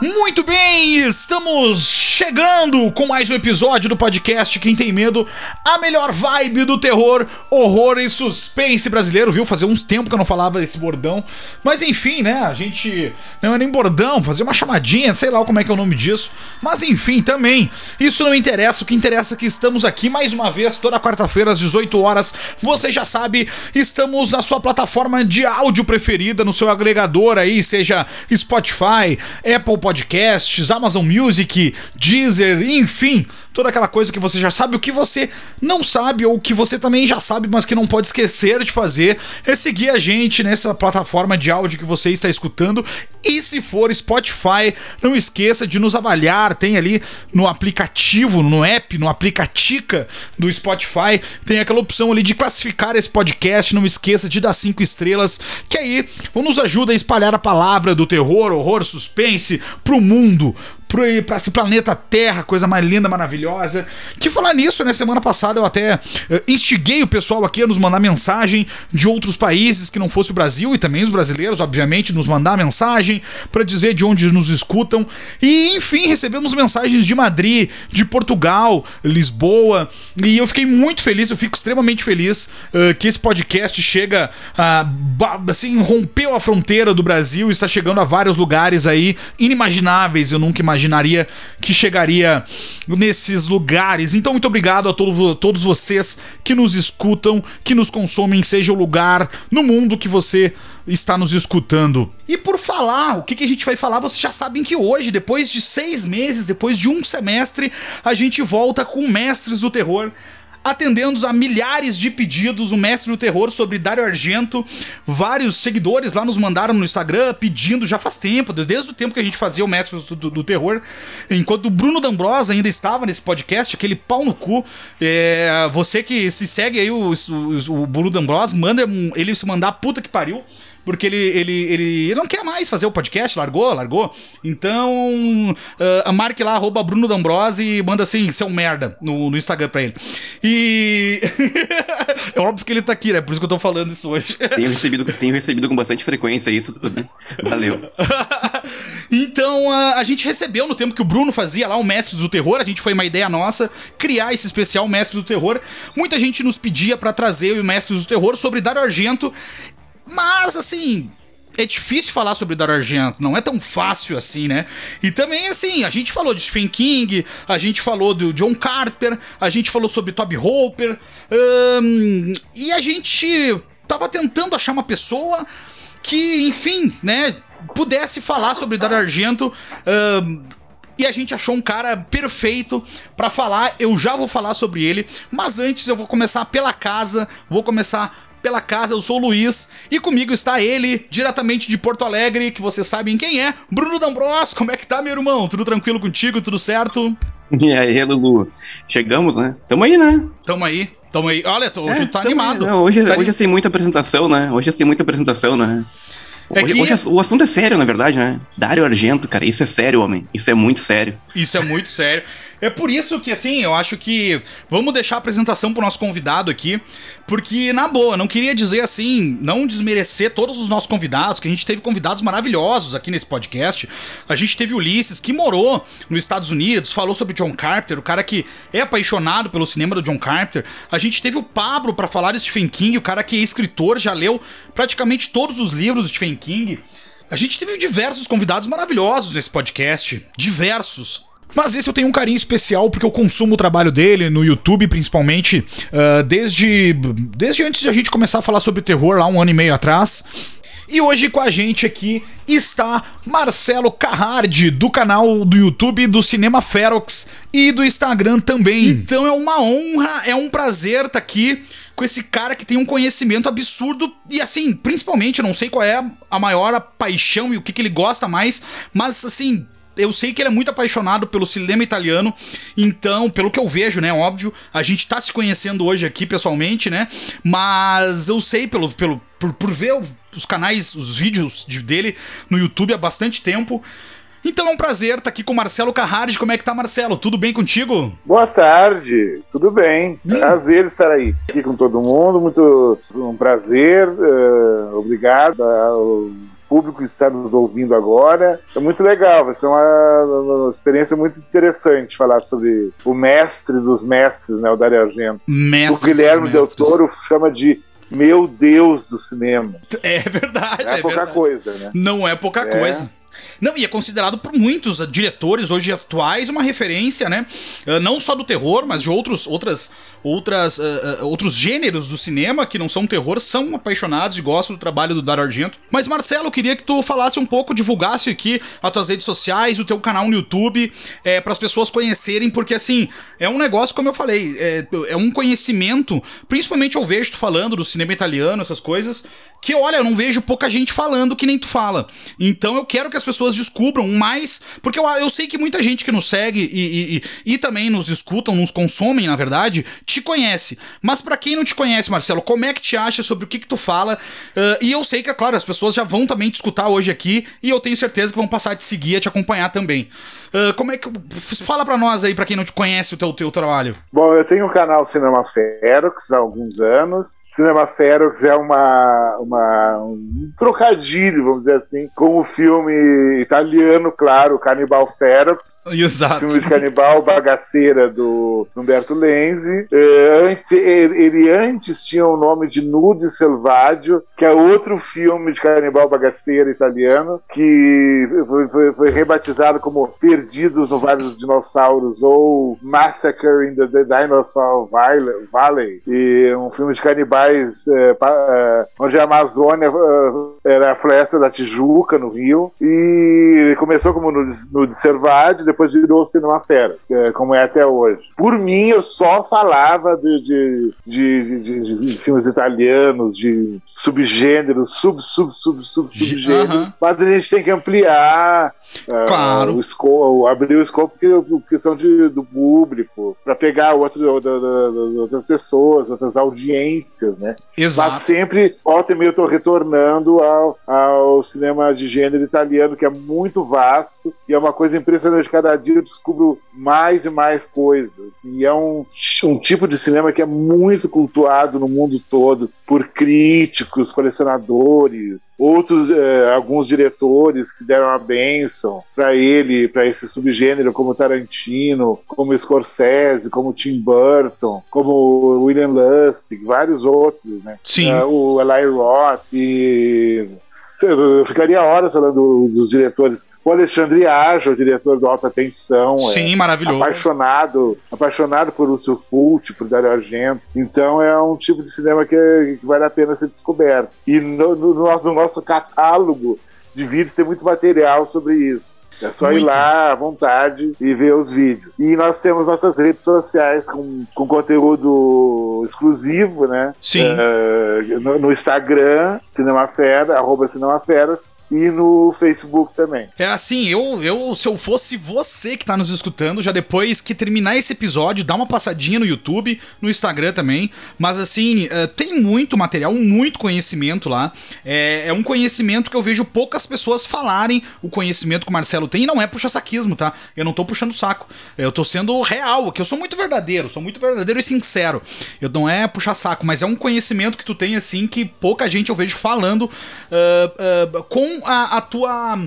Muito bem, estamos chegando com mais um episódio do podcast Quem Tem Medo, a melhor vibe do terror, horror e suspense brasileiro, viu? Fazia uns tempo que eu não falava esse bordão, mas enfim, né? A gente não é nem bordão, fazer uma chamadinha, sei lá como é que é o nome disso, mas enfim, também. Isso não interessa, o que interessa é que estamos aqui mais uma vez toda quarta-feira às 18 horas. Você já sabe, estamos na sua plataforma de áudio preferida, no seu agregador aí, seja Spotify, Apple Podcast podcasts, Amazon Music, Deezer, enfim, toda aquela coisa que você já sabe. O que você não sabe ou que você também já sabe, mas que não pode esquecer de fazer é seguir a gente nessa plataforma de áudio que você está escutando. E se for Spotify, não esqueça de nos avaliar. Tem ali no aplicativo, no app, no aplicatica do Spotify, tem aquela opção ali de classificar esse podcast. Não esqueça de dar cinco estrelas, que aí nos ajuda a espalhar a palavra do terror, horror, suspense pro mundo, para esse planeta Terra, coisa mais linda, maravilhosa. Que falar nisso, né? Semana passada eu até uh, instiguei o pessoal aqui a nos mandar mensagem de outros países que não fosse o Brasil e também os brasileiros, obviamente, nos mandar mensagem para dizer de onde nos escutam. E enfim, recebemos mensagens de Madrid, de Portugal, Lisboa, e eu fiquei muito feliz, eu fico extremamente feliz uh, que esse podcast chega a assim, rompeu a fronteira do Brasil e está chegando a vários lugares aí inimagináveis, eu nunca imaginei imaginaria que chegaria nesses lugares. Então, muito obrigado a todos, todos vocês que nos escutam, que nos consomem, seja o lugar no mundo que você está nos escutando. E por falar, o que, que a gente vai falar? Vocês já sabem que hoje, depois de seis meses, depois de um semestre, a gente volta com Mestres do Terror atendendo a milhares de pedidos, o mestre do terror sobre Dario Argento. Vários seguidores lá nos mandaram no Instagram pedindo já faz tempo, desde o tempo que a gente fazia o mestre do, do, do terror. Enquanto o Bruno D'Ambrosa ainda estava nesse podcast, aquele pau no cu. É, você que se segue aí o, o, o Bruno D'Ambrosa, manda ele se mandar puta que pariu porque ele, ele, ele, não quer mais fazer o podcast, largou, largou. Então, uh, marque lá, arroba Bruno D'Ambrose e manda assim, seu merda, no, no Instagram pra ele. E. é óbvio que ele tá aqui, né? Por isso que eu tô falando isso hoje. tenho, recebido, tenho recebido com bastante frequência isso, tudo bem. Valeu. então, uh, a gente recebeu no tempo que o Bruno fazia lá o Mestres do Terror, a gente foi uma ideia nossa criar esse especial Mestres do Terror. Muita gente nos pedia para trazer o Mestres do Terror sobre Dario Argento mas, assim, é difícil falar sobre Dario Argento, não é tão fácil assim, né? E também, assim, a gente falou de Stephen King, a gente falou do John Carter, a gente falou sobre Toby Hooper, um, e a gente tava tentando achar uma pessoa que, enfim, né, pudesse falar sobre Dario Argento. Um, e a gente achou um cara perfeito para falar. Eu já vou falar sobre ele, mas antes eu vou começar pela casa, vou começar pela casa, eu sou o Luiz e comigo está ele, diretamente de Porto Alegre, que vocês sabem quem é, Bruno D'Ambros. Como é que tá, meu irmão? Tudo tranquilo contigo? Tudo certo? E aí, Lulu? Chegamos, né? Tamo aí, né? Tamo aí. Tamo aí. Olha, tô, hoje é, tá animado. Aí, hoje, tá hoje é sem muita apresentação, né? Hoje é sem muita apresentação, né? É hoje, que... hoje, o assunto é sério, na verdade, né? Dário Argento, cara, isso é sério, homem. Isso é muito sério. Isso é muito sério. É por isso que, assim, eu acho que vamos deixar a apresentação pro nosso convidado aqui, porque, na boa, não queria dizer assim, não desmerecer todos os nossos convidados, que a gente teve convidados maravilhosos aqui nesse podcast. A gente teve Ulisses, que morou nos Estados Unidos, falou sobre John Carpenter, o cara que é apaixonado pelo cinema do John Carpenter. A gente teve o Pablo para falar de Stephen King, o cara que é escritor, já leu praticamente todos os livros do Stephen King. A gente teve diversos convidados maravilhosos nesse podcast, diversos. Mas esse eu tenho um carinho especial porque eu consumo o trabalho dele no YouTube, principalmente, uh, desde, desde antes de a gente começar a falar sobre terror, lá um ano e meio atrás. E hoje com a gente aqui está Marcelo Carrardi, do canal do YouTube do Cinema Ferox e do Instagram também. Então é uma honra, é um prazer estar tá aqui com esse cara que tem um conhecimento absurdo e assim, principalmente, eu não sei qual é a maior paixão e o que, que ele gosta mais, mas assim, eu sei que ele é muito apaixonado pelo cinema italiano, então, pelo que eu vejo, né, óbvio, a gente tá se conhecendo hoje aqui pessoalmente, né, mas eu sei pelo, pelo por, por ver os canais, os vídeos de, dele no YouTube há bastante tempo, então é um prazer estar aqui com o Marcelo Carrari. Como é que tá, Marcelo? Tudo bem contigo? Boa tarde, tudo bem. Hum. Prazer estar aí aqui com todo mundo, muito um prazer. Uh, obrigado ao público que está nos ouvindo agora. É muito legal, vai ser uma, uma experiência muito interessante falar sobre o mestre dos mestres, né, o Dario Argento. Mestre o Guilherme Del Toro chama de meu Deus do cinema. É verdade. Não é, é pouca verdade. coisa, né? Não é pouca é. coisa. Não, e é considerado por muitos diretores hoje atuais uma referência, né? Uh, não só do terror, mas de outros, outras, outras, uh, uh, outros gêneros do cinema que não são terror, são apaixonados e gostam do trabalho do Dario Argento. Mas, Marcelo, eu queria que tu falasse um pouco, divulgasse aqui as tuas redes sociais, o teu canal no YouTube, é, para as pessoas conhecerem, porque assim, é um negócio, como eu falei, é, é um conhecimento, principalmente eu vejo tu falando do cinema italiano, essas coisas, que olha, eu não vejo pouca gente falando que nem tu fala. Então eu quero que as pessoas descubram mais, porque eu, eu sei que muita gente que nos segue e, e, e, e também nos escutam, nos consomem, na verdade, te conhece. Mas para quem não te conhece, Marcelo, como é que te acha sobre o que, que tu fala? Uh, e eu sei que, é claro, as pessoas já vão também te escutar hoje aqui e eu tenho certeza que vão passar a te seguir, a te acompanhar também. Uh, como é que. Fala para nós aí, para quem não te conhece, o teu, teu trabalho. Bom, eu tenho o canal Cinema Ferox há alguns anos. Cinema Ferox é uma, uma, um trocadilho, vamos dizer assim, com o filme italiano, claro, Canibal Ferox. Exato. Filme de canibal bagaceira do Humberto Lenzi. É, antes, ele, antes tinha o nome de Nude Selvaggio, que é outro filme de canibal bagaceira italiano, que foi, foi, foi rebatizado como Perdidos no Vale dos Dinossauros ou Massacre in the, the Dinosaur Valley. E um filme de canibal locais é, é, onde a Amazônia é, era a floresta da Tijuca, no Rio, e começou como no, no de depois virou Cinema Fera, é, como é até hoje. Por mim, eu só falava de, de, de, de, de filmes italianos, de subgêneros, sub, sub, sub, sub, subgêneros, uhum. mas a gente tem que ampliar claro. o escopo, abrir o escopo por questão de, do público, para pegar outro, outras pessoas, outras audiências né? Exato. Mas sempre, volta e meia, eu tô retornando ao, ao cinema de gênero italiano, que é muito vasto e é uma coisa impressionante. Cada dia eu descubro mais e mais coisas. E é um, um tipo de cinema que é muito cultuado no mundo todo por críticos, colecionadores, outros, eh, alguns diretores que deram a bênção para ele, para esse subgênero, como Tarantino, como Scorsese, como Tim Burton, como William Lustig, vários outros, né? Sim. Uh, o Eli Roth e eu ficaria horas falando dos diretores. O Alexandre Aja, o diretor do Alta Tensão. Sim, é maravilhoso. Apaixonado, apaixonado por Lúcio Fulci, por Dario Argento. Então é um tipo de cinema que, que vale a pena ser descoberto. E no, no, nosso, no nosso catálogo de vídeos tem muito material sobre isso. É só Muito. ir lá à vontade e ver os vídeos. E nós temos nossas redes sociais com, com conteúdo exclusivo, né? Sim. Uh, no, no, Instagram, Cinemafera, arroba Cinemaferas, e no Facebook também. É assim, eu, eu se eu fosse você que tá nos escutando, já depois que terminar esse episódio, dá uma passadinha no YouTube, no Instagram também. Mas assim, uh, tem muito material, muito conhecimento lá. É, é, um conhecimento que eu vejo poucas pessoas falarem o conhecimento que o Marcelo tem. E não é puxa-saquismo, tá? Eu não tô puxando saco. Eu tô sendo real aqui. Eu sou muito verdadeiro, sou muito verdadeiro e sincero. Eu não é puxar saco, mas é um conhecimento que tu tem assim que pouca gente eu vejo falando uh, uh, com a, a tua.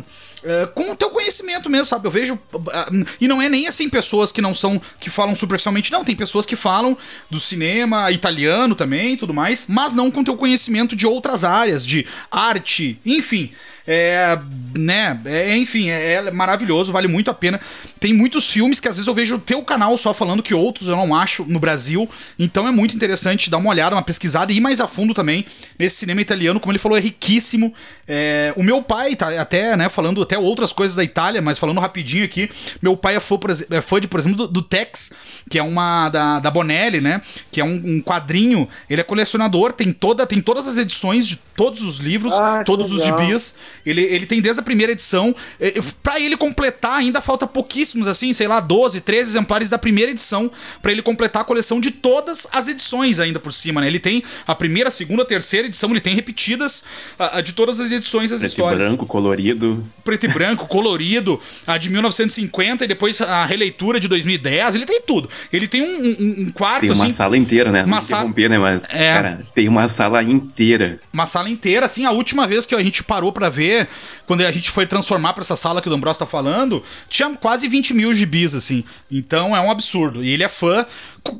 Uh, com o teu conhecimento mesmo, sabe? Eu vejo. Uh, e não é nem assim pessoas que não são. que falam superficialmente, não. Tem pessoas que falam do cinema italiano também tudo mais, mas não com teu conhecimento de outras áreas, de arte, enfim. É, né, é, enfim, é, é, maravilhoso, vale muito a pena. Tem muitos filmes que às vezes eu vejo o teu canal só falando que outros eu não acho no Brasil. Então é muito interessante dar uma olhada, uma pesquisada e ir mais a fundo também nesse cinema italiano. Como ele falou, é riquíssimo. É, o meu pai, tá até, né, falando até outras coisas da Itália, mas falando rapidinho aqui. Meu pai é fã, por, é fã de, por exemplo, do, do, Tex, que é uma da, da Bonelli, né? Que é um, um, quadrinho. Ele é colecionador, tem, toda, tem todas as edições de todos os livros, ah, todos os gibis. Ele, ele tem desde a primeira edição. É, pra Pra ele completar, ainda falta pouquíssimos, assim, sei lá, 12, 13 exemplares da primeira edição, para ele completar a coleção de todas as edições ainda por cima, né? Ele tem a primeira, a segunda, a terceira edição, ele tem repetidas a, a de todas as edições das Preto histórias. branco, colorido. Preto e branco, colorido, a de 1950 e depois a releitura de 2010, ele tem tudo. Ele tem um, um, um quarto, Tem uma assim, sala inteira, né? uma Não sala- interromper, né? Mas, É. cara, tem uma sala inteira. uma sala inteira, assim, a última vez que a gente parou pra ver, quando a gente foi transformar pra essa sala que o Dombros tá falando, tinha quase 20 mil gibis, assim. Então é um absurdo. E ele é fã,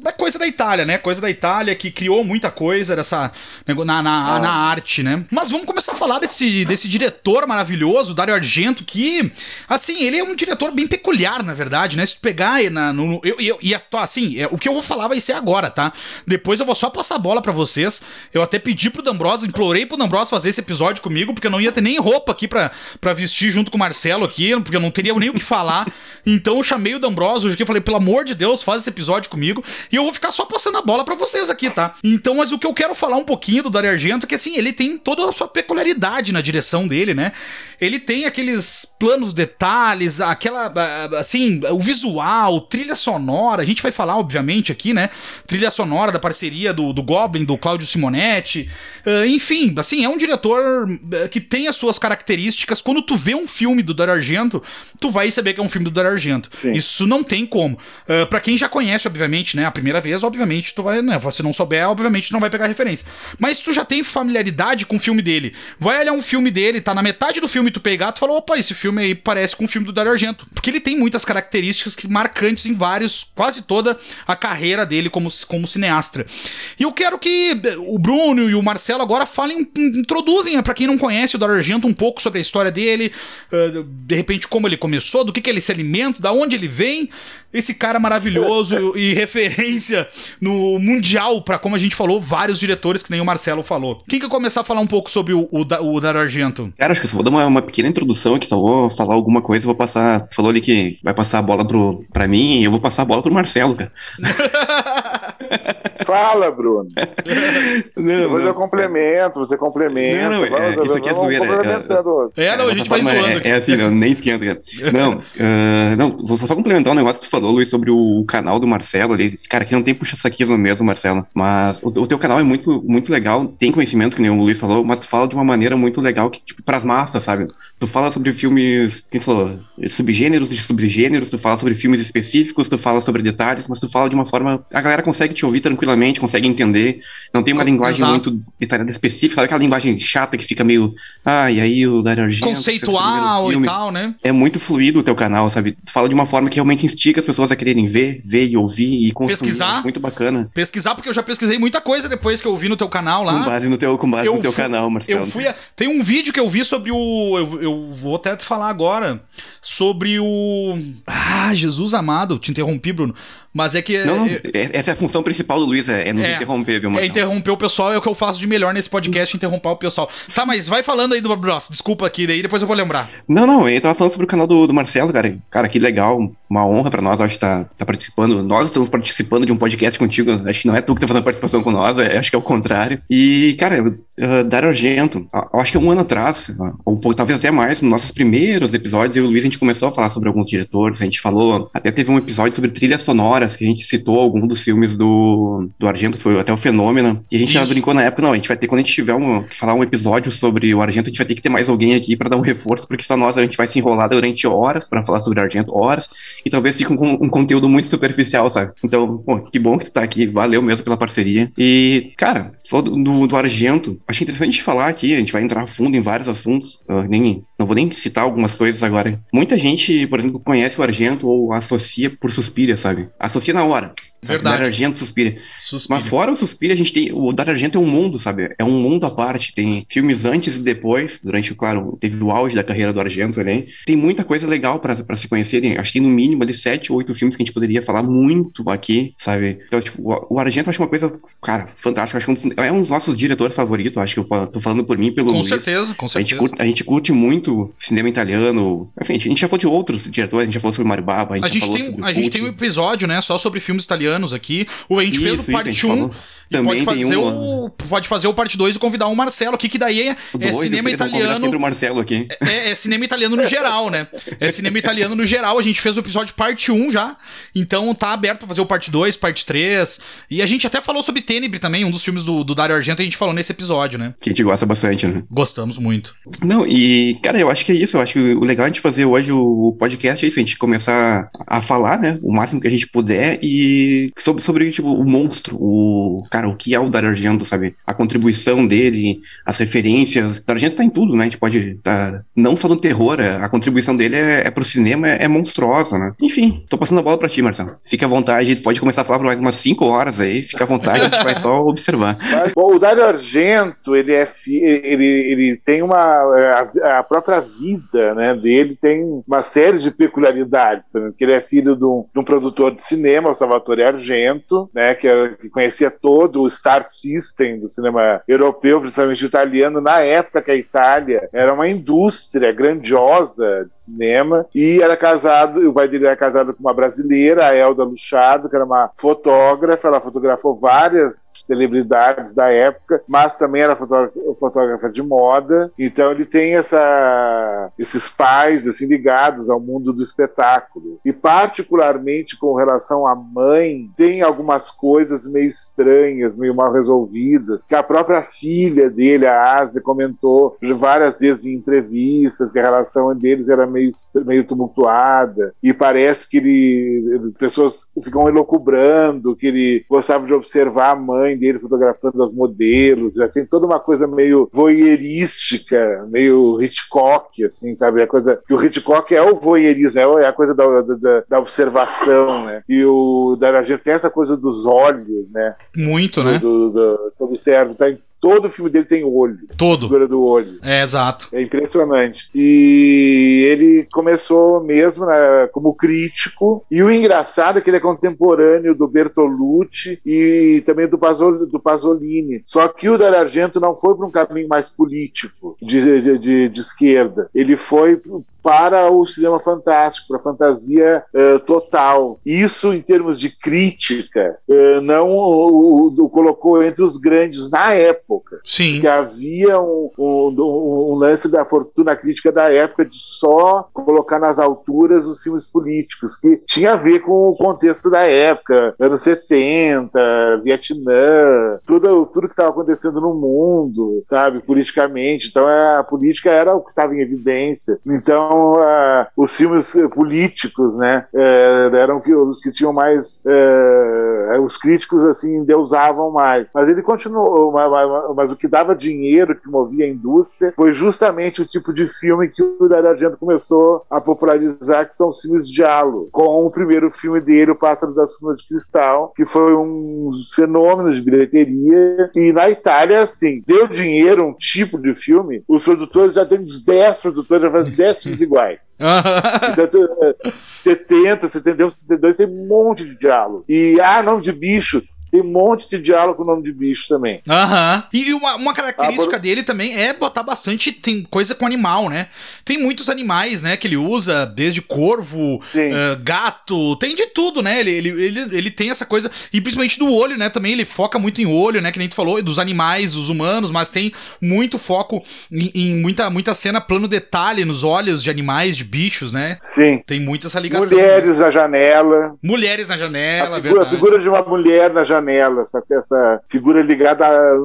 é coisa da Itália, né? Coisa da Itália que criou muita coisa dessa, na, na, na arte, né? Mas vamos começar a falar desse, desse diretor maravilhoso, Dario Argento, que, assim, ele é um diretor bem peculiar, na verdade, né? Se tu pegar na, no, eu, eu, e assim, é, o que eu vou falar vai ser agora, tá? Depois eu vou só passar a bola pra vocês. Eu até pedi pro D'Ambrosa, implorei pro D'Ambrosa fazer esse episódio comigo, porque eu não ia ter nem roupa aqui pra vestir junto com o Marcelo aqui, porque eu não teria nem o que falar. Então eu chamei o D'Ambrosa hoje aqui e falei, pelo amor de Deus, faz esse episódio comigo. E eu vou ficar só passando a bola pra vocês aqui, tá? Então, mas o que eu quero falar um pouquinho do Dario Argento é que, assim, ele tem toda a sua peculiaridade na direção dele, né? Ele tem aqueles planos detalhes, aquela, ah, assim, o visual, trilha sonora. A gente vai falar, obviamente, aqui, né? Trilha sonora da parceria do, do Goblin, do Claudio Simonetti. Ah, enfim, assim, é um diretor ah, que tem as suas características. Quando tu vê um filme do Dario Argento, tu vai saber que é um filme do Dario Argento. Sim. Isso não tem como. Uh, para quem já conhece, obviamente, né? A primeira vez, obviamente, tu vai, né? Se não souber, obviamente, não vai pegar referência. Mas tu já tem familiaridade com o filme dele. Vai olhar um filme dele, tá na metade do filme, tu pegar, tu fala, opa, esse filme aí parece com o filme do Dario Argento. Porque ele tem muitas características que- marcantes em vários, quase toda a carreira dele como, como cineasta. E eu quero que eh, o Bruno e o Marcelo agora falem, in- introduzem, para quem não conhece o Dario Argento, um pouco sobre a história dele, uh, de repente como ele começou, do que, que ele se alimenta, da onde ele vem. Esse cara maravilhoso e referência no mundial, para como a gente falou, vários diretores que nem o Marcelo falou. Quem quer começar a falar um pouco sobre o, o, o Dario Argento? Cara, acho que eu só vou dar uma, uma pequena introdução aqui, só vou falar alguma coisa vou passar. Tu falou ali que vai passar a bola pro, pra mim e eu vou passar a bola pro Marcelo, cara. Fala, Bruno. Não, Depois não, eu complemento, você complementa. Não, não, é, isso aqui é zoeira, é-. É, não, a gente vai Mas zoando é, é assim, não, nem esquenta, cara. Não, ah, não, vou só complementar um negócio que tu falou, Luiz, sobre o canal do Marcelo ali. Cara, aqui não tem puxa-saquismo mesmo, Marcelo. Mas o, o teu canal é muito, muito legal, tem conhecimento, que nem o Luiz falou, mas tu fala de uma maneira muito legal, que, tipo, pras massas, sabe? Tu fala sobre filmes, quem falou, subgêneros de subgêneros, tu fala sobre filmes específicos, tu fala sobre detalhes, mas tu fala de uma forma. A galera consegue te ouvir tranquilamente, consegue entender. Não tem uma linguagem Exato. muito detalhada específica, sabe aquela linguagem chata que fica meio. Ah, e aí o Dario Argento. Conceitual e filme." tal, né? É muito fluido o teu canal, sabe? Tu fala de uma forma que realmente instiga as pessoas a quererem ver, ver e ouvir e consumir. Pesquisar. Muito bacana. Pesquisar, porque eu já pesquisei muita coisa depois que eu vi no teu canal lá. Com base no teu, com base no teu fui- canal, Marcelo. Eu fui. A, tem um vídeo que eu vi sobre o. Eu, eu vou até te falar agora. Sobre o. Ah, Jesus amado. Te interrompi, Bruno. Mas é que. Não, não, é- é- essa é a função principal do Luiz, é, é nos É. interromper, viu, É Marcelo? interromper o pessoal, é o que eu faço de melhor nesse podcast, interromper o pessoal. Tá, mas vai falando aí do Bros. Desculpa aqui, daí depois eu vou lembrar. Não, não, eu tava falando sobre o canal do, do Marcelo, cara. Cara, que legal, uma honra pra nós, acho que tá, tá participando. Nós estamos participando de um podcast contigo, acho que não é tu que tá fazendo participação com nós, é- acho que é o contrário. E, cara, uh, Dario Argento, ah, acho que um ano atrás, ah, ou um pouco, talvez até mais, nos nossos primeiros episódios, eu e o Luiz, a gente começou a falar sobre alguns diretores, a gente falou, até teve um episódio sobre trilhas sonoras, que a gente citou algum dos filmes do, do Argento, foi até o Fenômeno, e a gente já Isso. brincou na época, não, a gente vai ter, quando a gente tiver um, que falar um episódio sobre o Argento, a gente vai ter que ter mais alguém aqui pra dar um reforço, porque só nós a gente vai se enrolar durante horas pra falar sobre Argento, horas, e talvez fique um, um conteúdo muito superficial, sabe? Então, pô, que bom que tu tá aqui, valeu mesmo pela parceria. E, cara, só do, do, do Argento, acho interessante falar aqui, a gente vai entrar a fundo em vários assuntos, ah, nem, não vou nem citar algumas coisas agora. Muita gente, por exemplo, conhece o Argento ou associa por Suspira, sabe? Associa na hora. Verdade. Dario Argento, Suspira. Suspira. Mas fora o Suspira, a gente tem. O Dario Argento é um mundo, sabe? É um mundo à parte. Tem filmes antes e depois, durante, claro, teve o auge da carreira do Argento também. Tem muita coisa legal pra pra se conhecerem. Acho que no mínimo ali sete, oito filmes que a gente poderia falar muito aqui, sabe? Então, tipo, o- o Argento eu acho uma coisa, cara, fantástica. Acho que dos- é um dos nossos diretores favoritos. Acho que eu tô falando por mim, pelo Com Luiz. certeza, com A gente, certeza. curte, a gente curte muito cinema italiano. Enfim, a gente já falou de outros diretores, a gente já falou sobre Mario Baba, a gente, A gente, tem, a gente tem um episódio, né, só sobre filmes italianos aqui. O, a gente fez Isso, o isso, a parte gente 1 falou. e pode fazer, uma- o, pode fazer o parte 2 e convidar o Marcelo aqui, que daí é, O é dois, cinema italiano. o Marcelo aqui. É, é cinema italiano no geral, né? É cinema italiano no geral. A gente fez o episódio parte 1 já. Então tá aberto pra fazer o parte 2, parte 3. E a gente até falou sobre Tenebre também, um dos filmes do, do Dario Argento, a gente falou nesse episódio, né? Que a gente gosta bastante, né? Gostamos muito. Não, e, cara, eu acho que é isso. Eu acho que o legal é a gente fazer hoje o podcast é isso, a gente começar a falar, né, o máximo que a gente puder e sobre, sobre tipo, o monstro, o, cara, o que é o Dario Argento, sabe? A contribuição dele, as referências. O Dario Argento tá em tudo, né? A gente pode, tá, não só no terror, a contribuição dele é, é pro cinema, é, é monstruosa, né? Enfim, tô passando a bola pra ti, Marcelo. Fica à vontade, pode começar a falar por mais umas 5 horas aí, fica à vontade, a gente vai só observar. Bom, o Dario Argento, ele é fi- ele, ele tem uma a, a própria vida, né, dele tem uma série de peculiaridades também, porque ele é filho de um, de um produtor de cinema, o Salvatore Argento, né, que, que conhecia todo o Star System do cinema europeu, principalmente italiano, na época que a Itália era uma indústria grandiosa de cinema e era casado, o pai dele era casado com uma brasileira, a Elda Luchado, que era uma fotógrafa, ela fotografou várias celebridades da época, mas também era fotó- fotógrafa de moda, então ele tem essa, esses pais assim ligados ao mundo do espetáculo. E particularmente com relação à mãe, tem algumas coisas meio estranhas, meio mal resolvidas, que a própria filha dele, a Ásia, comentou várias vezes em entrevistas que a relação deles era meio, meio tumultuada e parece que ele- pessoas ficam elocubrando que ele gostava de observar a mãe dele fotografando as modelos, já tem toda uma coisa meio voyeurística, meio Hitchcock, assim, sabe? A coisa que o Hitchcock é o voyeurismo, é é a coisa da, da, da observação, né? E o Dario Argento tem essa coisa dos olhos, né? Muito, né? Do, do, do observa, tá? em todo filme dele tem olho, Todo. figura do olho. É, exato. É impressionante. E ele começou mesmo né, como crítico. E o engraçado é que ele é contemporâneo do Bertolucci e também do, Pasol, do Pasolini. Só que o Dario Argento não foi para um caminho mais político, de, de, de, de esquerda. Ele foi para o cinema fantástico, para a fantasia eh, total. Isso, em termos de crítica, eh, não o, o- o colocou entre os grandes na época Sim. que havia um, um- um- um lance da fortuna crítica da época de só colocar nas alturas os filmes políticos, que tinha a ver com o contexto da época, anos 70, Vietnã, tudo, tudo que estava acontecendo no mundo, sabe, politicamente. Então é, a política era o que estava em evidência. Então ah, os filmes políticos, né, eh, eram que, os que tinham mais. eh, os críticos assim endeusavam mais. Mas ele continuou, ma- ma- mas, o que dava dinheiro, que movia a indústria, foi justamente o tipo de filme que o Dario Argento começou a popularizar, que são os filmes de diálogo. Com o primeiro filme dele, O Pássaro das Fumas de Cristal, que foi um fenômeno de bilheteria. E na Itália, assim, deu dinheiro, um tipo de filme, os produtores já têm uns 10 produtores, já fazem 10 filmes iguais. Então, tu, eh, 70, 71, 72 tem um monte de diálogo. E, ah, nome de bicho, tem um monte de diálogo com o nome de bicho também. Aham. E uma, uma característica Ah, por- dele também é botar bastante. Tem coisa com animal, né? Tem muitos animais, né? Que ele usa, desde corvo, eh, gato, tem de tudo, né? Ele, ele, ele, ele tem essa coisa. E principalmente do olho, né? Também ele foca muito em olho, né? Que nem tu falou, dos animais, dos humanos, mas tem muito foco em, em muita, muita cena, plano detalhe nos olhos de animais, de bichos, né? Sim. Tem muito essa ligação. Mulheres na janela. Mulheres na janela, a, figura, a figura de uma mulher na janela, essa, essa figura ligada, a-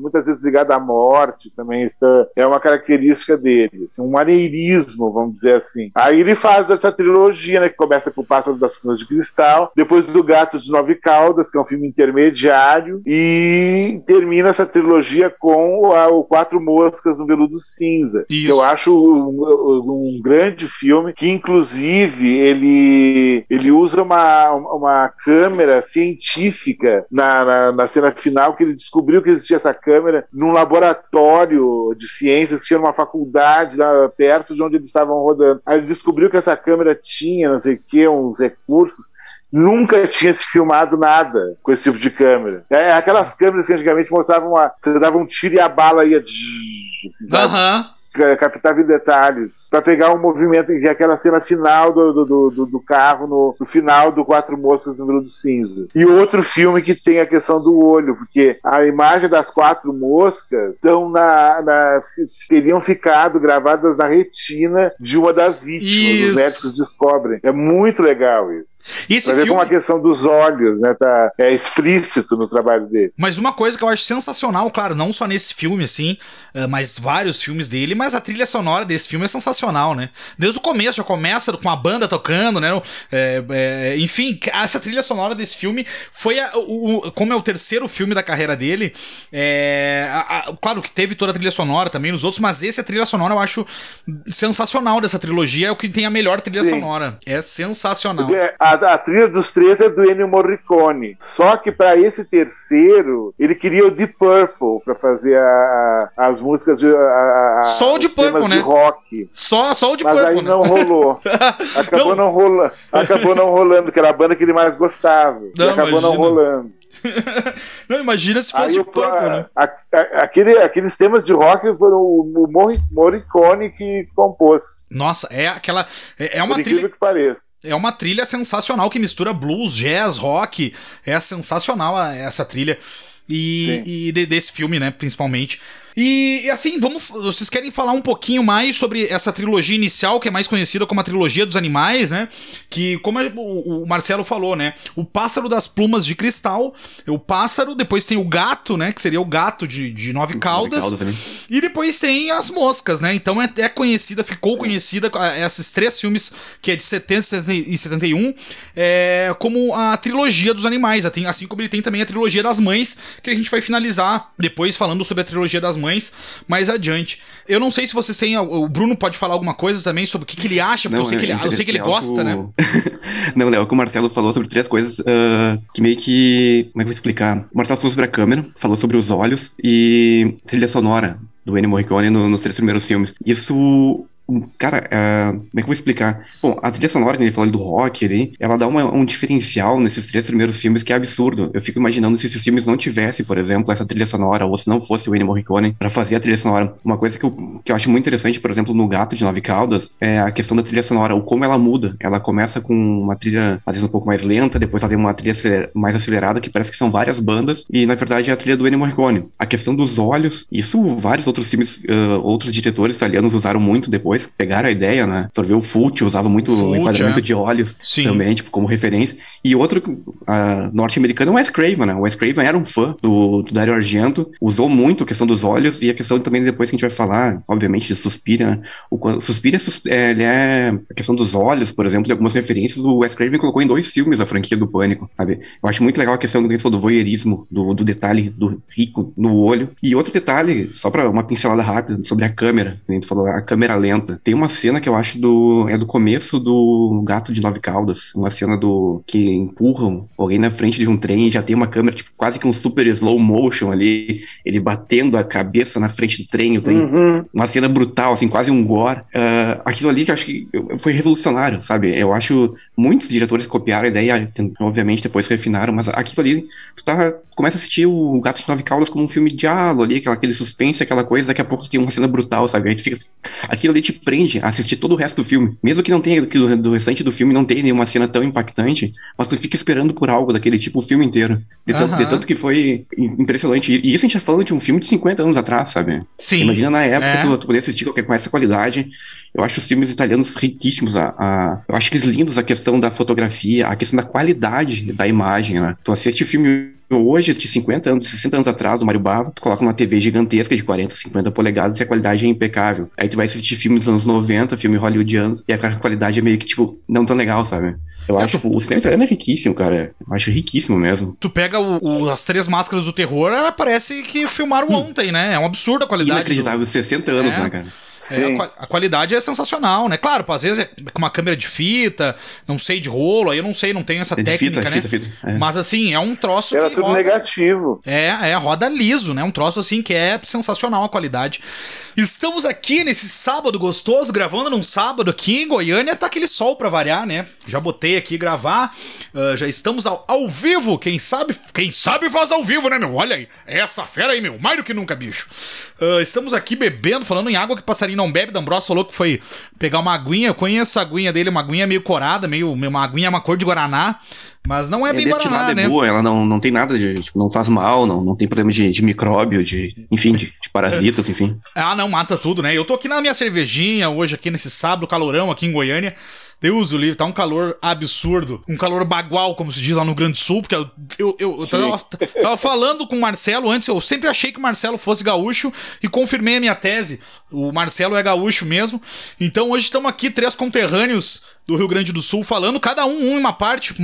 muitas vezes ligada à morte também, isso é uma característica dele, assim, um maneirismo, vamos dizer assim. Aí ele faz essa trilogia, né, que começa com o Pássaro das Fumas de Cristal, depois do Gato de Nove Caudas, que é um filme intermediário, e termina essa trilogia com a- o Quatro Moscas no Veludo Cinza, Isso. que eu acho um, um grande filme, que inclusive ele, ele usa uma, uma câmera científica na, na, na cena final, que ele descobriu que existia essa câmera num laboratório de ciências, que tinha uma faculdade lá perto de onde eles estavam rodando. Aí ele descobriu que essa câmera tinha, não sei o que, uns recursos. Nunca tinha se filmado nada com esse tipo de câmera. É aquelas câmeras que antigamente mostravam uma. Você dava um tiro e a bala ia. assim? Aham. Captava em detalhes, para pegar o um movimento, que é aquela cena final do, do, do, do carro, no, no, final do Quatro Moscas no do Cinza. E outro filme que tem a questão do olho, porque a imagem das quatro moscas estão na, na teriam ficado gravadas na retina de uma das vítimas. Os médicos descobrem. É muito legal isso. E esse pra ver como a questão dos olhos, né? Tá, é explícito no trabalho dele. Mas uma coisa que eu acho sensacional, claro, não só nesse filme, assim, eh, mas vários filmes dele, mas a trilha sonora desse filme é sensacional, né? Desde o começo, já começa com a banda tocando, né? É, é, enfim, essa trilha sonora desse filme foi a, o, como é o terceiro filme da carreira dele. É, a, a, claro que teve toda a trilha sonora também nos outros, mas esse a trilha sonora eu acho sensacional dessa trilogia, é o que tem a melhor trilha Sim. sonora. É sensacional. A, a, trilha dos três é do Ennio Morricone. Só que para esse terceiro, ele queria o Deep Purple para fazer a, as músicas de. A, só o Deep Purple, né? rock. Só, só o Deep Mas Purple. Mas aí né? não rolou. Acabou não. não rolando. Acabou não rolando, que era a banda que ele mais gostava. Não, acabou imagina. não rolando. não, imagina se fosse Aí, Purple, né? A, a, aquele, aqueles temas de rock foram o, o Morricone que compôs. Nossa, é aquela. É, é uma Por trilha. que pareça é uma trilha sensacional que mistura blues, jazz, rock. É sensacional essa trilha. E, e de, desse filme, né, principalmente. E assim, vamos. Vocês querem falar um pouquinho mais sobre essa trilogia inicial, que é mais conhecida como a trilogia dos animais, né? Que, como o Marcelo falou, né? O pássaro das plumas de cristal, o pássaro, depois tem o gato, né? Que seria o gato de, de nove caudas. E depois tem as moscas, né? Então é, é conhecida, ficou conhecida, esses três filmes, que é de 70 e 71, é, como a trilogia dos animais. Assim como ele tem também a trilogia das mães, que a gente vai finalizar depois falando sobre a trilogia das mães mais adiante. Eu não sei se vocês têm. O Bruno pode falar alguma coisa também sobre o que, que ele acha, porque não, eu, sei que ele, eu sei que ele gosta, né? não, Léo, que o Marcelo falou sobre três coisas uh, que meio que. Como é que eu vou explicar? O Marcelo falou sobre a câmera, falou sobre os olhos e trilha sonora do Ennio Morricone no, nos três primeiros filmes. Isso Cara, uh, como é que eu vou explicar? Bom, a trilha sonora que ele falou do rock ali, ela dá uma, um diferencial nesses três primeiros filmes que é absurdo. Eu fico imaginando se esses filmes não tivessem, por exemplo, essa trilha sonora, ou se não fosse o Ennio Morricone para fazer a trilha sonora. Uma coisa que eu, que eu acho muito interessante, por exemplo, no Gato de Nove Caudas, é a questão da trilha sonora, o como ela muda. Ela começa com uma trilha, às vezes, um pouco mais lenta, depois ela tem uma trilha mais acelerada, que parece que são várias bandas, e na verdade é a trilha do Ennio Morricone. A questão dos olhos, isso vários outros filmes, uh, outros diretores italianos usaram muito depois, pegaram a ideia né? Vê o Fult usava muito o enquadramento é. de olhos Sim. também, tipo, como referência. E outro uh, norte-americano é o Wes Craven, né? O Wes Craven era um fã do, do Dario Argento, usou muito a questão dos olhos e a questão também depois que a gente vai falar, obviamente, de Suspira, né? O Suspira, é, ele é a questão dos olhos, por exemplo, de algumas referências, o Wes Craven colocou em dois filmes a franquia do Pânico, sabe? Eu acho muito legal a questão que falou do voyeurismo, do, do detalhe do rico no olho. E outro detalhe, só para uma pincelada rápida, sobre a câmera, a gente falou, a câmera lenta. Tem uma cena que eu acho do. É do começo do Gato de Nove Caudas. Uma cena do. que empurram alguém na frente de um trem e já tem uma câmera, tipo, quase que um super slow motion ali. Ele batendo a cabeça na frente do trem. O trem uhum. Uma cena brutal, assim, quase um gore. Uh, aquilo ali que eu acho que foi revolucionário, sabe? Eu acho muitos diretores copiaram a ideia, obviamente depois refinaram, mas aquilo ali, tu tá, começa a assistir o Gato de Nove Caudas como um filme de diálogo ali, aquela, aquele suspense, aquela coisa, daqui a pouco tem uma cena brutal, sabe? Aí tu fica, aquilo ali te prende a assistir todo o resto do filme. Mesmo que não tenha, que do, do restante do filme não tenha nenhuma cena tão impactante, mas tu fica esperando por algo daquele tipo o filme inteiro. De, tanto, uhum. de tanto que foi impressionante. E, e, isso a gente tá falando de um filme de 50 anos atrás, sabe? Sim. Imagina na época é. tu, tu poder assistir qualquer com essa qualidade. Eu acho os filmes italianos riquíssimos. A, a, eu acho eles lindos a questão da fotografia, a questão da qualidade da imagem, né? Tu assiste o filme hoje, de 50 anos, 60 anos atrás, do Mario Bava, tu coloca uma TV gigantesca de 40, 50 polegadas e a qualidade é impecável. Aí tu vai assistir filme dos anos 90, filme hollywoodiano, e a qualidade é meio que, tipo, não tão legal, sabe? Eu é, acho, tu... o cinema italiano é riquíssimo, cara. Eu acho riquíssimo mesmo. Tu pega o, o, as três máscaras do terror, parece que filmaram hum. ontem, né? É um absurdo a qualidade. Inacreditável, do... 60 anos, é. né, cara? É, a, a, qualidade é sensacional, né? Claro, às vezes é com uma câmera de fita, não sei de rolo, aí eu não sei, não tenho essa é técnica, fita, né? Fita, fita, é. Mas assim, é um troço Era tudo roda, negativo. É, é, roda liso, né? Um troço assim que é sensacional a qualidade. Estamos aqui nesse sábado gostoso, gravando num sábado aqui em Goiânia, tá aquele sol para variar, né? Já botei aqui gravar, uh, já estamos ao, ao, vivo, quem sabe, quem sabe faz ao vivo, né, meu? Olha aí, essa fera aí, meu, mais do que nunca, bicho. Uh, estamos aqui bebendo, falando em água que passarinho ele não bebe, D'Ambrosio falou que foi pegar uma aguinha. Eu conheço a aguinha dele, uma aguinha meio corada, meio, uma aguinha, uma cor de Guaraná. Mas não é, É bem Guaraná, destilada, né? é boa, ela não, não tem nada de. Tipo, não faz mal, não, não tem problema de, de micróbio, de. Enfim, de, de parasitas, enfim. Ah, não, mata tudo, né? Eu tô aqui na minha cervejinha hoje, aqui nesse sábado, calorão aqui em Goiânia. Deus o livre, tá um calor absurdo. Um calor bagual, como se diz lá no Grande Sul, porque eu, eu, eu, eu tava, tava falando com o Marcelo antes, eu sempre achei que o Marcelo fosse gaúcho e confirmei a minha tese. O Marcelo é gaúcho mesmo. Então hoje estamos aqui, três conterrâneos do Rio Grande do Sul, falando, cada um, um em uma parte,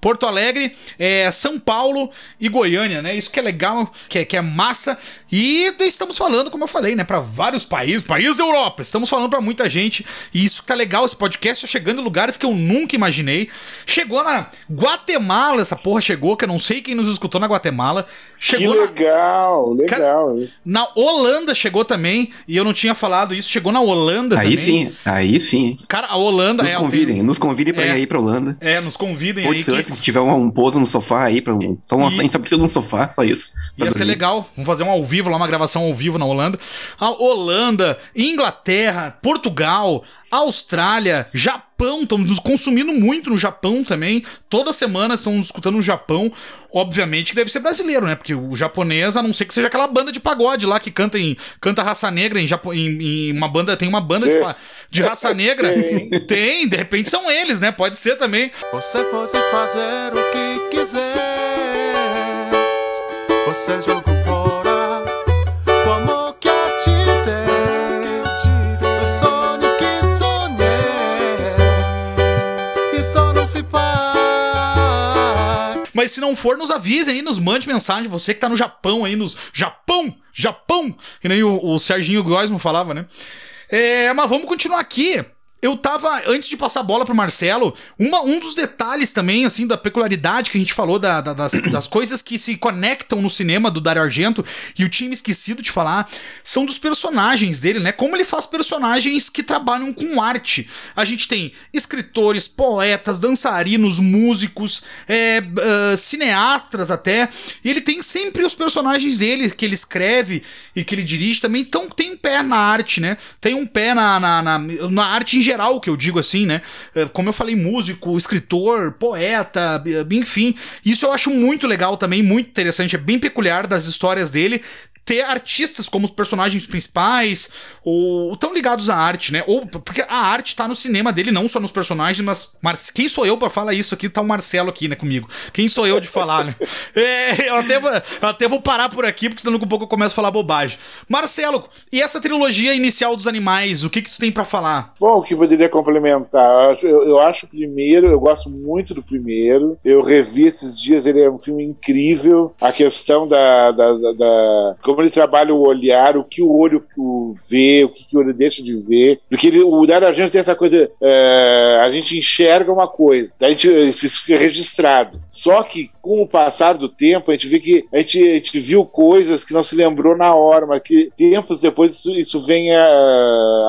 Porto Alegre, é, São Paulo e Goiânia, né? Isso que é legal, que é, que é massa. E estamos falando, como eu falei, né, para vários países, países da Europa. Estamos falando para muita gente. E isso que tá legal, esse podcast tá chegando em lugares que eu nunca imaginei. Chegou na Guatemala, essa porra chegou, que eu não sei quem nos escutou na Guatemala. Chegou que na, legal, legal. isso. na Holanda chegou também, e eu não tinha falado isso, chegou na Holanda Aí também. sim, aí sim. Cara, a Holanda Nos é convidem, nos convidem pra É. ir aí pra Holanda. É, nos convidem Pode aí. ser, que- se tiver um, um pouso no sofá aí, pra um. Então, E- a gente só precisa de um sofá, só isso. Ia ser dormir. legal. Vamos fazer um ao vivo lá, uma gravação ao vivo na Holanda. A Holanda, Inglaterra, Portugal, Austrália, Japão, estamos nos consumindo muito no Japão também. Toda semana estão nos escutando no Japão. Obviamente que deve ser brasileiro, né? Porque o japonês, a não ser que seja aquela banda de pagode lá que canta em canta raça negra em, Japo, em, em uma banda, tem uma banda de, de raça negra. Tem. de repente são eles, né? Pode ser também. Você pode fazer o que quiser. Você joga Mas se não for, nos avisem aí, nos mande mensagem. Você que tá no Japão aí, nos. Japão! Japão! Que nem o, o Serginho Groisman falava, né? É, mas vamos continuar aqui. Eu tava, antes de passar a bola pro Marcelo, uma, um dos detalhes também, assim, da peculiaridade que a gente falou, da- da- das, das coisas que se conectam no cinema do Dario Argento, e eu tinha esquecido de falar, são dos personagens dele, né? Como ele faz personagens que trabalham com arte. A gente tem escritores, poetas, dançarinos, músicos, é, ah, cineastas até, e ele tem sempre os personagens dele que ele escreve e que ele dirige também, então tem um pé na arte, né? Tem um pé na, na, na, na arte em geral, que eu digo assim, né? É, Como eu falei, músico, escritor, poeta, enfim. Isso eu acho muito legal também, muito interessante, é bem peculiar das histórias dele. Ter artistas como os personagens principais, ou tão ligados à arte, né? Ou porque a arte tá no cinema dele, não só nos personagens, mas Mar- quem sou eu pra falar isso aqui? Tá o Marcelo aqui, né, comigo. Quem sou eu de falar, né? É, eu até, vou, eu até vou parar por aqui, porque senão daqui a pouco eu começo a falar bobagem. Marcelo, e essa trilogia inicial dos animais, o que que tu tem pra falar? Bom, o que poderia complementar? Eu acho, eu, eu acho o primeiro, eu gosto muito do primeiro. Eu revi esses dias, ele é um filme incrível. A questão da. da, da- da- como ele trabalha o olhar, o que o olho vê, o que, o olho deixa de ver. Porque ele, o Dario Argento tem essa coisa. é, a gente enxerga uma coisa, a gente, isso fica registrado. Só que com o passar do tempo, a gente vê que a gente, a gente viu coisas que não se lembrou na hora, mas que tempos depois isso, isso vem à,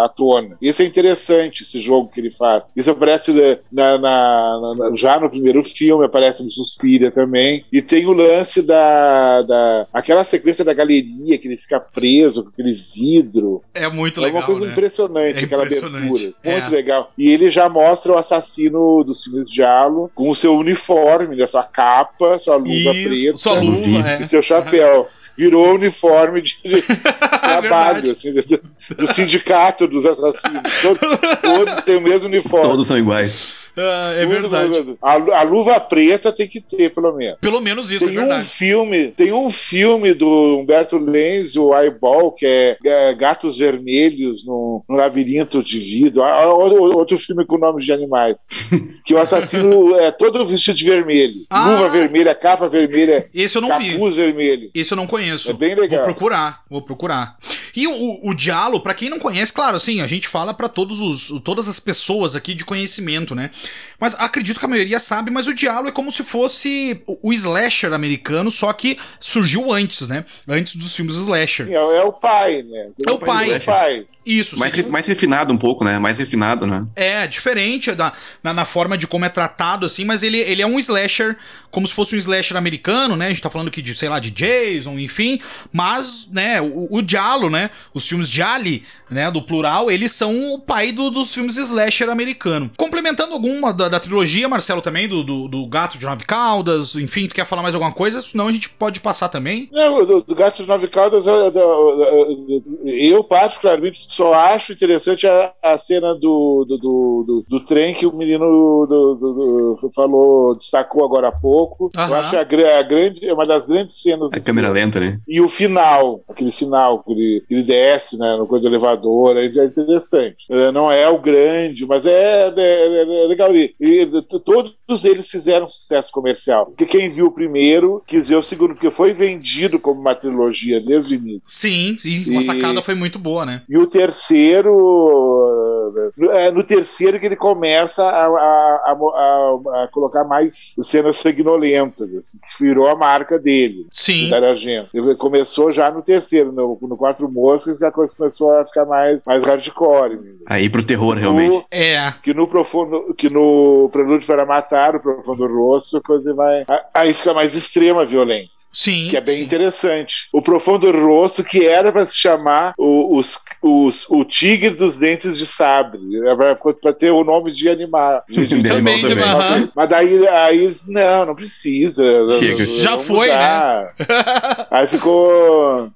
à tona. Isso é interessante, esse jogo que ele faz. Isso aparece né, na, na- na- já no primeiro filme, aparece no Suspira também. E tem o lance da, da. aquela sequência da galeria que ele fica preso com aquele vidro. É muito é legal, uma coisa né? impressionante, É aquela impressionante. abertura. É. Muito legal. E ele já mostra o assassino dos filmes de Halo com o seu uniforme, né, sua capa, sua luva Isso, preta sua luva, é. e seu chapéu. Virou uniforme de, de trabalho, assim, do, do sindicato dos assassinos. Todos, todos têm o mesmo uniforme. Todos são iguais. Ah, é Tudo verdade. A, a luva preta tem que ter, pelo menos. Pelo menos isso, Tem é um verdade. filme, tem um filme do Humberto Lenz, o Eyeball, que é, é Gatos Vermelhos no, no Labirinto de Vidro. Ah, ah, Outro, outro filme com nomes de animais. Que o assassino é todo vestido de vermelho. Ah. Luva vermelha, capa vermelha, Esse eu não vi. capuz vermelho. Esse eu não conheço. É bem legal. Vou procurar, vou procurar. E o, o, Diallo, pra quem não conhece, claro, assim, a gente fala pra todos os, todas as pessoas aqui de conhecimento, né? Mas acredito que a maioria sabe, mas o Diallo é como se fosse o, o slasher americano, só que surgiu antes, né? Antes dos filmes slasher. É, é o pai, né? É o pai. É o pai. Isso, Mais, re- mais refinado um pouco, né? Mais refinado, né? É, diferente da, na, na forma de como é tratado, assim, mas ele, ele é um slasher, como se fosse um slasher americano, né? A gente tá falando aqui de, sei lá, de Jason, enfim. Mas, né, o, o Giallo, né? Os filmes Gialli, né, do plural, eles são o pai do- dos filmes slasher americano. Complementando alguma da, da trilogia, Marcelo, também, do, do, do Gato de Nove Caudas, enfim, tu quer falar mais alguma coisa? Senão a gente pode passar também. Não, do, do Gato de Nove Caldas, eu, eu- eu particularmente só acho interessante a, a cena do, do, do, do- do trem que o menino do- do- do- falou, destacou agora há pouco. Eu acho a, a grande, é uma das grandes cenas A do câmera filme. lenta, né? E o final, aquele final que ele, que ele desce né, no coisa do elevador, é interessante. É, não é o grande, mas é, é- é- é legal. E, e t- todos eles fizeram sucesso comercial. Porque quem viu o primeiro quis ver o segundo, porque foi vendido como uma trilogia desde o início. Sim, e uma sacada foi muito boa, né? E o terceiro. É no terceiro que ele começa a, a- a a- colocar mais cenas sanguinolentas, assim, que virou a marca dele. Sim. Argento. Ele começou já no terceiro, no, no Quatro Moscas, que a coisa começou a ficar mais, mais hardcore. Aí pro terror, realmente. No- É. que no profundo, que no Prelúdio para Matar, o Profundo Rosso, a coisa vai. Aí fica mais extrema a violência. Sim. Que é bem sim. interessante. O Profundo Rosso, que era para se chamar o, os, os- o Tigre dos Dentes de Sabre, para ter o nome de animal. De, de- De Também, aham. Mas daí, aí, não, não precisa. Chega. Já foi, né? mudar. Aí ficou,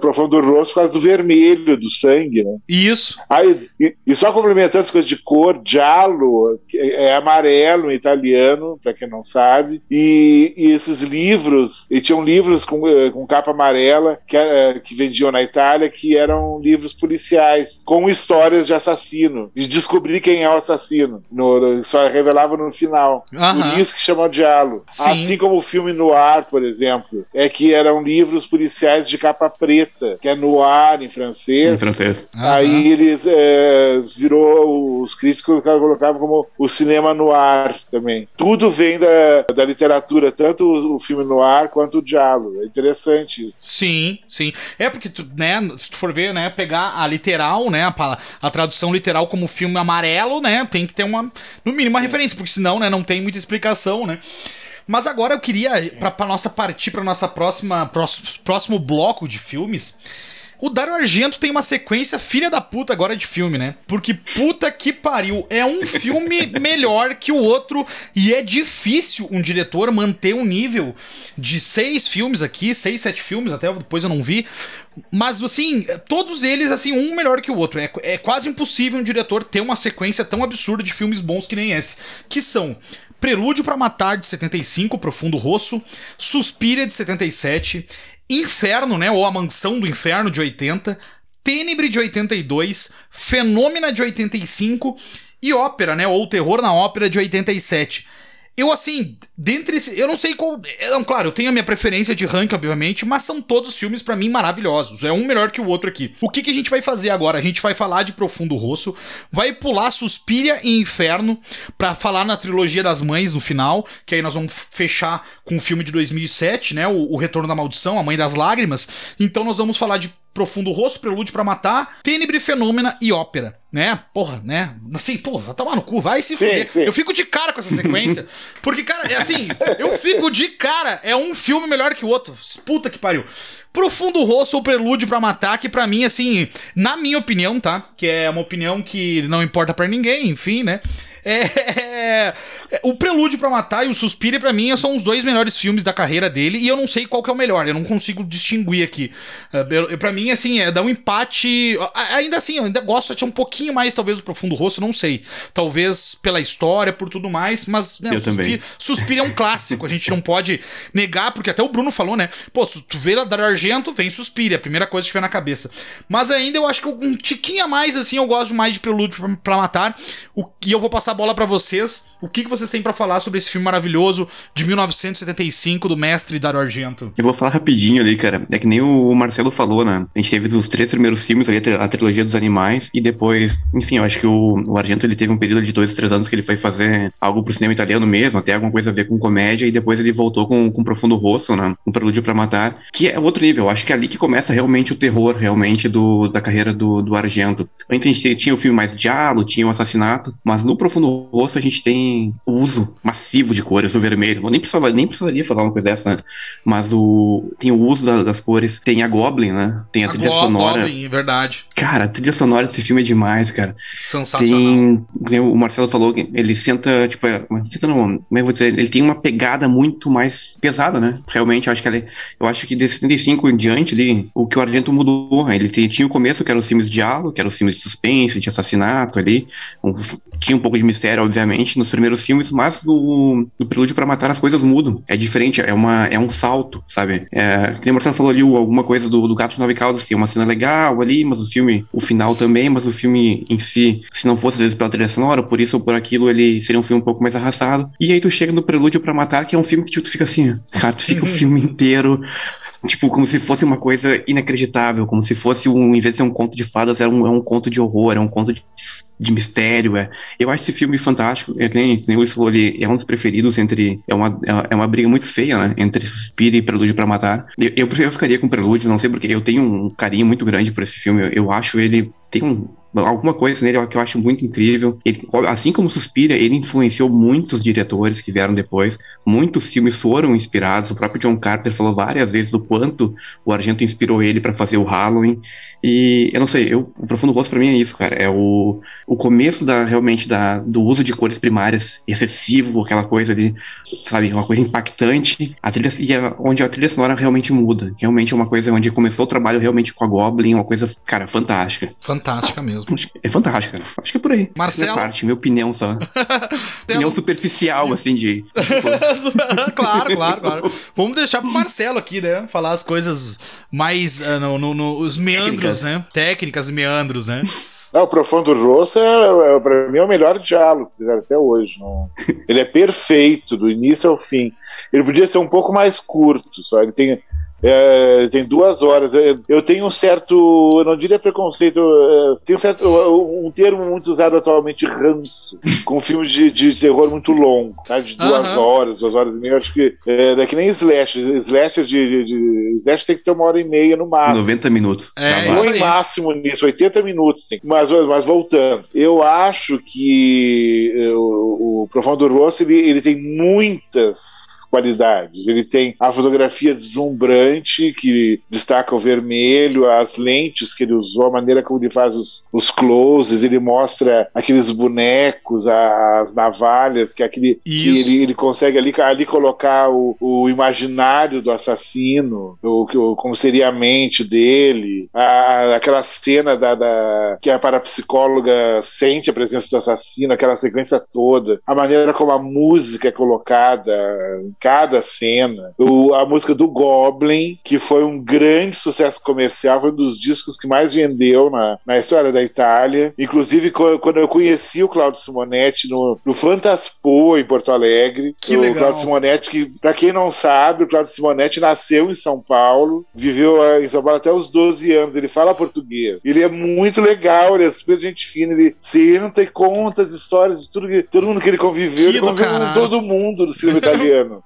Profundo Rosso por causa do vermelho, do sangue, né? Isso. Aí, e, e só complementando as coisas de cor, giallo é, é amarelo em italiano, para quem não sabe. E, e esses livros, e tinham livros com, eh, com capa amarela que, eh, que vendiam na Itália, que eram livros policiais, com histórias de assassino, de descobrir quem é o assassino. No, só revelava no final. Aham. Por isso que chamam giallo. Sim. Assim como o filme Noir, por exemplo, é que eram livros policiais de capa preta, que é noir em francês. Em francês. Aí eles é, virou os críticos colocavam como o cinema noir também. Tudo vem da, da literatura, tanto o, o filme noir quanto o diálogo. É interessante isso. Sim, sim. É porque, tu, né, se tu for ver, né, pegar a literal, né, a, a tradução literal como filme amarelo, né, tem que ter uma, no mínimo, uma referência, porque senão, né, não tem muita explicação, né. Mas agora eu queria, pra, pra nossa partir pra nossa próxima, próximo, próximo bloco de filmes, o Dario Argento tem uma sequência filha da puta agora de filme, né? Porque puta que pariu, é um filme melhor que o outro e é difícil um diretor manter um nível de seis filmes aqui, seis, sete filmes, até depois eu não vi. Mas assim, todos eles, assim, um melhor que o outro. É, é quase impossível um diretor ter uma sequência tão absurda de filmes bons que nem esse. Que são Prelúdio pra Matar, de 75, Profundo Rosso, Suspira, de 77, Inferno, né, ou A Mansão do Inferno, de 80, Tênebre, de 82, Fenômena, de 85 e Ópera, né, ou Terror na Ópera, de 87. Eu, assim, dentre esse. Eu não sei qual. é, Não, claro, eu tenho a minha preferência de ranking, obviamente, mas são todos filmes, pra mim, maravilhosos. É um melhor que o outro aqui. O que, que a gente vai fazer agora? A gente vai falar de Profundo Rosso, vai pular Suspira e Inferno, pra falar na trilogia das mães no final, que aí nós vamos fechar com o filme de 2007, né? O, o Retorno da Maldição, A Mãe das Lágrimas. Então nós vamos falar de Profundo Rosto, Prelúdio pra Matar, Tenebre, Fenômena e Ópera, né? Porra, né? Assim, porra, vai tomar no cu, vai se Sim, fuder. sim. Eu fico de cara com essa sequência, porque, cara, é assim, eu fico de cara, é um filme melhor que o outro. Puta que pariu. Profundo Rosto ou Prelúdio pra Matar, que pra mim, assim, na minha opinião, tá? Que é uma opinião que não importa pra ninguém, enfim, né? É, é, o Prelúdio pra Matar e o Suspira, pra mim, são os dois melhores filmes da carreira dele. E eu não sei qual que é o melhor. Eu não consigo distinguir aqui. É, Pra mim, assim, é dar um empate. Ainda assim, eu ainda gosto de um pouquinho mais, talvez, do Profundo Rosto, não sei. Talvez pela história, por tudo mais. Mas, né, Eu também. É um clássico. A gente não pode negar, porque até o Bruno falou, né? Pô, se tu vê Dario Argento, vem Suspira. É a primeira coisa que tiver na cabeça. Mas ainda eu acho que um tiquinho a mais, assim, eu gosto mais de Prelúdio pra, pra Matar. O, e eu vou passar a bola pra vocês. O que, que vocês vocês têm pra falar sobre esse filme maravilhoso de 1975 do mestre Dario Argento? Eu vou falar rapidinho ali, cara. É que nem o Marcelo falou, né? A gente teve os três primeiros filmes ali, a, tri- a trilogia dos animais, e depois, enfim, eu acho que o, o Argento ele teve um período de dois, três anos que ele foi fazer algo pro cinema italiano mesmo, até alguma coisa a ver com comédia, e depois ele voltou com, com Profundo Rosso, né? Um Prelúdio pra Matar, que é outro nível. Eu acho que é ali que começa realmente o terror, realmente, do, da carreira do, do Argento. Antes a gente tinha o filme mais diálogo, tinha o assassinato, mas no Profundo Rosso a gente tem o uso massivo de cores, o vermelho. Eu nem, precisava, nem precisaria falar uma coisa dessa, né? mas o tem o uso da- das cores, tem a Goblin, né? Tem a, trilha Go- sonora. Goblin, é verdade. Cara, a trilha sonora desse filme é demais, cara. Sensacional. Tem, tem o Marcelo falou que ele senta, tipo, é, senta não, como é vou dizer? Ele tem uma pegada muito mais pesada, né? Realmente, eu acho que ele, eu acho que de 75 em diante ali, o que o Argento mudou, ele tem- tinha o começo que eram os filmes de diálogo, que eram os filmes de suspense, de assassinato ali, um- tinha um pouco de mistério, obviamente, nos primeiros filmes, mas no, no Prelúdio pra Matar as coisas mudam. É diferente, é, uma, é um salto, sabe? É, que nem o Marcelo falou ali, alguma coisa do, do Gato de Nove Caudas, tem uma cena legal ali, mas o filme, o final também, mas o filme em si, se não fosse às vezes pela trilha sonora, por isso ou por aquilo, ele seria um filme um pouco mais arrastado. E aí tu chega no Prelúdio pra Matar, que é um filme que tipo, tu fica assim, cara, tu fica o filme inteiro Tipo, como se fosse uma coisa inacreditável, como se fosse um, em vez de ser um conto de fadas, é um, é um conto de horror, é um conto de, de mistério. É. Eu acho esse filme fantástico, é que nem, o Luiz falou ali, é um dos preferidos entre. É uma, é uma briga muito feia, né? Entre Suspiro e Prelúdio pra Matar. Eu, eu, eu ficaria com Prelúdio, não sei porque eu tenho um carinho muito grande por esse filme. Eu, eu acho ele. Tem um, alguma coisa nele que eu acho muito incrível. Ele, assim como Suspira, ele influenciou muitos diretores que vieram depois. Muitos filmes foram inspirados. O próprio John Carter falou várias vezes o quanto o Argento inspirou ele para fazer o Halloween. E eu não sei, eu, o Profundo Rosto para mim é isso, cara. É o, o começo da realmente da, do uso de cores primárias excessivo, aquela coisa ali, sabe, uma coisa impactante. A trilha, e a, onde a trilha sonora realmente muda. Realmente é uma coisa onde começou o trabalho realmente com a Goblin, uma coisa, cara, fantástica. Fantástica mesmo. É fantástica. Acho que é por aí. Marcelo? Minha parte, minha opinião só. opinião superficial, assim, de. claro, claro, claro. Vamos deixar pro Marcelo aqui, né? Falar as coisas mais. Uh, no, no, no, os meandros, Técnicas. né? Técnicas e meandros, né? Não, o Profundo Rosso, é, é, pra mim, é o melhor diálogo que fizeram até hoje. Não. Ele é perfeito, do início ao fim. Ele podia ser um pouco mais curto, só. Ele tem, é, tem duas horas. Eu, eu tenho um certo, eu não diria preconceito, é, tem um certo, um termo muito usado atualmente, ranço, com um filme de, de terror muito longo, tá? de duas horas, duas horas e meia. Acho que é, é que nem slash. Slash de, de, de slash tem que ter uma hora e meia no máximo. 90 minutos. É, Tá em máximo nisso, 80 minutos. Tem. Mas, mas voltando, eu acho que eh, o, o Profundo Rosso ele, ele tem muitas qualidades. Ele tem a fotografia deslumbrante que destaca o vermelho, as lentes que ele usou, a maneira como ele faz os, os closes, ele mostra aqueles bonecos, as navalhas, que é aquele que ele, ele consegue ali, ali colocar o, o imaginário do assassino, o, que- o- como seria a mente dele, a- aquela cena da, da- que a parapsicóloga sente a presença do assassino, aquela sequência toda, a maneira como a música é colocada cada cena, o- a música do Goblin, que foi um grande sucesso comercial, foi um dos discos que mais vendeu na, na história da Itália. Inclusive, quando eu conheci o Claudio Simonetti no, no Fantaspo, em Porto Alegre, Que o legal. Claudio Simonetti, que, pra quem não sabe, o Claudio Simonetti nasceu em São Paulo, viveu eh, em São Paulo até os 12 anos, ele fala português. Ele é muito legal, ele é super gente fina, ele senta e conta as histórias de tudo que, todo mundo que ele conviveu, Que ele conviveu com todo mundo do cinema italiano.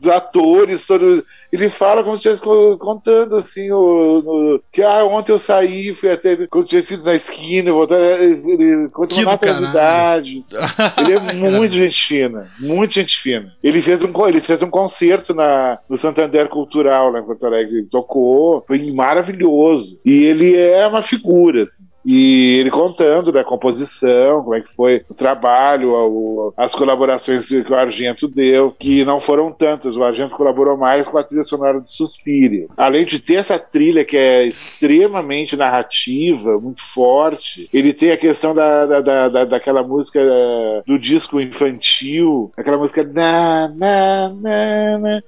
Os atores, todos. Ele fala como se estivesse co- contando assim, o, no- que ah, ontem eu saí, fui até. Quando tinha sido na esquina, voltar, ele, conta uma naturalidade. Ele é muito gente fina, muito gente fina. Ele fez um, ele fez um concerto na, no Santander Cultural, lá em Porto Alegre. Ele tocou, foi maravilhoso. E ele é uma figura, assim. E ele contando da composição, como é que foi o trabalho, o- as colaborações que o Argento deu, que não foram tantas. Contas, o Argento colaborou mais com a trilha sonora do Suspiria. Além de ter essa trilha que é extremamente narrativa, muito forte, ele tem a questão da, da, da, da- daquela música eh, do disco infantil, aquela música na, na, na, na,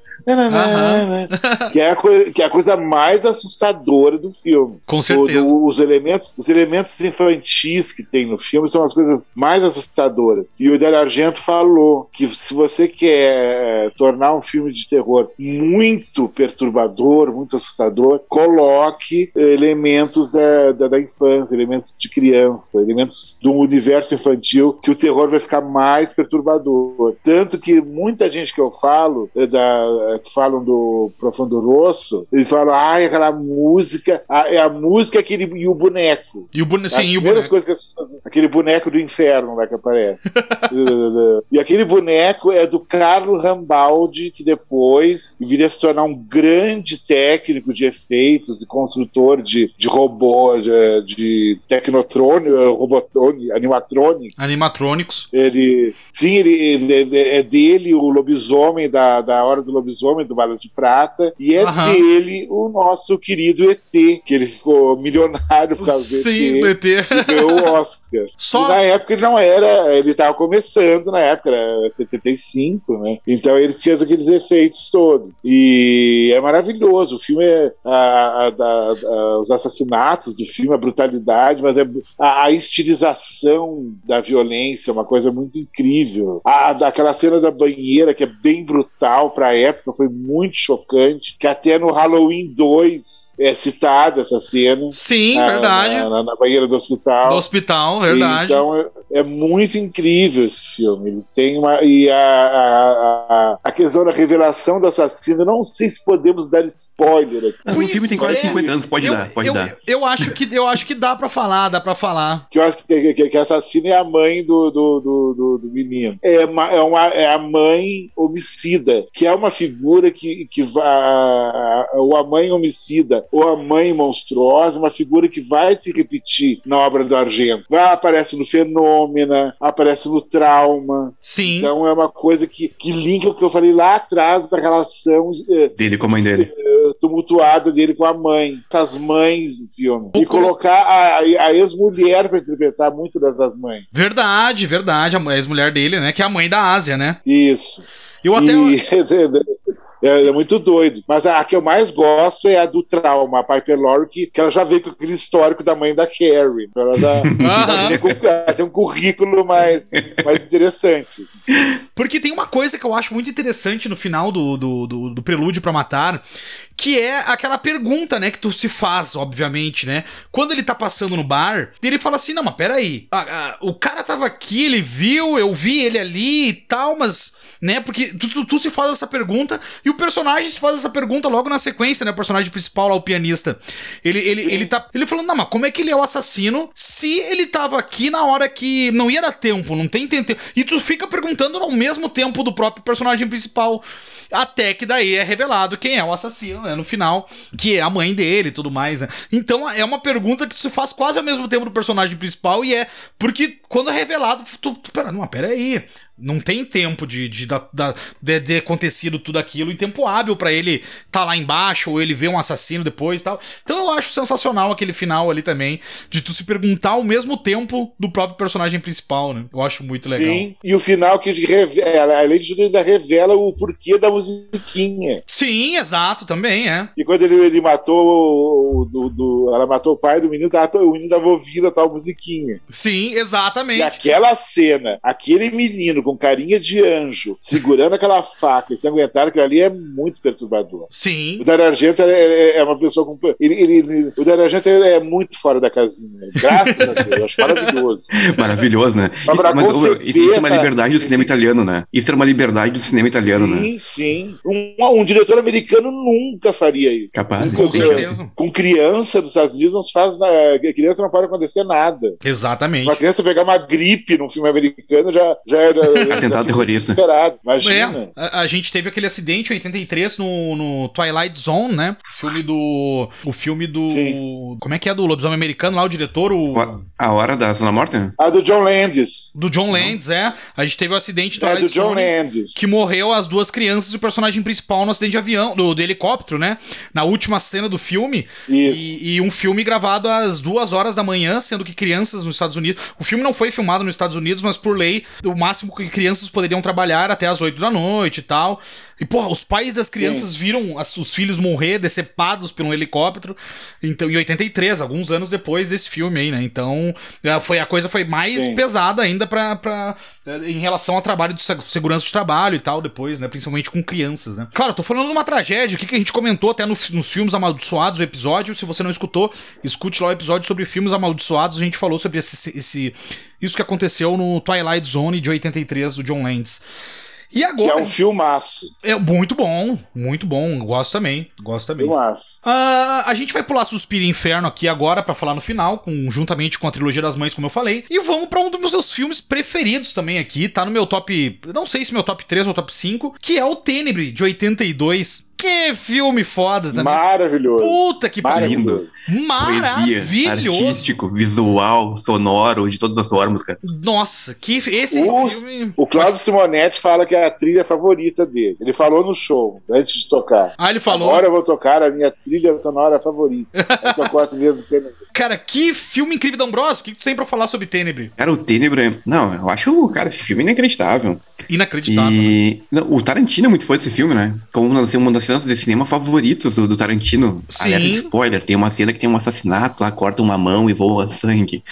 que, é que é a coisa mais assustadora do filme. Com certeza. O- do- os, elementos, os elementos infantis que tem no filme são as coisas mais assustadoras. E o Dario Argento falou que se você quer eh, tornar um filme de terror muito perturbador, muito assustador, coloque elementos da, da, da infância, elementos de criança, elementos do universo infantil, que o terror vai ficar mais perturbador. Tanto que muita gente que eu falo, eh, da, que falam do Profundo Rosso, eles falam, ai, aquela música, a- é a música aquele, e o boneco. E o boneco. Sim, e o boneco. coisas que as pessoas- aquele boneco do inferno lá que aparece. e aquele boneco é do Carlo Rambaldi, que depois viria se tornar um grande técnico de efeitos, de construtor de, de robô, de, de tecnotrônico, robotrônico, animatrônico. Animatrônicos. Ele, sim, ele, ele- ele- é dele o lobisomem da, da Hora do Lobisomem, do Bala de Prata, e é Aham. dele o nosso querido ET, que ele ficou milionário por causa Sim, do do ET. ET. e ganhou o Oscar. Só- E na época ele não era, ele estava começando na época, era 75, né? Então ele fez aqueles efeitos todos. E é maravilhoso. O filme é a- a- a- os assassinatos do filme, a brutalidade, mas é a, estilização da violência, é uma coisa muito incrível. A, daquela cena da banheira que é bem brutal para a época, foi muito chocante, que até no Halloween 2 é citada essa cena. Sim, na- verdade. Na, na- na banheira do hospital. Do hospital, verdade. Então é, é muito incrível esse filme. Ele tem uma. E a, a, a, a questão da revelação do assassino, eu não sei se podemos dar spoiler aqui. O filme tem quase é. 50 anos, pode eu, dar, pode eu, dar. eu acho que eu acho que dá pra falar, dá pra falar. Que eu acho que, que, que a assassina é a mãe do, do, do, do, do menino. É, uma, é, uma, é a mãe homicida, que é uma figura que, que vai. Ou a mãe homicida, ou a mãe monstruosa, uma figura que vai se repetir na obra do Argento. Vai, aparece no Fenômena, aparece no Trauma. Sim. Então é uma coisa que, que linka o que eu falei lá atrás da relação eh, Dele com a mãe dele. tumultuada dele com a mãe, essas mães no filme. E colocar a, a- a ex-mulher para interpretar muitas dessas mães. Verdade, verdade. A ex-mulher dele, né? Que é a mãe da Ásia, né? Isso. Eu até. E, é, é muito doido. Mas a, que eu mais gosto é a do trauma, a Piper Laurie, que, que ela já veio com aquele histórico da mãe da Carrie. Então ela, dá, ela tem um- ela tem um currículo mais, mais interessante. Porque tem uma coisa que eu acho muito interessante no final do, do, do, do Prelúdio pra Matar, que é aquela pergunta, né, que tu se faz, obviamente, né? Quando ele tá passando no bar, ele fala assim: não, mas peraí, ah, ah, o cara tava aqui, ele viu, eu vi ele ali e tal, mas, né, porque tu, tu, tu se faz essa pergunta e o personagem se faz essa pergunta logo na sequência, né? O personagem principal lá, o pianista. Ele, ele, ele tá. Ele falando, não, mas como é que ele é o assassino se ele tava aqui na hora que não ia dar tempo, não tem tempo. E tu fica perguntando ao mesmo tempo do próprio personagem principal. Até que daí é revelado quem é o assassino, né? No final, que é a mãe dele e tudo mais, né? Então é uma pergunta que se faz quase ao mesmo tempo do personagem principal e é. Porque quando é revelado, tu. tu pera, não, pera aí. Não tem tempo de, de, de, de acontecido tudo aquilo em tempo hábil pra ele tá lá embaixo ou ele ver um assassino depois e tal. Então eu acho sensacional aquele final ali também, de tu se perguntar ao mesmo tempo do próprio personagem principal, né? Eu acho muito legal. Sim, e o final que revela, além de tudo, ainda revela o porquê da musiquinha. Sim, exato, também é. E quando ele, ele matou o, do, do- ela matou o pai do menino, tava, o menino tava ouvindo a tal musiquinha. Sim, E exatamente. aquela cena, aquele menino com carinha de anjo, segurando aquela faca e sanguentado, aquilo ali é muito perturbador. Sim. O Dario Argento é, é- é uma pessoa com. Ele, ele- ele- o Dario Argento é, é muito fora da casinha. Graças a Deus, eu acho maravilhoso. Maravilhoso, né? Mas Isso, mas, conceber isso, isso é uma liberdade do cinema italiano, né? Isso é uma liberdade do cinema italiano, né? Sim, sim. Um, um diretor americano nunca faria isso. Capaz. Com né? certeza. Com criança dos Estados Unidos não se faz. Na, criança não pode acontecer nada. Exatamente. Se uma criança pegar uma gripe num filme americano, já, já, era- eles Atentado terrorista. Imagina. É, a, a gente teve aquele acidente em 83 no, no Twilight Zone, né? O filme do. O filme do. Sim. Como é que é? Do lobisomem americano lá, o diretor, o. A hora da Zona Morta? A do John Landis. Do John Landis, é. A gente teve o acidente do É, Twilight do John Zone. Landis. Que morreu as duas crianças e o personagem principal no acidente de avião, do, do helicóptero, né? Na última cena do filme. Isso. E, e um filme gravado às duas horas da manhã, sendo que crianças nos Estados Unidos. O filme não foi filmado nos Estados Unidos, mas por lei, o máximo que crianças poderiam trabalhar até as 8 da noite e tal. E, porra, os pais das crianças viram as- os filhos morrer decepados por um helicóptero. Então, em 83, alguns anos depois desse filme aí, né? Então, eh, foi, a coisa foi mais Sim. pesada ainda pra, pra, eh, em relação ao trabalho de seg- segurança de trabalho e tal, depois, né? Principalmente com crianças, né? Claro, eu tô falando de uma tragédia aqui que a gente comentou até no nos filmes amaldiçoados, o episódio. Se você não escutou, escute lá o episódio sobre filmes amaldiçoados. A gente falou sobre esse, esse- isso que aconteceu no Twilight Zone de 83 do John Landis. E Que é agora. um filmaço. É muito bom, muito bom. Gosto também. Gosto também. Filmaço. Ah, a gente vai pular Suspiro e Inferno aqui agora pra falar no final, com, juntamente com a trilogia das mães, como eu falei. E vamos pra um dos meus filmes preferidos também aqui. Tá no meu top. Não sei se meu top 3 ou top 5, que é o Tenebre, de 82. Que filme foda também. Maravilhoso. Puta que pariu. Maravilhoso. Artístico, visual, sonoro, de todas as formas, cara. Nossa, que esse O- filme. O Claudio Simonetti fala que é a trilha favorita dele. Ele falou no show, antes de tocar. Ah, ele falou. Agora eu vou tocar a minha trilha sonora favorita. Ele tocou a trilha do Tenebre. Cara, que filme incrível, D'Ambrosio. O que tu tem pra falar sobre Tenebre? Cara, o Tenebre. Não, eu acho, cara, esse filme inacreditável. Inacreditável. né? E não, o Tarantino é muito fã desse filme, né? Como das, uma das cenas de cinema favoritas do, do Tarantino. Sim. Alerta de spoiler, tem uma cena que tem um assassinato, lá corta uma mão e voa sangue.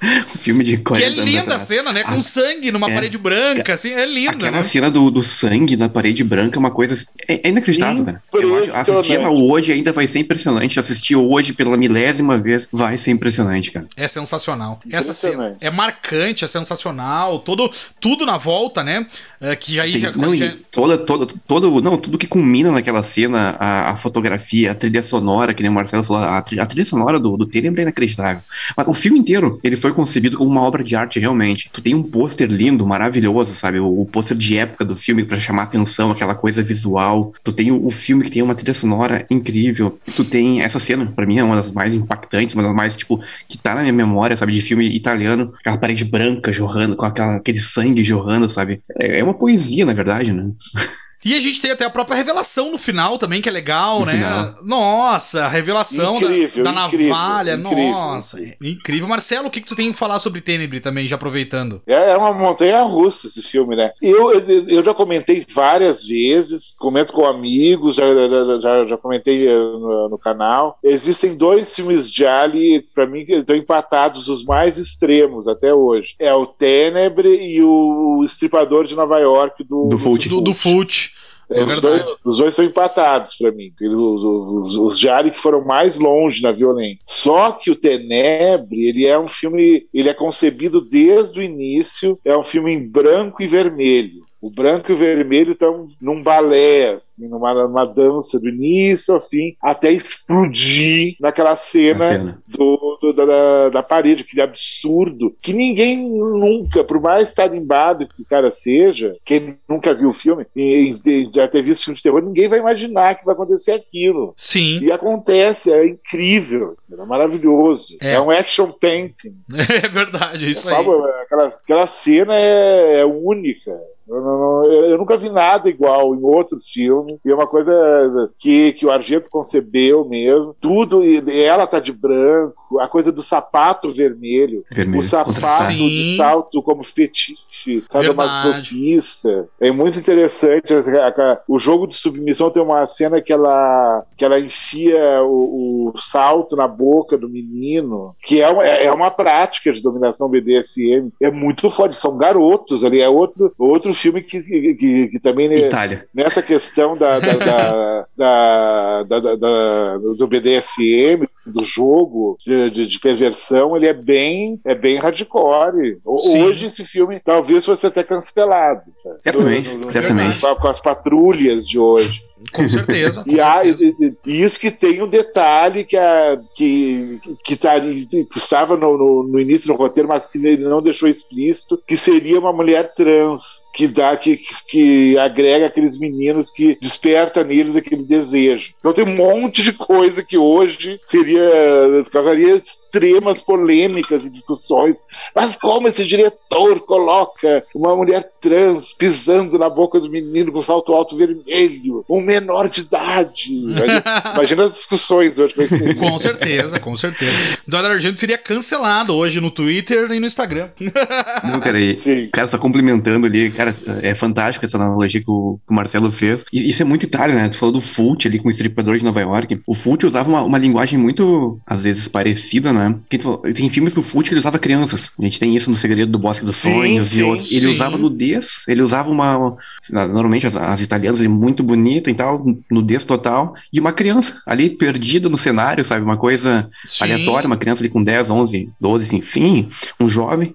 um filme de Que 40 é anos linda a cena, né? Com Ah, sangue numa é. parede branca, assim, é linda, Aquela né? cena do, do sangue na parede branca é uma coisa. É, é inacreditável, cara. Eu acho, assistir ela Impressionante. hoje ainda vai ser impressionante. Assistir hoje pela milésima vez vai ser impressionante, cara. É sensacional. Essa cena é marcante, é sensacional. Todo, tudo na volta, né? É, que aí Tem- já, não, já- toda, toda, todo, não, tudo que culmina naquela cena, a, a fotografia, a trilha sonora, que nem o Marcelo falou, a trilha, a trilha sonora do, do Tenebre é inacreditável. Mas o filme inteiro, ele foi concebido como uma obra de arte, realmente. Tu tem um pôster lindo, maravilhoso, sabe? O, o pôster de época do filme pra chamar atenção, aquela coisa visual. Tu tem o, o filme que tem uma trilha sonora incrível. Tu tem essa cena, pra mim é uma das mais impactantes, uma das mais, tipo, que tá na minha memória, sabe? De filme italiano, aquela parede branca jorrando, com aquela, aquele sangue jorrando, sabe? É, é uma poesia, na verdade, né? E a gente tem até a própria revelação no final também, que é legal, No né? final. Nossa, a revelação da- Incrível, da, incrível, navalha. incrível, Nossa, incrível. Marcelo, o que, que tu tem que falar sobre Tenebre também, já aproveitando? É é uma montanha russa esse filme, né? Eu, eu, eu já comentei várias vezes, comento com amigos, já, já, já, comentei eh, no, no canal. Existem dois filmes de Ali, pra mim, que estão empatados, os mais extremos até hoje. É o Tenebre e o Estripador de Nova York do, Do Fulci. Do, do Fult. É os. Dois, os dois são empatados pra mim. Eles- Os, os, os de Ali que foram mais longe na violência. Só que o Tenebre, ele é um filme, ele é concebido desde o início, é um filme em branco e vermelho. O branco e o vermelho estão num balé, assim, numa, numa dança do início ao fim, até explodir naquela cena, cena. do, da, da, parede, aquele absurdo, que ninguém nunca, por mais tarimbado que o cara seja, quem nunca viu o filme, e, e já ter visto filme de terror, ninguém vai imaginar que vai acontecer aquilo. Sim. E acontece, é incrível, é maravilhoso. É. É, um action painting. É verdade, é isso É aí. fabo- aquela, aquela cena é, é única. Eu, não- não- eu- eu nunca vi nada igual em outro filme. E é uma coisa que, que o Argento concebeu mesmo. Tudo, e ela tá de branco, a coisa do sapato vermelho, Vermelho. o sapato Sim. de salto como fetiche, sadomasoquista. É muito interessante. O jogo de submissão tem uma cena que ela, que ela enfia o, o salto na boca do menino, que é uma, é uma prática de dominação BDSM. É muito forte. São garotos ali. É outro, outro filme que, que, que- que também Itália. nessa questão da, da, da, da- da- da- da- do BDSM, do jogo de, de, de perversão, ele é bem, é bem hardcore. Sim. Hoje esse filme talvez fosse até cancelado. sabe? Certamente, certamente. Com as patrulhas de hoje. Com certeza. com E, certeza. e- e isso que tem um detalhe que, a, que, que, tá, que estava no, no, no início do roteiro, mas que ele não deixou explícito, que seria uma mulher trans. Que dá, que, que agrega aqueles meninos que desperta neles aquele desejo. Então tem um monte de coisa que hoje seria causaria extremas polêmicas e discussões. Mas como esse diretor coloca uma mulher trans pisando na boca do menino com salto alto vermelho, um menor de idade? Imagina, as discussões hoje. Com certeza, com certeza. Eduardo Argento seria cancelado hoje no Twitter e no Instagram. Não, cara, e, Sim. cara, só complementando ali, cara, é fantástico essa analogia que o, que o Marcelo fez. E isso é muito Itália, né? Tu falou do Fult ali com o estripador de Nova York. O Fult usava uma, uma linguagem muito, às vezes, parecida, né? Porque tem filmes do Fult que ele usava crianças. A gente tem isso no Segredo do Bosque dos Sonhos sim, e outros. Ele sim. usava nudez, ele usava uma. Normalmente as, as italianas, ele muito bonita e tal, nudez total, e uma criança ali perdida no cenário, sabe? Uma coisa Sim. aleatória, uma criança ali com 10, 11, 12, enfim, um jovem.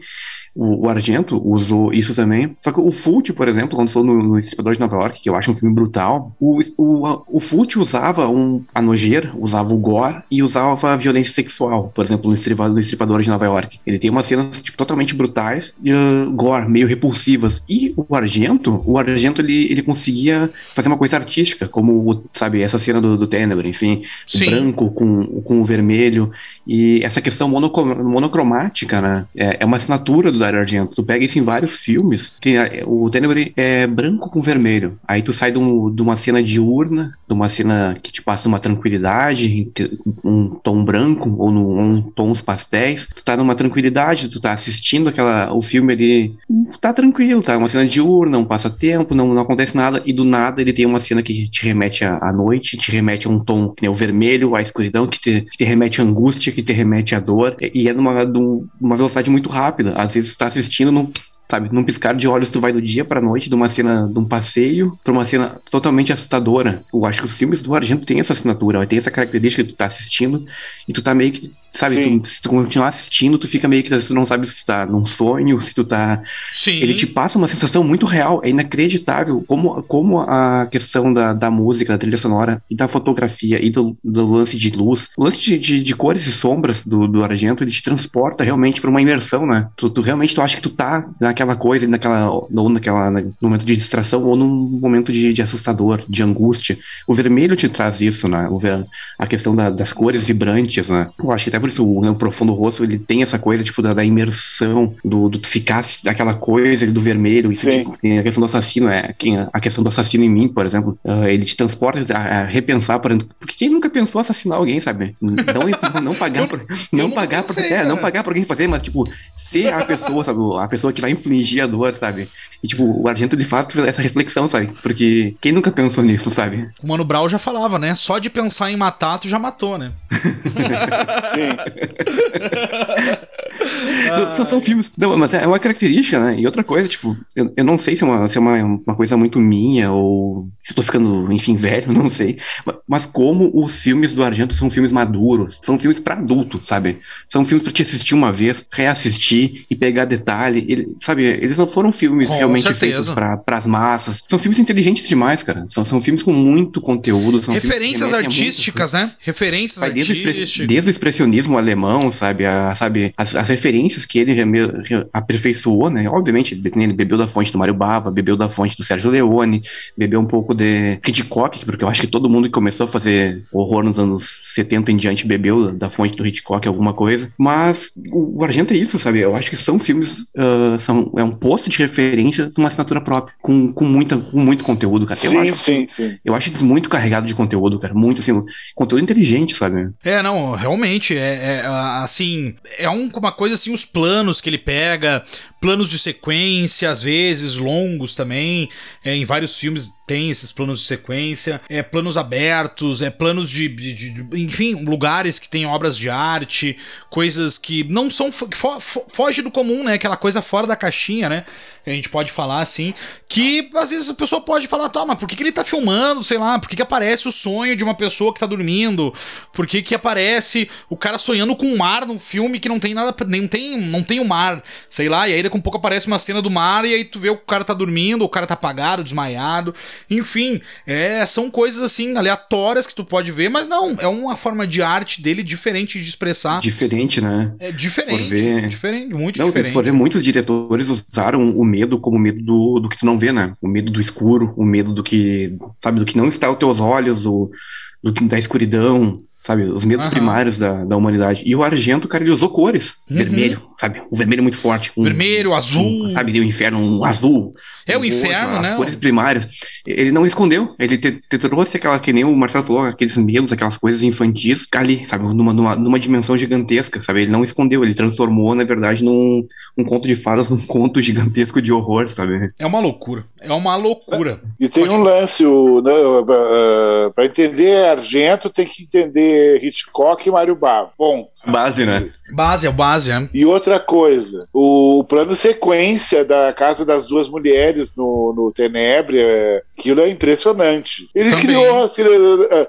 O, o Argento usou isso também. Só que o Fult, por exemplo, quando falou no, no Estripador de Nova York, que eu acho um filme brutal, o, o, o Fult usava um, a nojeira, usava o gore e usava a violência sexual. Por exemplo, no Estripador, no Estripador de Nova York. Ele tem umas cenas tipo, totalmente brutais e uh, gore, meio repulsivas. E o Argento, o Argento ele, ele conseguia fazer uma coisa artística, como, sabe, essa cena do, do Tenebre, enfim, Sim. branco com, com o vermelho. E essa questão monocro- monocromática, né? É, é uma assinatura do Dario Argento. Tu pega isso em vários filmes. Que é- o Tenebre é branco com vermelho. Aí tu sai de, um- de uma cena diurna, de uma cena que te passa uma tranquilidade, um tom branco ou num, um tons pastéis. Tu tá numa tranquilidade, tu tá assistindo aquela, o filme ali, tá tranquilo, tá? Uma cena diurna, um passatempo, não, não acontece nada. E do nada ele tem uma cena que te remete à, noite, te remete a um tom que nem o vermelho, a escuridão, que te, que te remete à angústia, que te remete à dor. E, e é numa, de um- uma velocidade muito rápida. Às vezes tu tá assistindo num, sabe, num piscar de olhos tu vai do dia pra noite, de uma cena, de um passeio, pra uma cena totalmente assustadora. Eu acho que os filmes do Argento têm essa assinatura, tem essa característica que tu tá assistindo e tu tá meio que, sabe, tu- se tu continuar assistindo, tu fica meio que, tu não sabe se tu tá num sonho, se tu tá Sim. ele te passa uma sensação muito real, é inacreditável como, como a questão da, da música, da trilha sonora e da fotografia e do, do lance de luz, o lance de, de, de cores e sombras do, do Argento, ele te transporta realmente pra uma imersão, né? Tu, tu realmente tu acha que tu tá naquela coisa, naquela, ou naquela, no momento de distração ou num momento de, de assustador, de angústia. O vermelho te traz isso, né? O ver, a questão da- das cores vibrantes, né? Eu acho que até por isso o, né, o Profundo Rosto, ele tem essa coisa, tipo, da, da imersão, do, do tu ficar daquela coisa ali do vermelho, isso Sim. de- tem a questão do assassino, é, quem- a questão do assassino em mim, por exemplo, ah, ele te transporta a, a repensar, por exemplo, porque quem nunca pensou assassinar alguém, sabe? Não, não pagar por, não pagar por, é, não pagar por alguém fazer, mas, tipo, ser a pessoa, sabe? A pessoa que vai infligir a dor, sabe? E, tipo, o Argento, ele faz essa reflexão, sabe? Porque quem nunca pensou nisso, sabe? O Mano Brown já falava, né? Só de pensar em matar, tu já matou, né? Sim. São- São, são filmes. Não, mas é uma característica, né? E outra coisa, tipo, eu, eu não sei se é, uma, se é uma, uma coisa muito minha ou se eu tô ficando, enfim, velho, não sei. Ma- Mas como os filmes do Argento são filmes maduros, são filmes pra adulto, sabe? São filmes pra te assistir uma vez, reassistir e pegar detalhe. Ele- sabe, eles não foram filmes Com realmente certeza. feitos pra, pras massas. São filmes inteligentes demais, cara. São, são filmes com muito conteúdo. Referências remetem a muito- artísticas, né? Referências Vai desde artísticas. desde o expressionismo alemão, sabe? A, sabe as, as referências que ele aperfeiçoou, né? Obviamente, ele bebeu da fonte do Mário Bava, bebeu da fonte do Sérgio Leone, bebeu um pouco de Hitchcock, porque eu acho que todo mundo que começou a fazer horror nos anos 70 em diante bebeu da fonte do Hitchcock alguma coisa. Mas o, o Argento é isso, sabe? Eu acho que são filmes, ah, são, é um posto de referência de uma assinatura própria, com, com, muita, com muito conteúdo, cara. Eu Sim, acho sim, sim. eu acho eles muito carregados de conteúdo, cara. Muito, assim, conteúdo inteligente, sabe? É, não, realmente. É, é, é, assim, é um- uma coisa assim, os planos que ele pega, planos de sequência, às vezes longos também, é, em vários filmes tem esses planos de sequência, é planos abertos, é planos de, de- de- enfim, lugares que tem obras de arte, coisas que não são, fo- fo- foge do comum, né, aquela coisa fora da caixinha, né, a gente pode falar assim, que às vezes a pessoa pode falar, tá, mas por que, que ele tá filmando, sei lá, por que, que aparece o sonho de uma pessoa que tá dormindo, por que que aparece o cara sonhando com o mar num filme que não tem nada, nem tem, não tem o mar, sei lá, e aí daqui a pouco aparece uma cena do mar e aí tu vê o cara tá dormindo, o cara tá apagado, desmaiado, enfim, é, são coisas assim aleatórias que tu pode ver, mas não, é uma forma de arte dele diferente de expressar. Diferente, né? É diferente, ver- diferente, muito Não, diferente. for ver, muitos diretores usaram o medo como medo do, do que tu não vê, né? O medo do escuro, o medo do que, sabe, do que não está aos teus olhos, o, do da escuridão, sabe? Os medos Aham. primários da, da humanidade. E o Argento, cara, ele usou cores. Uhum. Vermelho, sabe? O vermelho muito forte. um- Vermelho, azul. um, sabe, o inferno, um azul. É, o um roxo, inferno, as né? cores primárias. Ele não escondeu. Ele te, te trouxe aquela, que nem o Marcelo falou, aqueles medos, aquelas coisas infantis ali, sabe? Numa, numa, numa dimensão gigantesca, sabe? Ele não escondeu, ele transformou, na verdade, num um conto de fadas num conto gigantesco de horror, sabe? É uma loucura. É uma loucura. E tem Pode um lance, o, né, para entender Argento tem que entender Hitchcock e Mário Bava. Bom, Base, né? Base, é o base, é. E outra coisa, o plano sequência da Casa das Duas Mulheres no, no Tenebre, é, aquilo é impressionante. Ele Também. criou, se,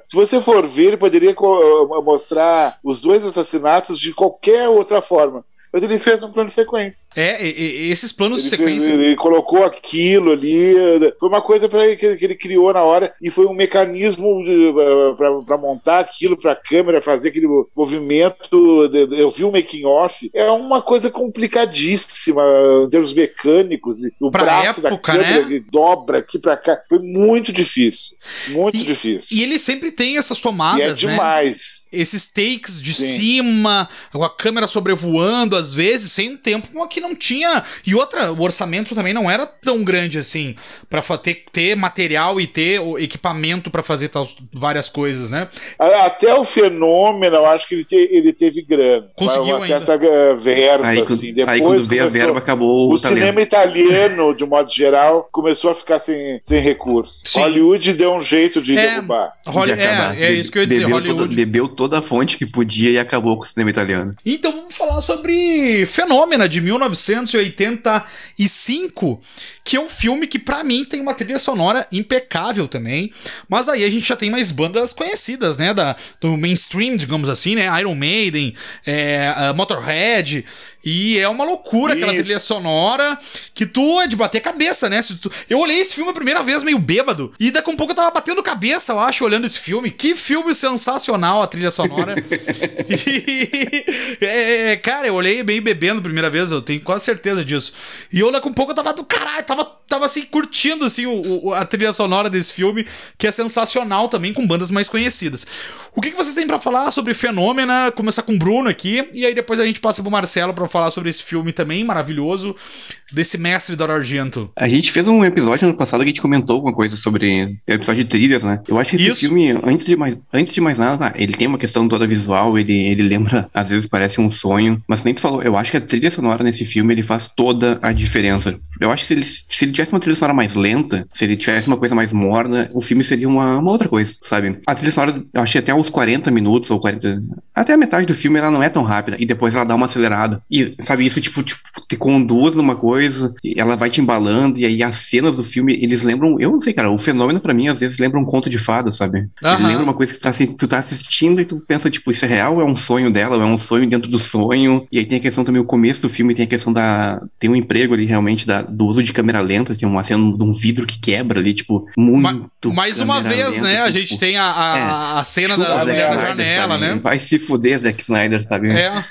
se você for ver, ele poderia mostrar os dois assassinatos de qualquer outra forma. Mas ele fez um plano sequência. É, e- e- esses planos Ele, de fez- sequência. ele colocou aquilo ali. Foi uma coisa pra ele, que, que ele criou na hora e foi um mecanismo para montar aquilo para a câmera fazer aquele movimento. de- de- eu vi o making off. É uma coisa complicadíssima em termos mecânicos. O Pra braço época, da câmera né? que dobra aqui para cá. Foi muito difícil. Muito E- difícil. E ele sempre tem essas E é tomadas, né? demais. Esses takes de Sim. cima, com a câmera sobrevoando, às vezes, sem um tempo que não tinha. E outra, o orçamento também não era tão grande assim, pra fa- ter, ter material e ter o equipamento pra fazer tais várias coisas, né? Até o fenômeno, eu acho que ele, te- ele teve grana. Conseguiu uma certa eh, verba, Aí, quando- assim. Depois aí quando veio a verba, acabou o, O talento. cinema italiano, de modo geral, começou a ficar sem, sem recurso. Sim. Hollywood deu um jeito de É, derrubar. Holly- De acabar. é, é isso que eu ia dizer, bebeu Hollywood. Toda, bebeu toda a fonte que podia e acabou com o cinema italiano. Então vamos falar sobre Fenômena de 1985, que é um filme que pra mim tem uma trilha sonora impecável também. Mas aí a gente já tem mais bandas conhecidas, né, da do mainstream, digamos assim, né, Iron Maiden, é, Motorhead. E é uma loucura aquela Isso. trilha sonora que tu é de bater cabeça, né? Se tu- Eu olhei esse filme a primeira vez meio bêbado e daqui a um pouco eu tava batendo cabeça, eu acho, olhando esse filme. Que filme sensacional a trilha sonora. E, é, cara, eu olhei bem bebendo a primeira vez, eu tenho quase certeza disso. E eu daqui a um pouco eu tava do caralho, tava, tava assim, curtindo assim, o, o- a trilha sonora desse filme, que é sensacional também, com bandas mais conhecidas. O que, que vocês têm pra falar sobre Fenômena? Começar com o Bruno aqui, e aí depois a gente passa pro Marcelo pra falar sobre esse filme também maravilhoso, desse mestre Dario Argento. A gente fez um episódio ano passado que a gente comentou alguma coisa sobre o episódio de trilhas, né? Eu acho que esse Isso. filme, antes de mais, antes de mais nada, ele tem uma questão toda visual, ele, ele lembra, às vezes parece um sonho, mas nem tu falou, eu acho que a trilha sonora nesse filme, ele faz toda a diferença. Eu acho que se ele, se ele tivesse uma trilha sonora mais lenta, se ele tivesse uma coisa mais morna, o filme seria uma, uma outra coisa, sabe? A trilha sonora, eu achei até os 40 minutos ou 40, até a metade do filme, ela não é tão rápida, e depois ela dá uma acelerada. E, sabe, isso, tipo, tipo te conduz numa coisa, ela vai te embalando, e aí as cenas do filme, eles lembram, eu não sei, cara, o fenômeno pra mim, às vezes, lembra um conto de fada, sabe? Aham. Ele lembra uma coisa que tu tá, assim, tu tá assistindo e tu pensa, tipo, isso é real ou é um sonho dela, ou é um sonho dentro do sonho? E aí tem a questão também, o começo do filme tem a questão da. Tem um emprego ali realmente da, do uso de câmera lenta, tem uma cena de um vidro que quebra ali, tipo, muito. Mais uma vez, lenta, né? assim, a gente tipo, tem a, a, é. a cena da, da Zack Snyder, janela, sabe? né? Vai se fuder, Zack Snyder, sabe? É.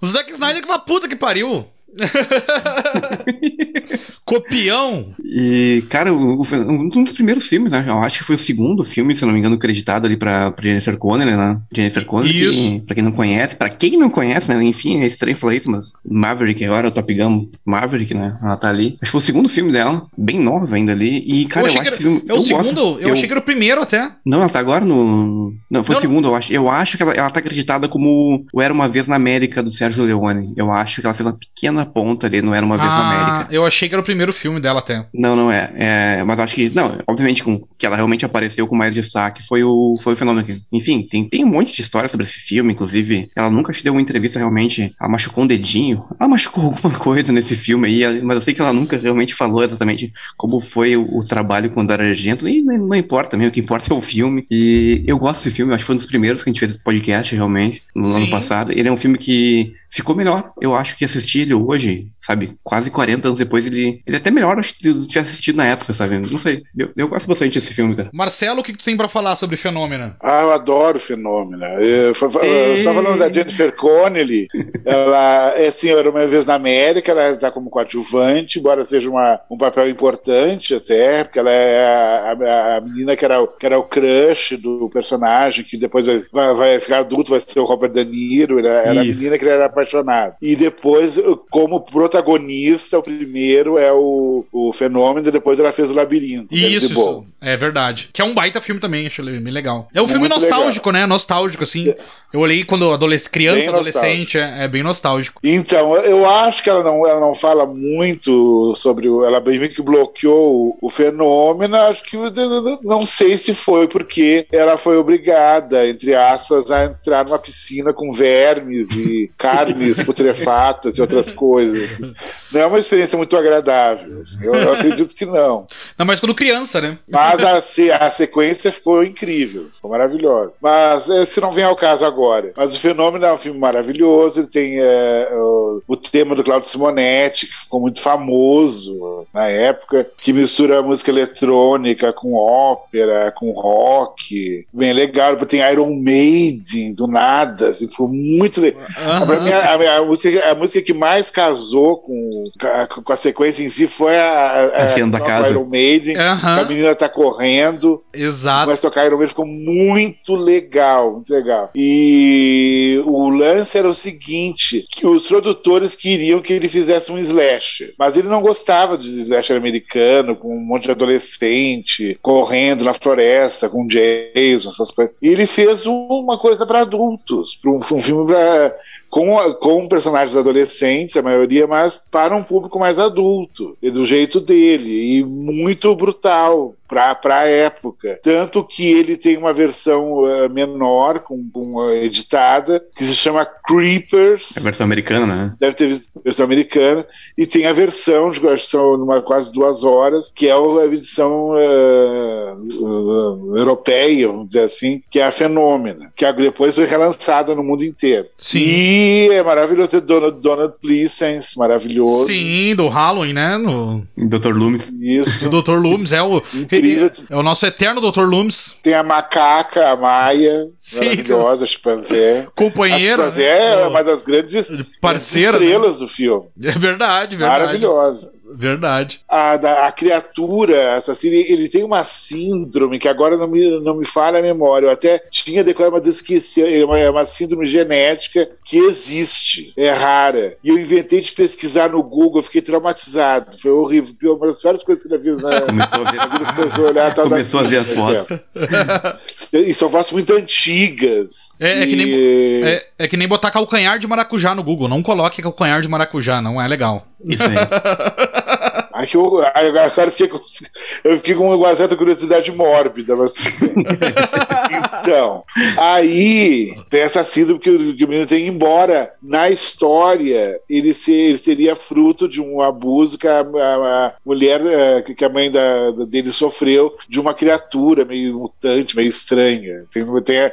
O Zack Snyder que uma puta que pariu. Copião? E, cara, o, um dos primeiros filmes, né? Eu acho que foi o segundo filme, se eu não me engano, creditado ali pra, pra Jennifer Connelly, né? Jennifer Connelly, Isso. que, pra quem não conhece, pra quem não conhece, né? Enfim, é estranho falar isso, mas Maverick agora, o Top Gun Maverick, né? Ela tá ali. Acho que foi o segundo filme dela, bem nova ainda ali. E, cara, eu, achei acho que filme. É o eu gosto. segundo? Eu, achei que era o primeiro até. Não, ela tá agora no. Não, foi Não, o segundo, eu acho. Eu acho que ela, ela tá acreditada como o Era Uma Vez na América do Sérgio Leone. Eu acho que ela fez uma pequena ponta ali no Era Uma Vez na Ah, América. eu achei que era o primeiro filme dela até. Não, não é. é. Mas acho que. Não, obviamente, com, que ela realmente apareceu com mais destaque foi o, foi o fenômeno aqui. Enfim, tem, tem um monte de história sobre esse filme, inclusive. Ela nunca te deu uma entrevista realmente. Ela machucou um dedinho. Ela machucou alguma coisa nesse filme aí, mas eu sei que ela nunca realmente falou exatamente como foi o, o trabalho quando era argento. E não, não importa também, o que importa é o filme. E eu gosto desse filme, acho que foi um dos primeiros que a gente fez esse podcast, realmente, no Sim. ano passado. Ele é um filme que ficou melhor. Eu acho que assistir ele hoje, sabe, quase 40 anos depois, ele, ele é até melhor acho que eu tinha assistido na época, sabe? Não sei. Eu, eu gosto bastante desse filme, cara. Marcelo, o que, que tu tem pra falar sobre Fenômeno? Ah, eu adoro fenômeno. Eu, Ei. só falando da Jennifer Connelly, ela é assim, era uma vez na América, ela está como coadjuvante, embora seja uma, um papel importante até, porque ela é a, a- a menina que era, o- que era o crush do personagem, que depois vai, vai- ficar adulto, vai ser o Robert De Niro, era, era a menina que ele era apaixonado. E depois, como protagonista, o primeiro é o, o fenômeno, e depois ela fez o labirinto. Isso, David isso. Bowie. É verdade. Que é um baita filme também, acho bem legal. É um É filme nostálgico, né? Nostálgico, assim. Eu olhei quando adolesc criança, adolescente, é, é bem nostálgico. Então, eu acho que ela não, ela não fala muito sobre. o- Ela bem que bloqueou o, o fenômeno. Acho que não sei se foi porque ela foi obrigada, entre aspas, a entrar numa piscina com vermes e carnes putrefatas e outras coisas. Não é uma experiência muito agradável. Assim. Eu, eu acredito que não. Não, mas quando criança, né? Mas a, a sequência ficou incrível, ficou maravilhosa. Mas eh, se não vem ao caso agora. Mas o Fenômeno é um filme maravilhoso, ele tem eh, o, o tema do Claudio Simonetti, que ficou muito famoso na época, que mistura música eletrônica com ópera, com rock. Bem legal, tem Iron Maiden, do nada, assim, foi muito legal. Aham. Pra mim, a, a- a música, a música que mais casou com, com a sequência em si foi a, A cena da casa. Iron Maiden. A menina tá correndo, Exato. mas tocar Iron Maiden ficou muito legal, muito legal. E o lance era o seguinte, que os produtores queriam que ele fizesse um slasher, mas ele não gostava de slasher americano, com um monte de adolescente correndo na floresta, com Jason, essas coisas. E ele fez uma coisa para adultos, pra um, um filme pra, com, com personagens adolescentes, a maioria, mas para um público mais adulto, e do jeito dele, e muito brutal para a época. Tanto que ele tem uma versão eh, menor, com, com, eh, editada, que se chama Creepers. É a versão americana, né? Deve ter visto a versão americana, e tem a versão, de acho que são numa quase duas horas, que é a edição eh, europeia, vamos dizer assim, que é a Fenômena, que depois foi relançada no mundo inteiro. Sim. E é maravilhoso ter Donald, Donald Pleasence, maravilhoso. Sim, do Halloween, né? No... Dr. Loomis. Isso. O Dr. Loomis é o. Incrível. É o nosso eterno Dr. Loomis. Tem a macaca, a Maia, Sim, maravilhosa, a chimpanzé. A Companheiro. chimpanzé né? é uma das grandes Parceira, estrelas do filme. É verdade, verdade. Maravilhosa. Verdade. A, da- a criatura assassina, ele tem uma síndrome que agora não me, não me falha a memória. Eu até tinha decorado, mas eu esqueci. É uma, é uma síndrome genética que existe, é rara. E eu inventei de pesquisar no Google, eu fiquei traumatizado. Foi horrível. Uma das piores coisas que eu já fiz na, Começou a ver, a da começou a ver as síndrome, fotos. E são fotos muito antigas. É- é que nem- E- É, é que nem botar calcanhar de maracujá no Google. Não coloque calcanhar de maracujá, não é legal. Isso aí. Que eu, agora eu fiquei com, eu fiquei com uma certa curiosidade mórbida, mas. Então, aí tem essa síndrome que, o- que o menino tem, embora na história ele, se, ele seria fruto de um abuso que a, a- a mulher, eh, que a mãe da- da- dele sofreu de uma criatura meio mutante, meio estranha. Tem, tem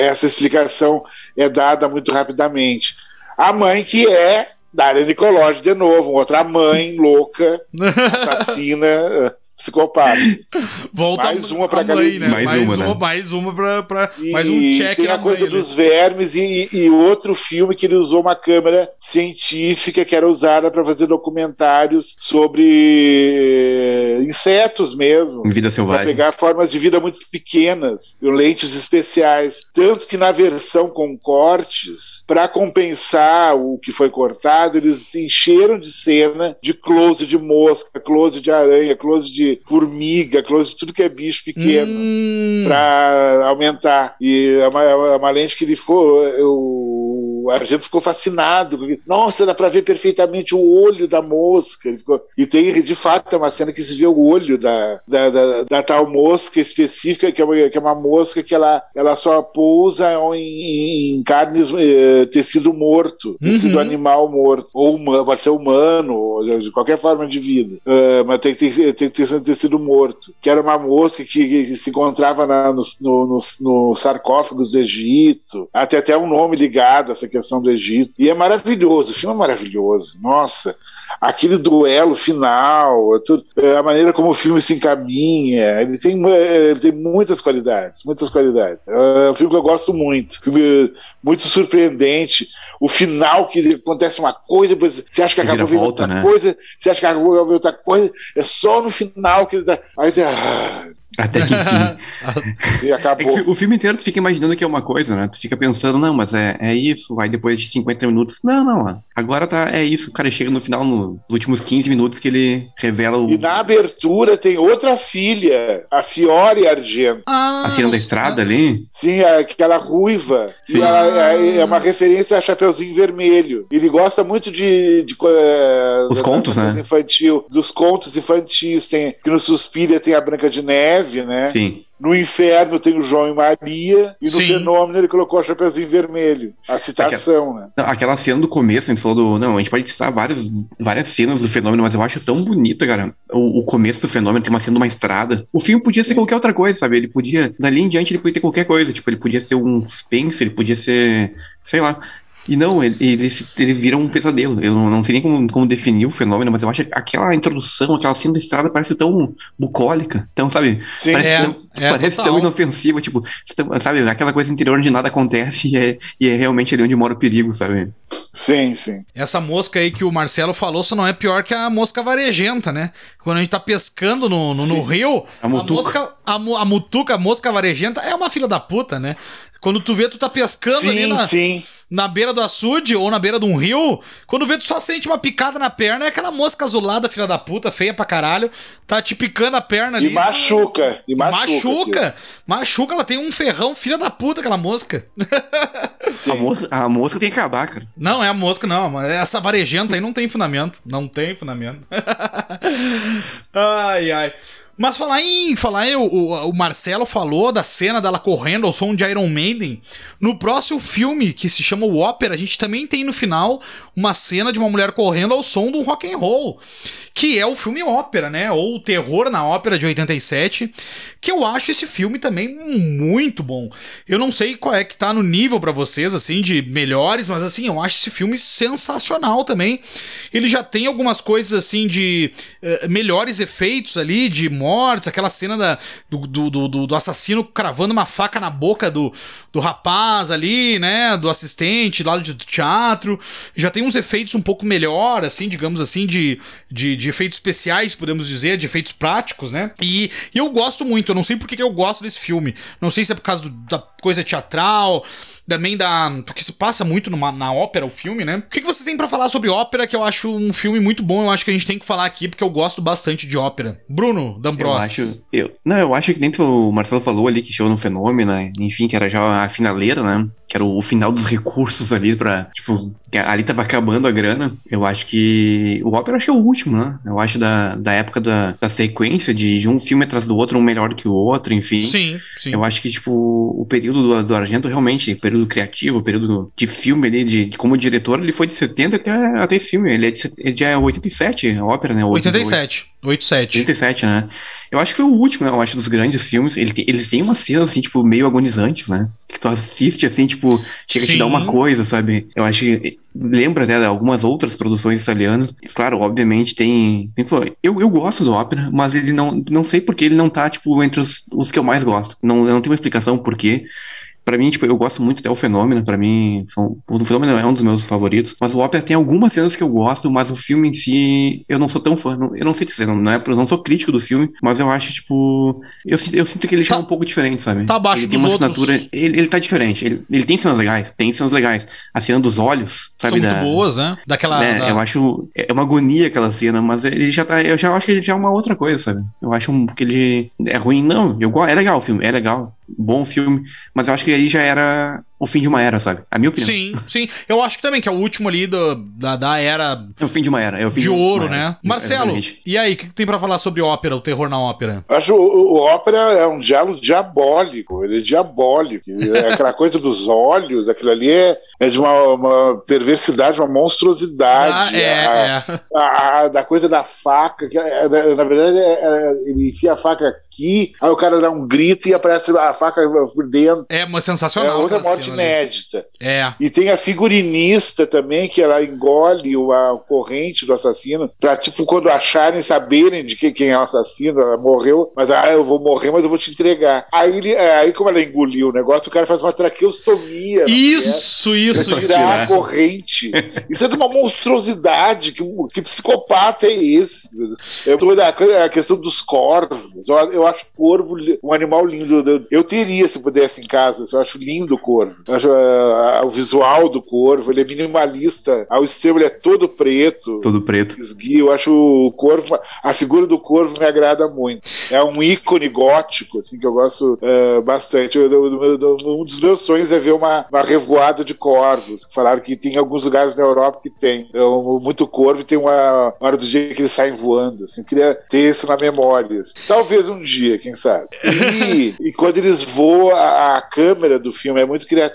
essa explicação é dada muito rapidamente. A mãe que é Daria Nicolodi de novo, outra mãe louca, assassina. Psicopata. Volta Mais uma pra a mãe, né? Mais Mais, uma, uma, né? mais uma pra, pra- E mais um check tem na a coisa mãe, né? dos vermes e, e outro filme que ele usou uma câmera científica que era usada para fazer documentários sobre insetos mesmo. Em vida Para selvagem. pegar formas de vida muito pequenas, lentes especiais. Tanto que na versão com cortes, para compensar o que foi cortado, eles se encheram de cena de close de mosca, close de aranha, close de formiga, close de tudo que é bicho pequeno Hum, para aumentar. E é uma, é uma- lente que ele ficou. O Argento ficou fascinado. porque, Nossa, dá para ver perfeitamente o olho da mosca. Ficou- e tem, de fato, é uma cena que se vê o olho da, da, da- da tal mosca específica, que é uma, que é uma mosca que ela, ela só pousa em, em carnes, eh, tecido morto, tecido Uhum. animal morto. Ou humano, pode ser humano, ou de qualquer forma de vida. Eh, mas tem que ter, tem que ter tecido morto. Que era uma mosca que, que se encontrava na- nos no, nos- nos sarcófagos do Egito. Até até um nome ligado a essa questão do Egito. E é maravilhoso, o filme é maravilhoso. Nossa, aquele duelo final, é é a maneira como o filme se encaminha, ele tem, é, ele tem muitas qualidades, muitas qualidades. É um filme que eu gosto muito, filme muito surpreendente. O final que acontece uma coisa, depois você acha que acabou volta, outra né? coisa, você acha que acabou vendo outra coisa, é só no final que ele dá. Aí você. ah, Até que enfim. e É acabou. que o filme inteiro tu fica imaginando que é uma coisa, né? Tu fica pensando, não, mas é, é isso. Aí depois de 50 minutos, não, não. Agora tá, é isso. O cara chega no final, no- nos últimos 15 minutos, que ele revela o, E na abertura tem outra filha, a Fiore Argento. ah, a cena da estrada ali. Sim, aquela ruiva. Sim. E ela é, é uma referência a Chapeuzinho Vermelho. Ele gosta muito de. de eh, Os da- contos, da né? Infantil, dos contos infantis. Tem, que no Suspira tem a Branca de Neve, né? Sim. No Inferno tem o João e Maria. E no Sim. Fenômeno ele colocou a Chapeuzinho Vermelho. A citação, né? Não, Aquela cena do começo, a gente falou do. Não, a gente pode citar várias, várias cenas do fenômeno, mas eu acho tão bonita, cara. O, o começo do fenômeno tem uma cena de uma estrada. O filme podia ser qualquer outra coisa, sabe? Ele podia. Dali em diante ele podia ter qualquer coisa. Tipo, ele podia ser um suspense, ele podia ser. sei lá. E não, ele- eles, eles viram um pesadelo. Eu não, não sei nem como, como definir o fenômeno, mas eu acho que aquela introdução, aquela cena da estrada parece tão bucólica. Então, sabe? Sim. parece é, tão, é, parece total. tão inofensiva, tipo, tão- sabe? Aquela coisa interior onde nada acontece e é, e é realmente ali onde mora o perigo, sabe? Sim, sim. Essa mosca aí que o Marcelo falou só não é pior que a mosca varejenta, né? Quando a gente tá pescando no, no, no rio, A mutuca. mosca, a, a mutuca, a mosca varejenta é uma filha da puta, né? Quando tu vê, tu tá pescando ali Sim, na, sim. Na beira do açude ou na beira de um rio, quando vê tu só sente uma picada na perna, é aquela mosca azulada, filha da puta, feia pra caralho, tá te picando a perna ali. E machuca. E machuca. Machuca, machuca, ela tem um ferrão, filha da puta, aquela mosca. A mosca, a mosca tem que acabar, cara. Não, é a mosca, não. mas Essa varejenta aí não tem fundamento. Não tem fundamento. ai, ai. Mas falar em. Falar em. O, o- o Marcelo falou da cena dela correndo ao som de Iron Maiden. No próximo filme, que se chama o Ópera, a gente também tem no final uma cena de uma mulher correndo ao som do rock and roll. Que é o filme Ópera, né? Ou o Terror na Ópera de 87. Que eu acho esse filme também muito bom. Eu não sei qual é que tá no nível pra vocês, assim, de melhores, mas assim, eu acho esse filme sensacional também. Ele já tem algumas coisas, assim, de eh, melhores efeitos ali, de mortes, aquela cena da, do, do, do, do assassino cravando uma faca na boca do, do rapaz ali, né? Do assistente lá do teatro. Já tem uns efeitos um pouco melhor, assim, digamos assim, de, de, de efeitos especiais, podemos dizer, de efeitos práticos, né? E, e eu gosto muito, eu não sei por que eu gosto desse filme. Não sei se é por causa do- da coisa teatral, também da. Porque se passa muito numa, na ópera o filme, né? O que, que você tem pra falar sobre ópera que eu acho um filme muito bom? Eu acho que a gente tem que falar aqui porque eu gosto bastante de ópera. Bruno Eu D'Ambros. acho. Eu, não, eu acho que dentro o Marcelo falou ali que chegou no fenômeno? Enfim, que era já a finaleira, né? Que era o, o final dos recursos ali pra. Tipo, ali tava acabando a grana. Eu acho que. O Ópera eu acho que é o último, né? Eu acho da, da época da, da sequência, de, de um filme atrás do outro, um melhor que o outro, enfim. Sim, sim. Eu acho que, tipo, o período do, do Argento realmente, período criativo, período de filme ali, de, de como diretor, ele foi de 70 até, até esse filme. Ele é de, set- é de 87, a ópera, né? 87. 87. 87, né? Eu acho que foi o último, né? Eu acho dos grandes filmes. Ele tem- eles têm umas cenas, assim, tipo, meio agonizantes, né? Que tu assiste, assim, tipo, chega a te Sim. dar uma coisa, sabe? Eu acho que lembra né, de algumas outras produções italianas. Claro, obviamente tem. eu, eu gosto do ópera, mas ele não. Não sei porque ele não tá, tipo, entre os, os que eu mais gosto. Não, não tenho uma explicação por quê. Pra mim, tipo, eu gosto muito até o Fenômeno, pra mim, são, o Fenômeno é um dos meus favoritos, mas o Ópera tem algumas cenas que eu gosto, mas o filme em si, eu não sou tão fã, não- eu não sei dizer, não, não é, eu não sou crítico do filme, mas eu acho, tipo, eu, sinto- eu sinto que ele já é Tá- um pouco diferente, sabe? tá abaixo ele tem uma outros. assinatura, ele, ele tá diferente, ele, ele tem cenas legais, tem cenas legais, a cena dos olhos, São sabe? muito da- boas, né? Daquela. né, da- Eu acho. É uma agonia aquela cena, mas ele já tá. Eu já acho que ele já é uma outra coisa, sabe? Eu acho que ele. É ruim, não. Eu, é legal o filme, é legal. Bom filme. Mas eu acho que aí já era o fim de uma era, sabe? A minha opinião. Sim, sim. Eu acho que também que é o último ali do- da, da era É o fim de uma era. É o fim de uma ouro, né? Marcelo, Exatamente. e aí, o que tem pra falar sobre ópera, o terror na ópera? Acho o, o ópera é um diálogo diabólico, ele é diabólico. É aquela coisa dos olhos, aquilo ali é, é de uma, uma perversidade, uma monstruosidade. Ah, é, a, é. a- a- da coisa da faca, que é- é- na verdade é- é- ele enfia a faca aqui, aí o cara dá um grito e aparece a faca por dentro. É uma É sensacional. outra aquela morte cena ali. inédita. É. E tem a figurinista também, que ela engole o- a corrente do assassino, pra, tipo, quando acharem, saberem de que, quem é o assassino, ela morreu, mas ah, eu vou morrer, mas eu vou te entregar. Aí, ele- é, aí como ela engoliu o negócio, o cara faz uma traqueostomia. na mulher. Isso, isso, Pra isso. tirar a isso. corrente. Isso é de uma monstruosidade. Que, que psicopata é esse? Eu tô da a questão dos corvos. Eu, eu acho corvo um animal lindo. Eu, eu teria, se pudesse, em casa. Eu acho lindo o corvo. Ah, o visual do corvo. Ele é minimalista. Ao extremo, ele é todo preto. Todo preto. Esguio. Eu acho o corvo, a figura do corvo me agrada muito. É um ícone gótico, assim, que eu gosto eh, bastante. Eu- eu- eu- eu- um dos meus sonhos é ver uma, uma revoada de corvos. Falaram que tem alguns lugares na Europa que tem. Então, muito corvo e tem uma hora do dia que eles saem voando. Assim, eu queria ter isso na memória. assim. Talvez um dia, quem sabe. E, e quando eles voam, a, a câmera do filme é muito criativa.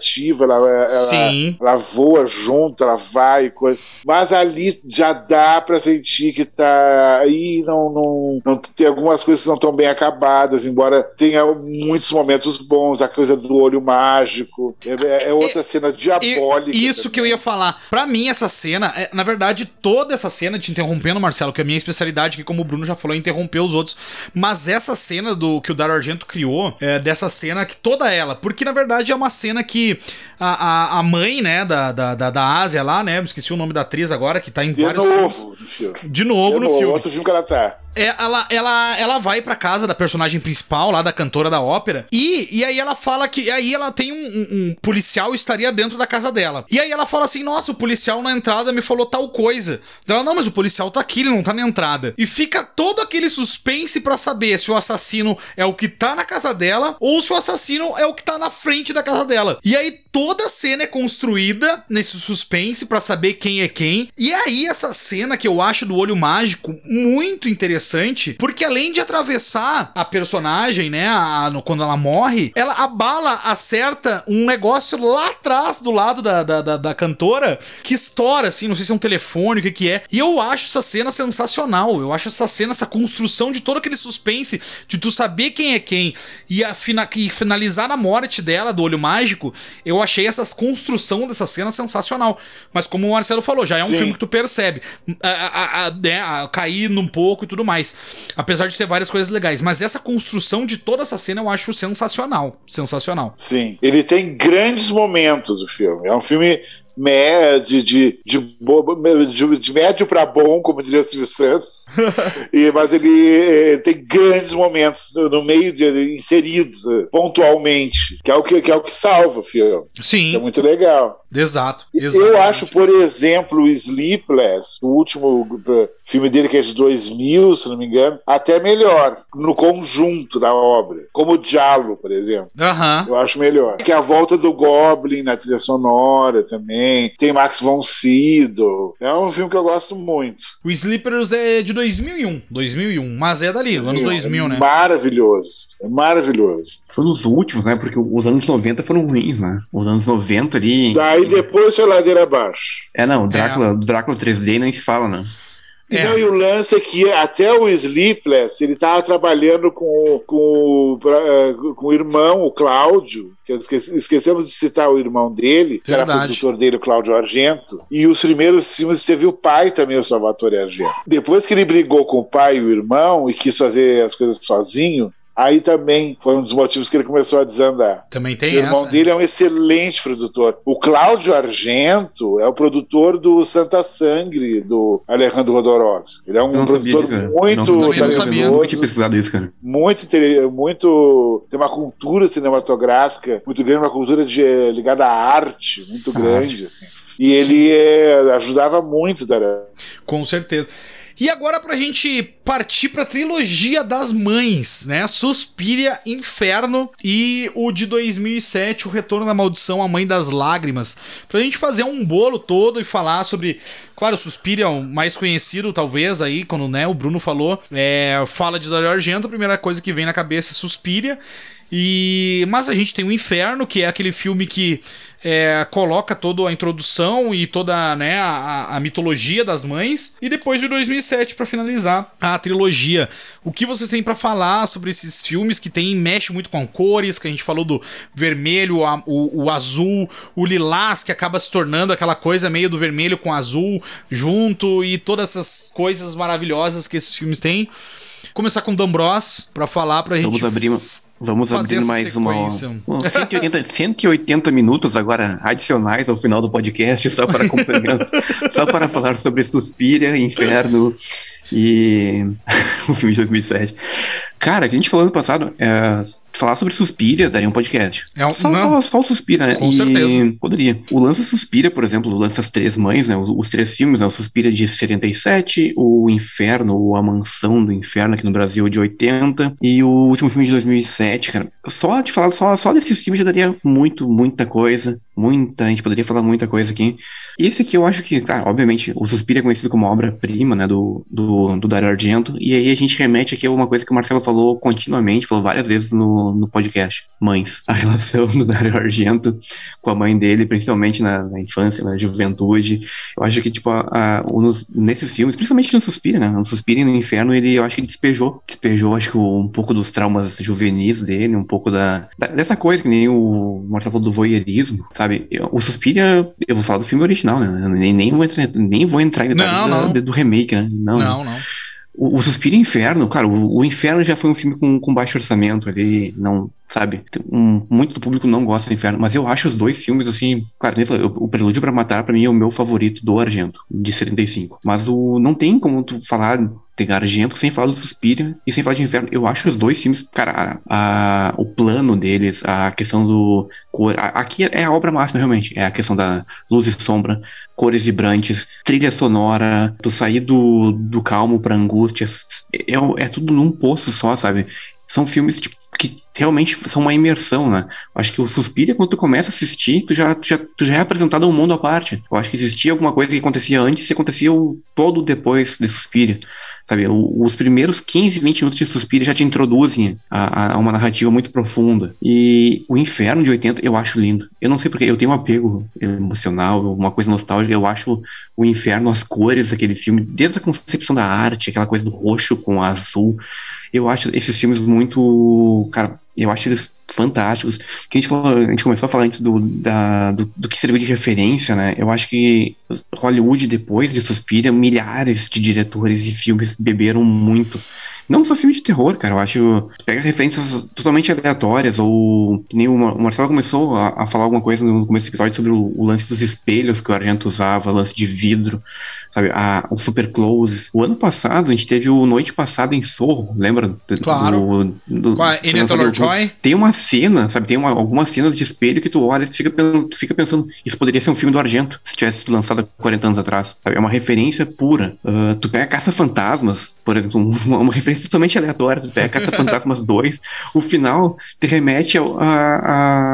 Ela, ela, Sim. ela voa junto, ela vai, coisa. Mas ali já dá pra sentir que tá aí não, não, não tem algumas coisas que não estão bem acabadas, embora tenha muitos momentos bons, a coisa do olho mágico. É, é outra cena E- diabólica. Isso que eu ia falar. Pra mim, essa cena, é, na verdade, toda essa cena, te interrompendo, Marcelo, que é a minha especialidade, que como o Bruno já falou, é interromper os outros. Mas essa cena do que o Dario Argento criou, é, dessa cena, que toda ela, porque na verdade é uma cena que a, a, a mãe, né, da, da, da, da Ásia lá, né, esqueci o nome da atriz agora, que tá em De vários filmes. novo no filme. De novo De no novo, filme. Outro filme que ela tá. É, ela, ela, ela vai pra casa da personagem principal, lá da cantora da ópera, e, e aí ela fala que. Aí ela tem um, um- um policial estaria dentro da casa dela. E aí ela fala assim: Nossa, o policial na entrada me falou tal coisa. Ela, não, mas o policial tá aqui, ele não tá na entrada. E fica todo aquele suspense pra saber se o assassino é o que tá na casa dela ou se o assassino é o que tá na frente da casa dela. E aí toda a cena é construída nesse suspense pra saber quem é quem. E aí essa cena que eu acho do olho mágico muito interessante, porque além de atravessar a personagem, né, a- no- quando ela morre, ela abala, acerta um negócio lá atrás do lado da, da, da, da cantora que estoura, assim, não sei se é um telefone, o que que é. E eu acho essa cena sensacional. Eu acho essa cena, essa construção de todo aquele suspense, de tu saber quem é quem e, a fina- e finalizar na morte dela, do olho mágico, eu achei essa construção dessa cena sensacional. Mas como o Marcelo falou, já é um Sim. filme que tu percebe. A, a, a, né, a cair num pouco e tudo mais. Apesar de ter várias coisas legais. Mas essa construção de toda essa cena eu acho sensacional. Sensacional. Sim. Ele tem grandes momentos o filme. É um filme médio, de, de, de, de médio para bom, como diria o Silvio Santos. E, mas ele eh, tem grandes momentos no, no meio de inseridos eh, pontualmente, que é o que, que é o que salva o filme. É Sim, muito legal. exato. Eu exatamente. acho, por exemplo, o Sleepless, o último uh, filme dele que é de 2000, se não me engano, até melhor no conjunto da obra, como o Diallo, por exemplo. Aham. Eu acho melhor. Que é a volta do Goblin na trilha sonora também. Tem Max von Sydow. É um filme que eu gosto muito. O Sleepers é de 2001. 2001. Mas é dali, anos 2000, é né? Maravilhoso. É maravilhoso. Foi nos últimos, né? Porque os anos 90 foram ruins, né? Os anos 90 ali. Daí depois foi ladeira abaixo. É, não, o Drácula, o Drácula 3D nem se fala, né? É. Não, e o lance é que até o Sleepless, ele tava trabalhando com, com, eh, com o irmão, o Cláudio, que esqueci- esquecemos de citar o irmão dele, que era Verdade. produtor dele, o Cláudio Argento. E os primeiros filmes teve o pai também, o Salvatore Argento. Depois que ele brigou com o pai e o irmão e quis fazer as coisas sozinho, aí também foi um dos motivos que ele começou a desandar. Também tem O irmão essa. dele é um excelente produtor. O Cláudio Argento é o produtor do Santa Sangre, do Alejandro Rodorovsky. Ele é um não produtor disso, muito não, não sabia. Eu nunca tinha pesquisado isso, cara. muito, muito. tem uma cultura cinematográfica muito grande, uma cultura de- ligada à arte muito À grande. Assim. E ele é, ajudava muito, Dara. Com certeza. E agora pra gente partir pra trilogia das mães, né? Suspiria, Inferno e o de 2007, O Retorno da Maldição, A Mãe das Lágrimas. Pra gente fazer um bolo todo e falar sobre... Claro, Suspiria é o mais conhecido, talvez, aí, quando né, o Bruno falou. É, fala de Dario Argento, a primeira coisa que vem na cabeça é Suspiria. E mas a gente tem o Inferno, que é aquele filme que é, coloca toda a introdução e toda né, a, a mitologia das mães. E depois de 2007 para finalizar a trilogia. O que vocês têm para falar sobre esses filmes que tem mexe muito com cores, que a gente falou do vermelho, a- o, o azul, o lilás que acaba se tornando aquela coisa meio do vermelho com azul junto e todas essas coisas maravilhosas que esses filmes têm. Começar com D'Ambros para falar pra gente Vamos abrir, vamos fazer abrir mais uma. sequência. um 180, 180 minutos agora adicionais ao final do podcast, só para só para falar sobre Suspira, Inferno e o filme de 2007. Cara, que a gente falou ano passado, é, falar sobre Suspira daria um podcast. É um- só, só, só o Suspira, né? Com E certeza. Poderia. O lance Suspira, por exemplo, o lance das três mães, né? Os, os três filmes, né? O Suspira de 77, o Inferno, ou A Mansão do Inferno aqui no Brasil de 80, e o último filme de 2007, cara. Só de falar, só, só desses filmes já daria muito, muita coisa. Muita, a gente poderia falar muita coisa aqui. Esse aqui eu acho que, claro, obviamente, o Suspira é conhecido como obra-prima, né, do, do, do Dario Argento, e aí a gente remete aqui a uma coisa que o Marcelo falou continuamente, falou várias vezes no, no podcast. Mães. A relação do Dario Argento com a mãe dele, principalmente na, na infância, na juventude. Eu acho que, tipo, a, a- nos- nesses filmes, principalmente no Suspira, né, no Suspira e no Inferno, ele, eu acho que despejou, despejou, acho que um pouco dos traumas juvenis dele, um pouco da, da- dessa coisa que nem o Marcelo falou do voyeurismo, sabe? Eu- o Suspira, eu vou falar do filme original, né? Eu nem, nem, vou, entrar, nem vou entrar em detalhes Não, da- não. do remake, né? Não, Não, não. O, Suspiro Inferno, claro, o, o Inferno já foi um filme com, com baixo orçamento, ele não, sabe, um- muito do público não gosta do Inferno, mas eu acho os dois filmes, assim, claro, nem falei, o, Prelúdio pra Matar, pra mim, é o meu favorito do Argento, de 75, mas o, não tem como tu falar de Argento sem falar do Suspiria e sem falar de Inferno, eu acho os dois filmes, cara, a, a- o plano deles, a questão do cor, a- aqui é a obra máxima, realmente, é a questão da luz e sombra, cores vibrantes, trilha sonora, tu sair do, do calmo pra angústias, é, é tudo num poço só, sabe? São filmes tipo, realmente são uma imersão, né? Acho que o Suspiria, quando tu começa a assistir, tu já, tu já, tu já é apresentado a um mundo à parte. Eu acho que existia alguma coisa que acontecia antes e acontecia o, todo depois de Suspiria. Sabe, o- os primeiros 15, 20 minutos de Suspiria já te introduzem a, a- a uma narrativa muito profunda. E o Inferno de 80 eu acho lindo. Eu não sei porque, eu tenho um apego emocional, uma coisa nostálgica. Eu acho o Inferno, as cores daquele filme, desde a concepção da arte, aquela coisa do roxo com azul. Eu acho esses filmes muito. Cara, eu acho eles fantásticos. Que a gente, falou, a gente começou a falar antes do, da, do, do que serviu de referência, né? Eu acho que Hollywood, depois de Suspiria, milhares de diretores e filmes beberam muito. Não só filme de terror, cara. Eu acho. Pega referências totalmente aleatórias, ou que nem o Mar- o Marcelo começou a, a falar alguma coisa no começo do episódio sobre o, o lance dos espelhos que o Argento usava, lance de vidro, sabe? A, o super close. O ano passado, a gente teve o Noite Passada em Sorro, lembra? Do, Claro. Do, do, Com a foi Anya lançado Taylor-Joy. o- Tem uma cena, sabe? Tem uma- algumas cenas de espelho que tu olha e tu fica, tu fica pensando, isso poderia ser um filme do Argento, se tivesse sido lançado há 40 anos atrás. sabe? É uma referência pura. Ah, tu pega Caça-Fantasmas, por exemplo, uma, uma referência coisas totalmente aleatórias. Tu pega Caça Fantasmas 2, o final te remete a, a-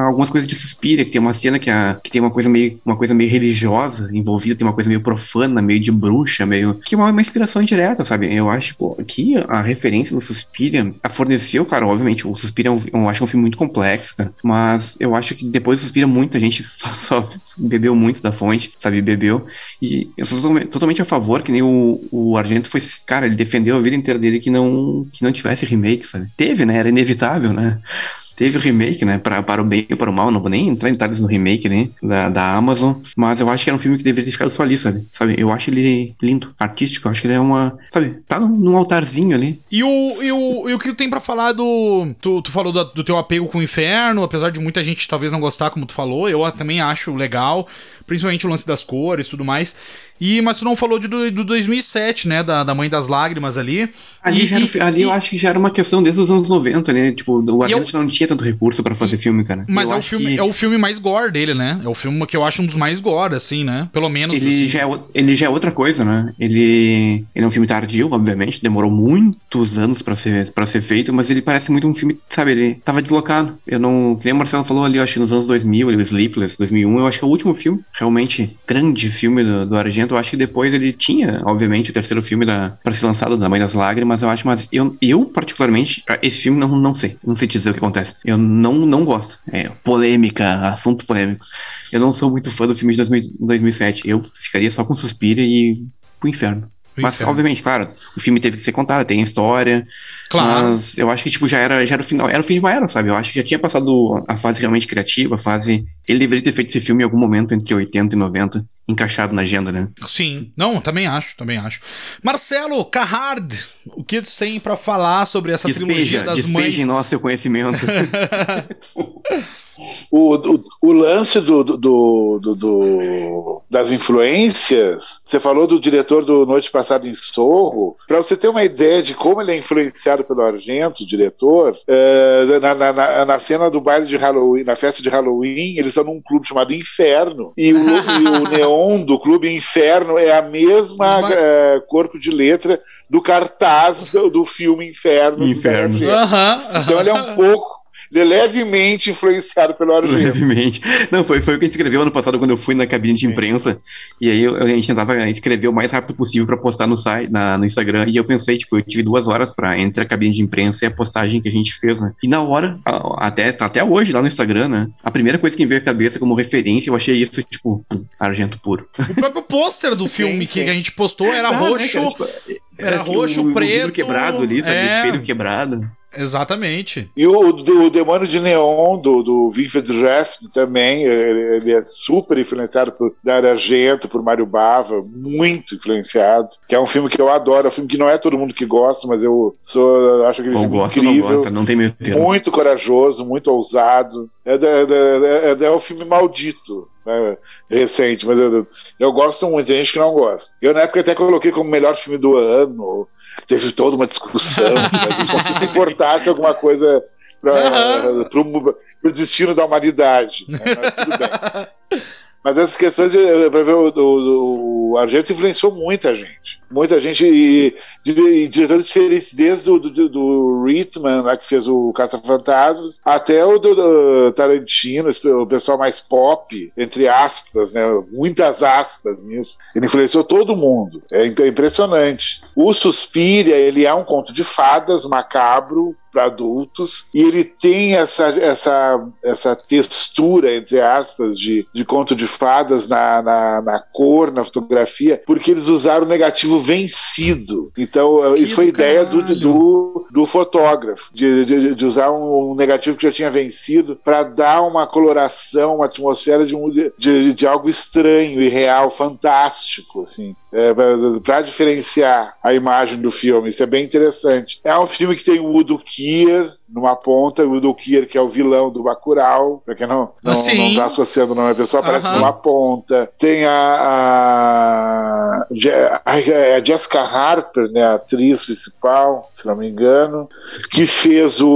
a algumas coisas de Suspiria, que tem uma cena que, a- que tem uma coisa, meio, uma coisa meio religiosa envolvida, tem uma coisa meio profana, meio de bruxa, meio. que é uma, uma inspiração direta, sabe? Eu acho pô, que a referência do Suspiria a forneceu, cara, obviamente, o Suspiria é um, eu acho um filme muito complexo, cara, mas eu acho que depois do Suspiria muita gente só, só bebeu muito da fonte, sabe? Bebeu. E eu sou totalmente a favor, que nem o, o Argento foi, cara, ele defendeu a vida inteira dele que não, que não tivesse remake, sabe? Teve, né? Era inevitável, né? Teve o remake, né? Pra, para o bem e para o mal. Não vou nem entrar em detalhes no remake, né? Da, da Amazon. Mas eu acho que era um filme que deveria ter ficado só ali, sabe? sabe? Eu acho ele lindo, artístico. Eu acho que ele é uma. Sabe? Tá num, altarzinho ali. E o, e o, e o que tu tem pra falar do. Tu, tu falou do, do teu apego com o inferno, apesar de muita gente talvez não gostar, como tu falou, eu também acho legal, principalmente o lance das cores e tudo mais. E, mas tu não falou de, do, do 2007, né? Da, da Mãe das Lágrimas ali. Ali, E- era- e- ali eu e- acho que já era uma questão desde os anos 90, né? Tipo, o Argento não tinha tanto recurso pra fazer filme, cara. Mas Eu é o, filme, que é o filme mais gore dele, né? É o filme que eu acho um dos mais gore, assim, né? Pelo menos. Ele assim. já, é, ele já é outra coisa, né? Ele, ele é um filme tardio, obviamente, demorou muitos anos pra ser, pra ser feito, mas ele parece muito um filme, sabe, ele tava deslocado. Eu não, que nem o Marcelo falou ali, eu acho que nos anos 2000, ele, o Sleepless, 2001, eu acho que é o último filme, realmente grande filme do, do Argento. Eu acho que depois ele tinha, obviamente, o terceiro filme da, pra ser lançado, da Mãe das Lágrimas, eu acho, mas eu, eu particularmente, esse filme não, não sei, não sei dizer o que acontece. Eu não, não gosto. É polêmica, assunto polêmico. Eu não sou muito fã do filme de 2000 2007. Eu ficaria só com Suspira e pro inferno. Mas, obviamente, claro, o filme teve que ser contado, tem a história. Claro. Mas eu acho que, tipo, já era, já era o final. Era o fim de uma era, sabe? Eu acho que já tinha passado a fase realmente criativa, a fase. Ele deveria ter feito esse filme em algum momento entre 80 e 90, encaixado na agenda, né? Sim. Não, também acho, também acho. Marcelo Carrard, o que tu tem pra falar sobre essa trilogia Despeja, das despeja mães? em nós seu conhecimento. O, o, o lance do, do, do- do- das influências, você falou do diretor do Noite Passada em Sorro, para você ter uma ideia de como ele é influenciado pelo Argento, o diretor, é, na, na- na- na cena do baile de Halloween, na festa de Halloween, eles estão num clube chamado Inferno, e o, e o neon do clube Inferno é a mesma Mas- é, corpo de letra do cartaz do, do filme Inferno. do Inferno. Aham. Então ele é um pouco, levemente influenciado pelo Argento. Levemente. Não, foi, foi o que a gente escreveu ano passado quando eu fui na cabine de imprensa. E aí eu- a gente tentava escrever o mais rápido possível pra postar no site, na, no Instagram. E eu pensei, tipo, eu tive duas horas pra entre a cabine de imprensa e a postagem que a gente fez, né? E na hora, a- até, até hoje lá no Instagram, né? A primeira coisa que me veio à cabeça como referência, eu achei isso, tipo, pum, argento puro. O próprio pôster do filme sim. que a gente postou era Ah, né, roxo. cara, tipo, era que roxo, o, O preto, vidro quebrado ali, sabe? é. O espelho quebrado. Exatamente. E o, do- o Demônio de Neon, do, do Winfried Refn, também, ele, ele é super influenciado por Dario Argento, por Mário Bava, muito influenciado, que é um filme que eu adoro, é um filme que não é todo mundo que gosta, mas eu sou, acho aquele Ou filme gosta ou não incrível, gosta, não tem meio termo. muito corajoso, muito ousado, é, da- da- é, é um filme maldito, né, recente, mas eu, eu gosto muito, tem gente que não gosta. Eu na época até coloquei como melhor filme do ano, teve toda uma discussão, né, como se importasse alguma coisa para o destino da humanidade. Né? Mas tudo bem. Mas essas questões, de, pra ver, o, o, o Argento influenciou muita gente. Muita gente, e, e diretores diferentes, desde o do, do Ritman, lá que fez o Caça-Fantasmas, até o do, do Tarantino, o pessoal mais pop, entre aspas, né? Muitas aspas nisso. Ele influenciou todo mundo. É imp- impressionante. O Suspiria, ele é um conto de fadas macabro, para adultos e ele tem essa, essa, essa textura, entre aspas, de, de conto de fadas na, na, na cor, na fotografia, porque eles usaram o negativo vencido. Então, Que isso foi do ideia do, do, do fotógrafo, de, de, de usar um negativo que já tinha vencido para dar uma coloração, uma atmosfera de, um, de, de algo estranho, irreal, fantástico, assim é, para diferenciar a imagem do filme. Isso é bem interessante. É um filme que tem o Udo Kier numa ponta, o Udo Kier que é o vilão do Bacurau, para quem não não, Ah, sim. não tá associando o nome, a pessoa aparece Aham. numa ponta. Tem a, a, Je- a, Jessica Harper, né, a atriz principal, se não me engano, que fez o,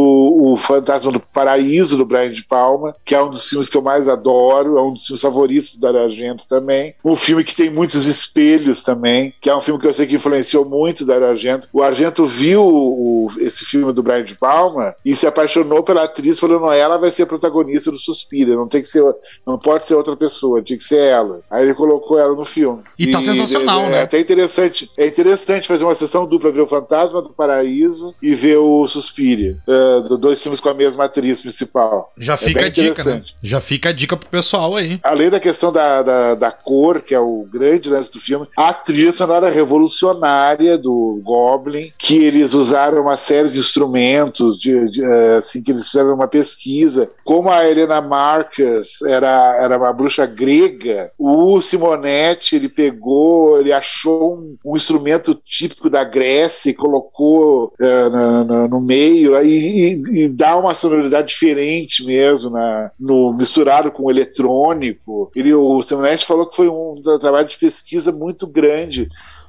o Fantasma do Paraíso do Brian de Palma, que é um dos filmes que eu mais adoro, é um dos filmes favoritos Dario Argento também. Um filme que tem muitos espelhos Unidos também, que é um filme que eu sei que influenciou muito Dario Argento. O Argento viu o- esse filme do Brian de Palma e se apaixonou pela atriz, falou: não, ela vai ser a protagonista do Suspira, não tem que ser, não pode ser outra pessoa, tinha que ser ela. Aí ele colocou ela no filme. E tá sensacional, é, né? É até interessante, é interessante fazer uma sessão dupla, ver o Fantasma do Paraíso e ver o Suspiria, é, do- dois filmes com a mesma atriz principal. Já É fica a dica, né? Já fica a dica pro pessoal aí. Além da questão da, da, da cor, que é o grande lance do filme, a trilha sonora revolucionária do Goblin, que eles usaram uma série de instrumentos, de, de, eh, assim, que eles fizeram uma pesquisa. Como a Helena Marcus era, era uma bruxa grega, o Simonetti, ele pegou, ele achou um, um instrumento típico da Grécia e colocou eh, na- na- no meio, aí, e, e dá uma sonoridade diferente mesmo, na, no, misturado com o eletrônico. Ele, o Simonetti falou que foi um trabalho de pesquisa muito grande.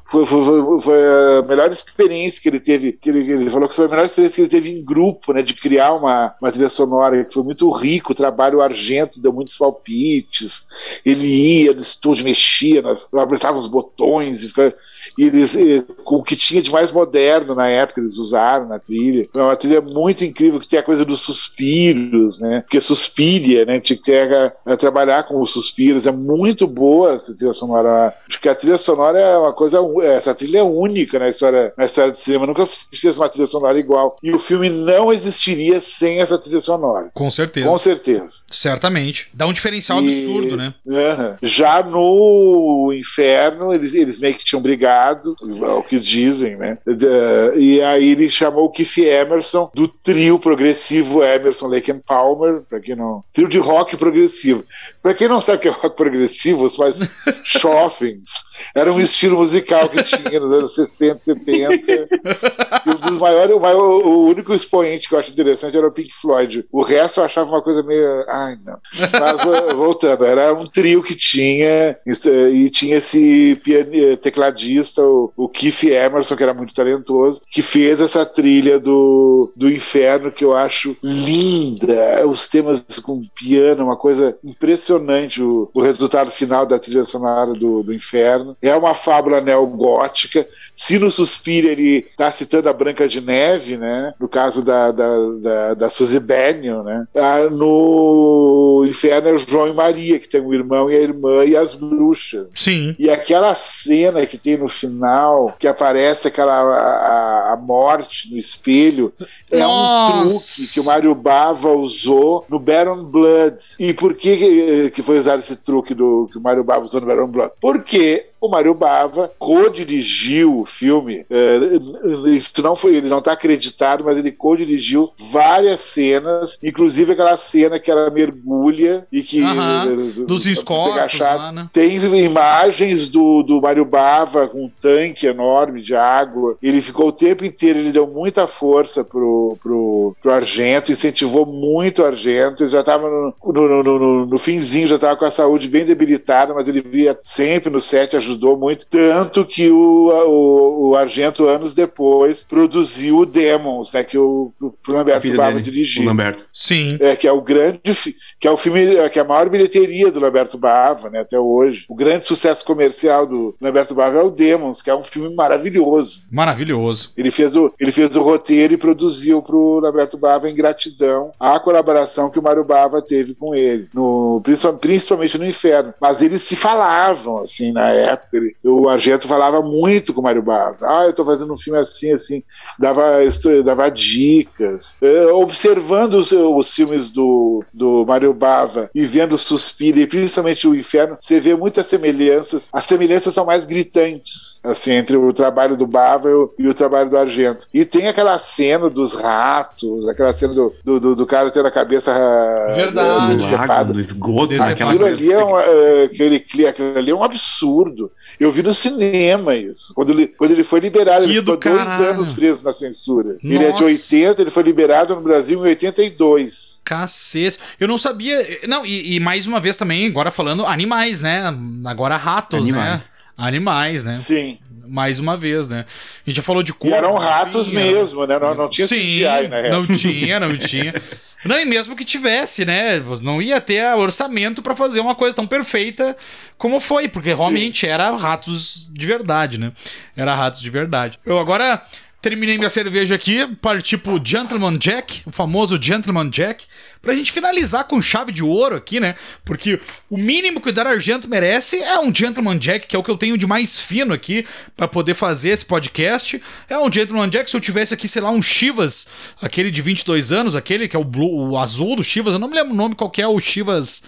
Foi, foi- foi- foi a melhor experiência que ele teve. Que ele, ele falou que foi a melhor experiência que ele teve em grupo, né? De criar uma, uma trilha sonora, que foi muito rico. O trabalho argento deu muitos palpites. Ele ia no estúdio, mexia, apertava os botões e ficava. E eles, com o que tinha de mais moderno na época, eles usaram na trilha. É uma trilha muito incrível, que tem a coisa dos suspiros, né? Porque suspiria, né? Tinha que ter a, a trabalhar com os suspiros. É muito boa essa trilha sonora. Acho que a trilha sonora é uma coisa. Essa trilha é única na história, na história do cinema. Nunca se fez uma trilha sonora igual. E o filme não existiria sem essa trilha sonora. Com certeza. Com certeza. Certamente. Dá um diferencial E- absurdo, né? Aham. Já no inferno, eles, eles meio que tinham brigado, é o que dizem, né? De- E aí ele chamou o Keith Emerson do trio progressivo Emerson, Lake and Palmer, pra quem não. Trio de rock progressivo. Pra quem não sabe o que é rock progressivo, os mais Schoffins era um estilo musical que tinha nos anos 60, 70. E um dos maiores, o, maior- o único expoente que eu acho interessante era o Pink Floyd. O resto eu achava uma coisa meio. Ai, não. Mas vo- voltando, era um trio que tinha, eh, e tinha esse piani- tecladista, o, o Keith Emerson, que era muito talentoso, que fez essa trilha do, do inferno que eu acho linda. Os temas com piano, uma coisa impressionante, o, o resultado final da trilha sonora do, do inferno. É uma fábula neogótica. Se no Suspiro ele está citando a Branca de Neve, né? No caso da, da, da, da Suzy Bennion, né? Ah, no Inferno é o João e Maria, que tem um irmão e a irmã e as bruxas. Sim. E aquela cena que tem no final, que aparece aquela a, a morte no espelho, é Nossa! um truque que o Mário Bava usou no Baron Blood. E por que que- que foi usado esse truque do que o Mário Bava usou no Baron Blood? Porque o Mário Bava co-dirigiu o filme. é, isso não foi, ele não está acreditado, mas ele co-dirigiu várias cenas, inclusive aquela cena que ela mergulha e que eh, Dos pegar escorpos lá, né? Tem imagens do, do Mário Bava com um tanque enorme de água. Ele ficou o tempo inteiro, ele deu muita força pro, pro, pro Argento, incentivou muito o Argento. Ele já estava no, no, no, no- no finzinho, já estava com a saúde bem debilitada, mas ele via sempre no set, ajudou muito. Tanto que o, o, o Argento, anos depois, produziu o Demons, né, que o, o Lamberto Bava dirigiu. o Lamberto. Sim. É, que é o grande, que é o filme, que é a maior bilheteria do Lamberto Bava, né, até hoje. O grande sucesso comercial do Lamberto Bava é o Demons, que é um filme maravilhoso. Maravilhoso. Ele fez o, ele fez o roteiro e produziu pro Lamberto Bava em gratidão à colaboração que o Mário Bava teve com ele, no, principal- principalmente no Inferno. Mas eles se falavam, assim, na época. Ele- o Argento falava muito com o Mário Bava. Ah, eu tô fazendo um filme assim, assim. Dava, dava dicas. Eh, observando os, os filmes do, do Mário Bava e vendo o Suspiro e principalmente o Inferno, você vê muitas semelhanças. As semelhanças são mais gritantes, assim, entre o trabalho do Bava e o, e o trabalho do Argento. E tem aquela cena dos ratos, aquela cena do, do, do- do cara tendo a cabeça ah, Verdade. No lago, no esgoto, Aquilo coisa. ali, é um, é, aquele, aquilo ali é um absurdo. Eu vi no cinema isso. Quando ele, quando ele foi liberado, Que ele ficou dois caralho. anos preso na censura. Ele é de Nossa. 80, ele foi liberado no Brasil em 82. Cacete. Eu não sabia. Não, e, e mais uma vez também, agora falando animais, né? Agora ratos, Animais. né? Animais, né? Sim. Mais uma vez, né? A gente já falou de E corvo. eram ratos era- mesmo, né? Não, não tinha Sim, CGI, real. não tinha, não tinha. Não, e mesmo que tivesse, né? Não ia ter orçamento pra fazer uma coisa tão perfeita como foi, porque realmente era ratos de verdade, né? Era ratos de verdade. Eu agora terminei minha cerveja aqui, parti pro Gentleman Jack, o famoso Gentleman Jack, pra gente finalizar com chave de ouro aqui, né? Porque o mínimo que o Dar Argento merece é um Gentleman Jack, que é o que eu tenho de mais fino aqui pra poder fazer esse podcast. É um Gentleman Jack, se eu tivesse aqui, sei lá, um Chivas, aquele de 22 anos, aquele que é o, blue, o azul do Chivas, eu não me lembro o nome qual é o Chivas.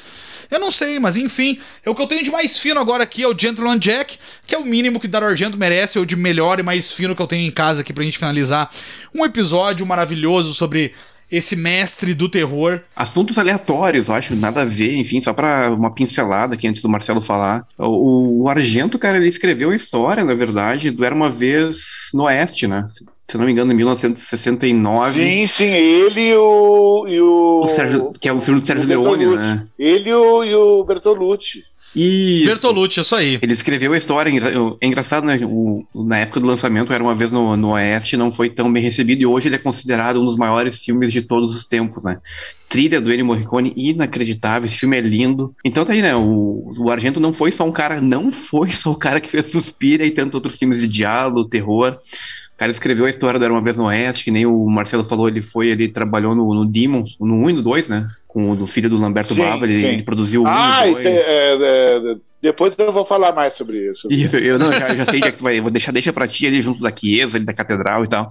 Eu não sei, mas enfim, é o que eu tenho de mais fino agora aqui é o Gentleman Jack, que é o mínimo que Dar Argento merece, é o de melhor e mais fino que eu tenho em casa aqui pra gente finalizar um episódio maravilhoso sobre esse mestre do terror. Assuntos aleatórios, eu acho, nada a ver, enfim, só pra uma pincelada aqui antes do Marcelo falar. O, o Argento, cara, ele escreveu a história, na verdade, do Era Uma Vez no Oeste, né? Se não me engano, em 1969. Sim, sim, ele e o. E o, O Sérgio, que é o filme do Sérgio Leone, né? Ele e o, e o Bertolucci. Isso. Bertolucci, isso aí. Ele escreveu a história, é engraçado, né? O- na época do lançamento, Era Uma Vez no, no Oeste, não foi tão bem recebido e hoje ele é considerado um dos maiores filmes de todos os tempos, né? Trilha do Ennio Morricone, inacreditável, esse filme é lindo. Então tá aí, né? O, o Argento não foi só um cara, não foi só o cara que fez Suspira e tantos outros filmes de diálogo, terror. O cara escreveu a história do Era Uma Vez no Oeste, que nem o Marcelo falou, ele foi, ele trabalhou no, no Demon, no 1 e no 2, né? Com o do filho do Lamberto Sim, Bava, ele, ele produziu o 1 Ah, e o 2. tem- é, é, depois eu vou falar mais sobre isso. Isso, eu não, já, já sei, já que tu vai, vou deixar, deixa pra ti ali junto da Chiesa, ali da Catedral e tal.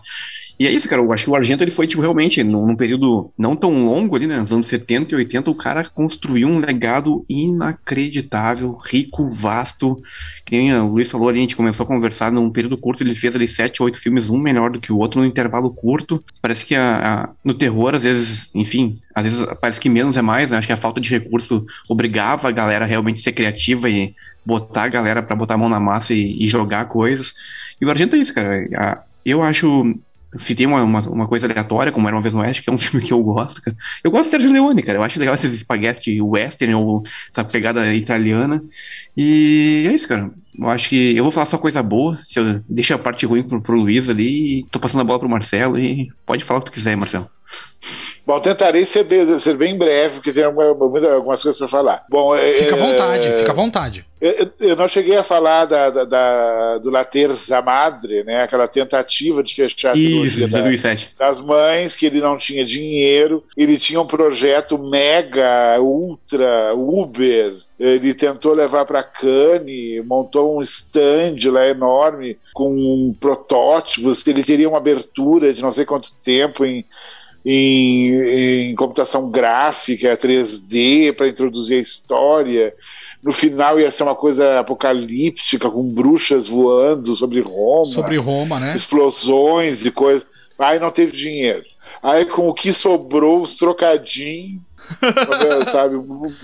E é isso, cara, eu acho que o Argento, ele foi, tipo, realmente, num, num período não tão longo ali, né, nos anos 70 e 80, o cara construiu um legado inacreditável, rico, vasto, que nem o Luiz falou ali, a gente começou a conversar, num período curto ele fez ali sete, oito filmes, um melhor do que o outro, num intervalo curto, parece que a, a- no terror, às vezes, enfim, às vezes parece que menos é mais, né, acho que a falta de recurso obrigava a galera a realmente ser criativa e botar a galera pra botar a mão na massa e, e jogar coisas. E o Argento é isso, cara. A- Eu acho. Tem uma, uma, uma coisa aleatória, como era uma vez no Oeste, que é um filme que eu gosto, cara. Eu gosto de Sérgio Leone, cara. Eu acho legal esses espaguete western ou essa pegada italiana. E é isso, cara. Eu acho que eu vou falar só coisa boa. Se eu a parte ruim pro, pro Luiz ali tô passando a bola pro Marcelo. E pode falar o que tu quiser, Marcelo. Bom, tentarei ser bem, ser bem breve, porque tem algumas coisas para falar. Bom, é- Fica à é- vontade, fica à vontade. Eu, eu não cheguei a falar da, da, da- do La Terza Madre, né? Aquela tentativa de fechar a Isso, trilogia da- 2007. das mães, que ele não tinha dinheiro, ele tinha um projeto mega, ultra, Uber. Ele tentou levar para Cannes, montou um stand lá enorme com protótipos. Ele teria uma abertura de não sei quanto tempo em, em, em computação gráfica 3D para introduzir a história. No final ia ser uma coisa apocalíptica, com bruxas voando sobre Roma Sobre Roma, né? explosões e coisas. Aí não teve dinheiro. Aí com o que sobrou, os trocadinhos, sabe,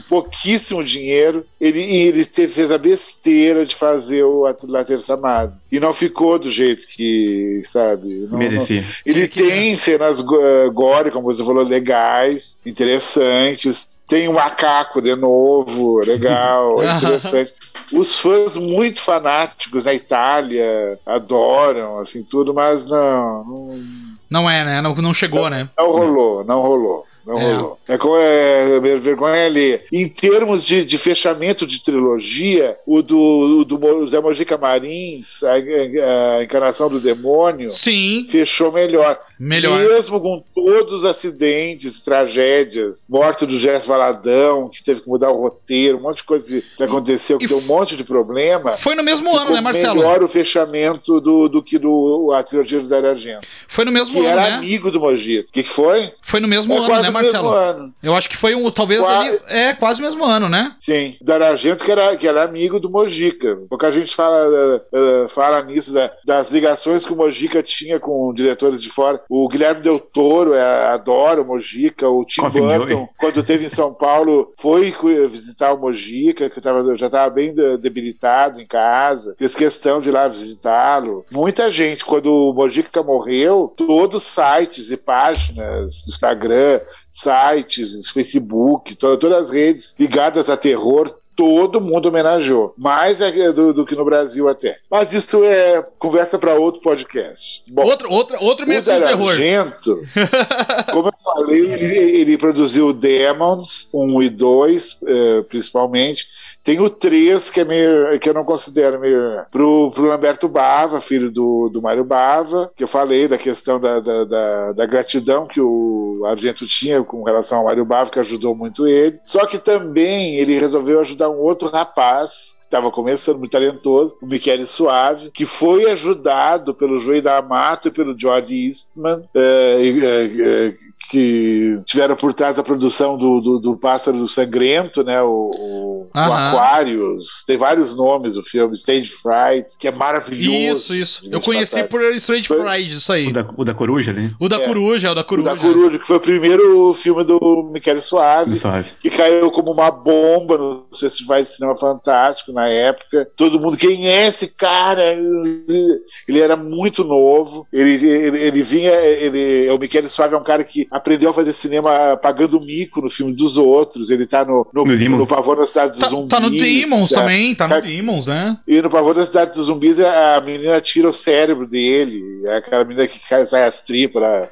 pouquíssimo dinheiro, ele, e ele fez a besteira de fazer o At- La Terça Madre. E não ficou do jeito que, sabe, não- não- Merecia. ele Que- que- tem cenas go- gore, como você falou, legais, interessantes. Tem um macaco de novo, legal, interessante. Os fãs muito fanáticos na Itália adoram, assim, tudo, mas não, não, Não é, né? Não, não chegou, né? não rolou, não rolou. Não É. rolou. É como é, vergonha ali. Em termos de, de fechamento de trilogia, o do, o do Zé Mojica Marins, a, a encarnação do demônio, Sim, fechou melhor. melhor. Mesmo com todos os acidentes, tragédias, morte do Jess Valadão, que teve que mudar o roteiro, um monte de coisa que aconteceu, que e deu um monte de problema. Foi no mesmo ano, né, Marcelo? melhor o fechamento do, do que do, a trilogia do Dario Argento. Foi no mesmo Que ano, era né? amigo do Mojica. O que, que foi? Foi no mesmo É ano, né, o Marcelo? mesmo ano. Eu acho que foi um, talvez Qua- ali, é quase o mesmo ano, né? Sim, Dario Argento que era, que era amigo do Mojica. Pouca gente fala, eh, fala nisso, da- das ligações que o Mojica tinha com diretores de fora. O Guilherme Del Toro eh, adora o Mojica, o Tim Burton, quando teve em São Paulo, foi visitar o Mojica, que tava, já estava bem de- debilitado em casa, fez questão de ir lá visitá-lo. Muita gente, quando o Mojica morreu, todos os sites e páginas do Instagram, sites, Facebook, to- todas as redes ligadas a terror, todo mundo homenageou. Mais é do, do que no Brasil até. Mas isso é conversa para outro podcast. Bom, Outro, outro, outro mês de terror. Argento, como eu falei, ele, ele produziu Demons 1 e 2, eh, principalmente. Tem o 3, que, é que eu não considero meio. Pro, pro Lamberto Bava, filho do, do Mário Bava, que eu falei da questão da, da, da, da gratidão que o Argento tinha com relação ao Mário Bava, que ajudou muito ele. Só que também ele resolveu ajudar um outro rapaz estava começando, muito talentoso, o Michele Suave, que foi ajudado pelo Joey D'Amato e pelo George Eastman, eh, eh, eh, que tiveram por trás da produção do, do, do Pássaro do Sangrento, né? O, o, o. Aquarius. Tem vários nomes do filme, Stage Fright, que é maravilhoso. Isso, isso. Eu conheci por Strange Foi- Fried, isso aí. O da, o da coruja ali. O da É. coruja, o da O coruja. da Coruja, que foi o primeiro filme do Michele Suave. Suave. que caiu como uma bomba nos festivais de cinema fantástico na época. Todo mundo, quem é esse cara? Ele era muito novo. Ele, ele, ele vinha, ele, o Michele Suave é um cara que aprendeu a fazer cinema pagando mico no filme dos outros. Ele tá no, no, No no Pavor na Cidade dos Tá, Zumbis. tá no Demons tá? também, tá no Tá- Demons, né? E no Pavor da Cidade dos Zumbis, a menina tira o cérebro dele. É aquela menina que cai- sai as tripas na,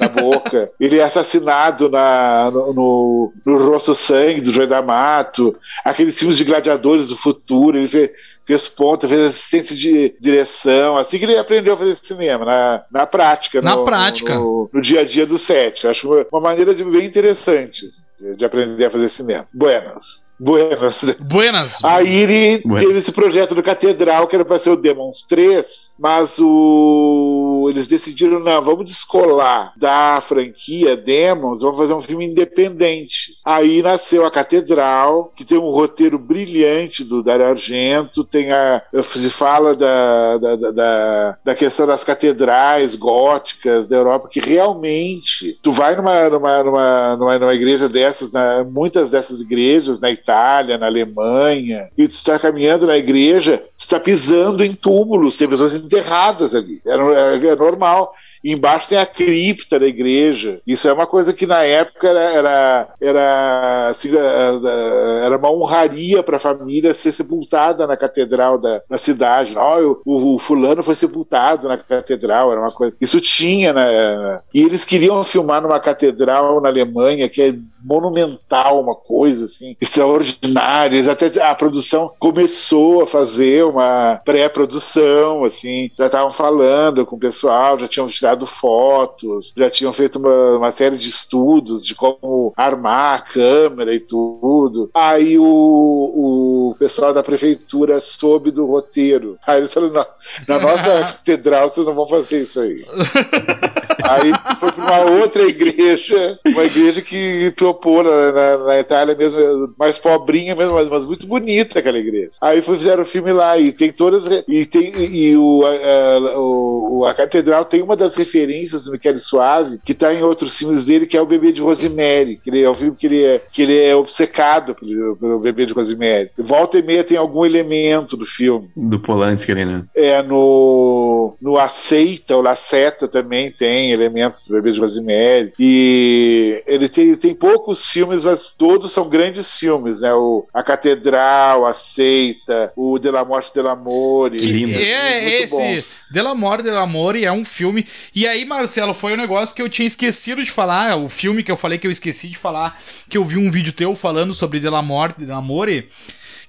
na boca. Ele é assassinado na, no, no, no Rosto Sangue, do Joey D'Amato. Aqueles filmes de gladiadores do futuro. Ele fez, fez ponta, fez assistência de direção. Assim que ele aprendeu a fazer cinema, na, na prática. Na no- prática. No, no dia a dia do set. Acho uma, uma maneira de, bem interessante de, de aprender a fazer cinema. Buenas. Buenas. Buenas. Aí ele Ué. teve esse projeto do Catedral, que era para ser o Demons 3, mas o... eles decidiram, não, vamos descolar da franquia Demons, vamos fazer um filme independente. Aí nasceu a Catedral, que tem um roteiro brilhante do Dario Argento, tem a... se fala da, da, da- da, questão das catedrais góticas da Europa, que realmente, tu vai numa, numa, numa, numa, numa igreja dessas, na, muitas dessas igrejas, na Itália, na Alemanha, e tu está caminhando na igreja, tu está pisando em túmulos, tem pessoas enterradas ali. Era, era- é normal. Embaixo tem a cripta da igreja. Isso é uma coisa que na época era, era, era, assim, era- era uma honraria para a família ser sepultada na catedral da, da cidade. Ó, o, o- fulano foi sepultado na catedral, era uma coisa. Isso tinha, né? E eles queriam filmar numa catedral na Alemanha que é monumental, uma coisa assim, extraordinária. Até a produção começou a fazer uma pré-produção, assim, já estavam falando com o pessoal, já tinham tirado fotos, já tinham feito uma, uma série de estudos de como armar a câmera e tudo. Aí o, o pessoal da prefeitura soube do roteiro. Aí eles falaram, na, na nossa catedral vocês não vão fazer isso aí. Aí foi para uma outra igreja, uma igreja que topou na, na, na Itália mesmo, mais pobrinha mesmo, mas, mas muito bonita aquela igreja. Aí foi, fizeram o filme lá e tem todas e tem e o, a, o, a catedral tem uma das referências do Michele Suave que está em outros filmes dele que é o Bebê de Rosemary, que ele é o filme que ele é que ele é obcecado pelo, pelo Bebê de Rosemary. Volta e meia tem algum elemento do filme. Do Polanski né? É, no, no Aceita, o Laceta também tem elementos do Bebê de Rosemary. E ele tem, tem poucos filmes, mas todos são grandes filmes, né? O, a Catedral, Aceita, o De La Morte de L'Amore. Que lindo. É, esse bons. Delamore, Delamore é um filme. E aí, Marcelo, foi um negócio que eu tinha esquecido de falar. O filme que eu falei que eu esqueci de falar, que eu vi um vídeo teu falando sobre Delamore, Delamore.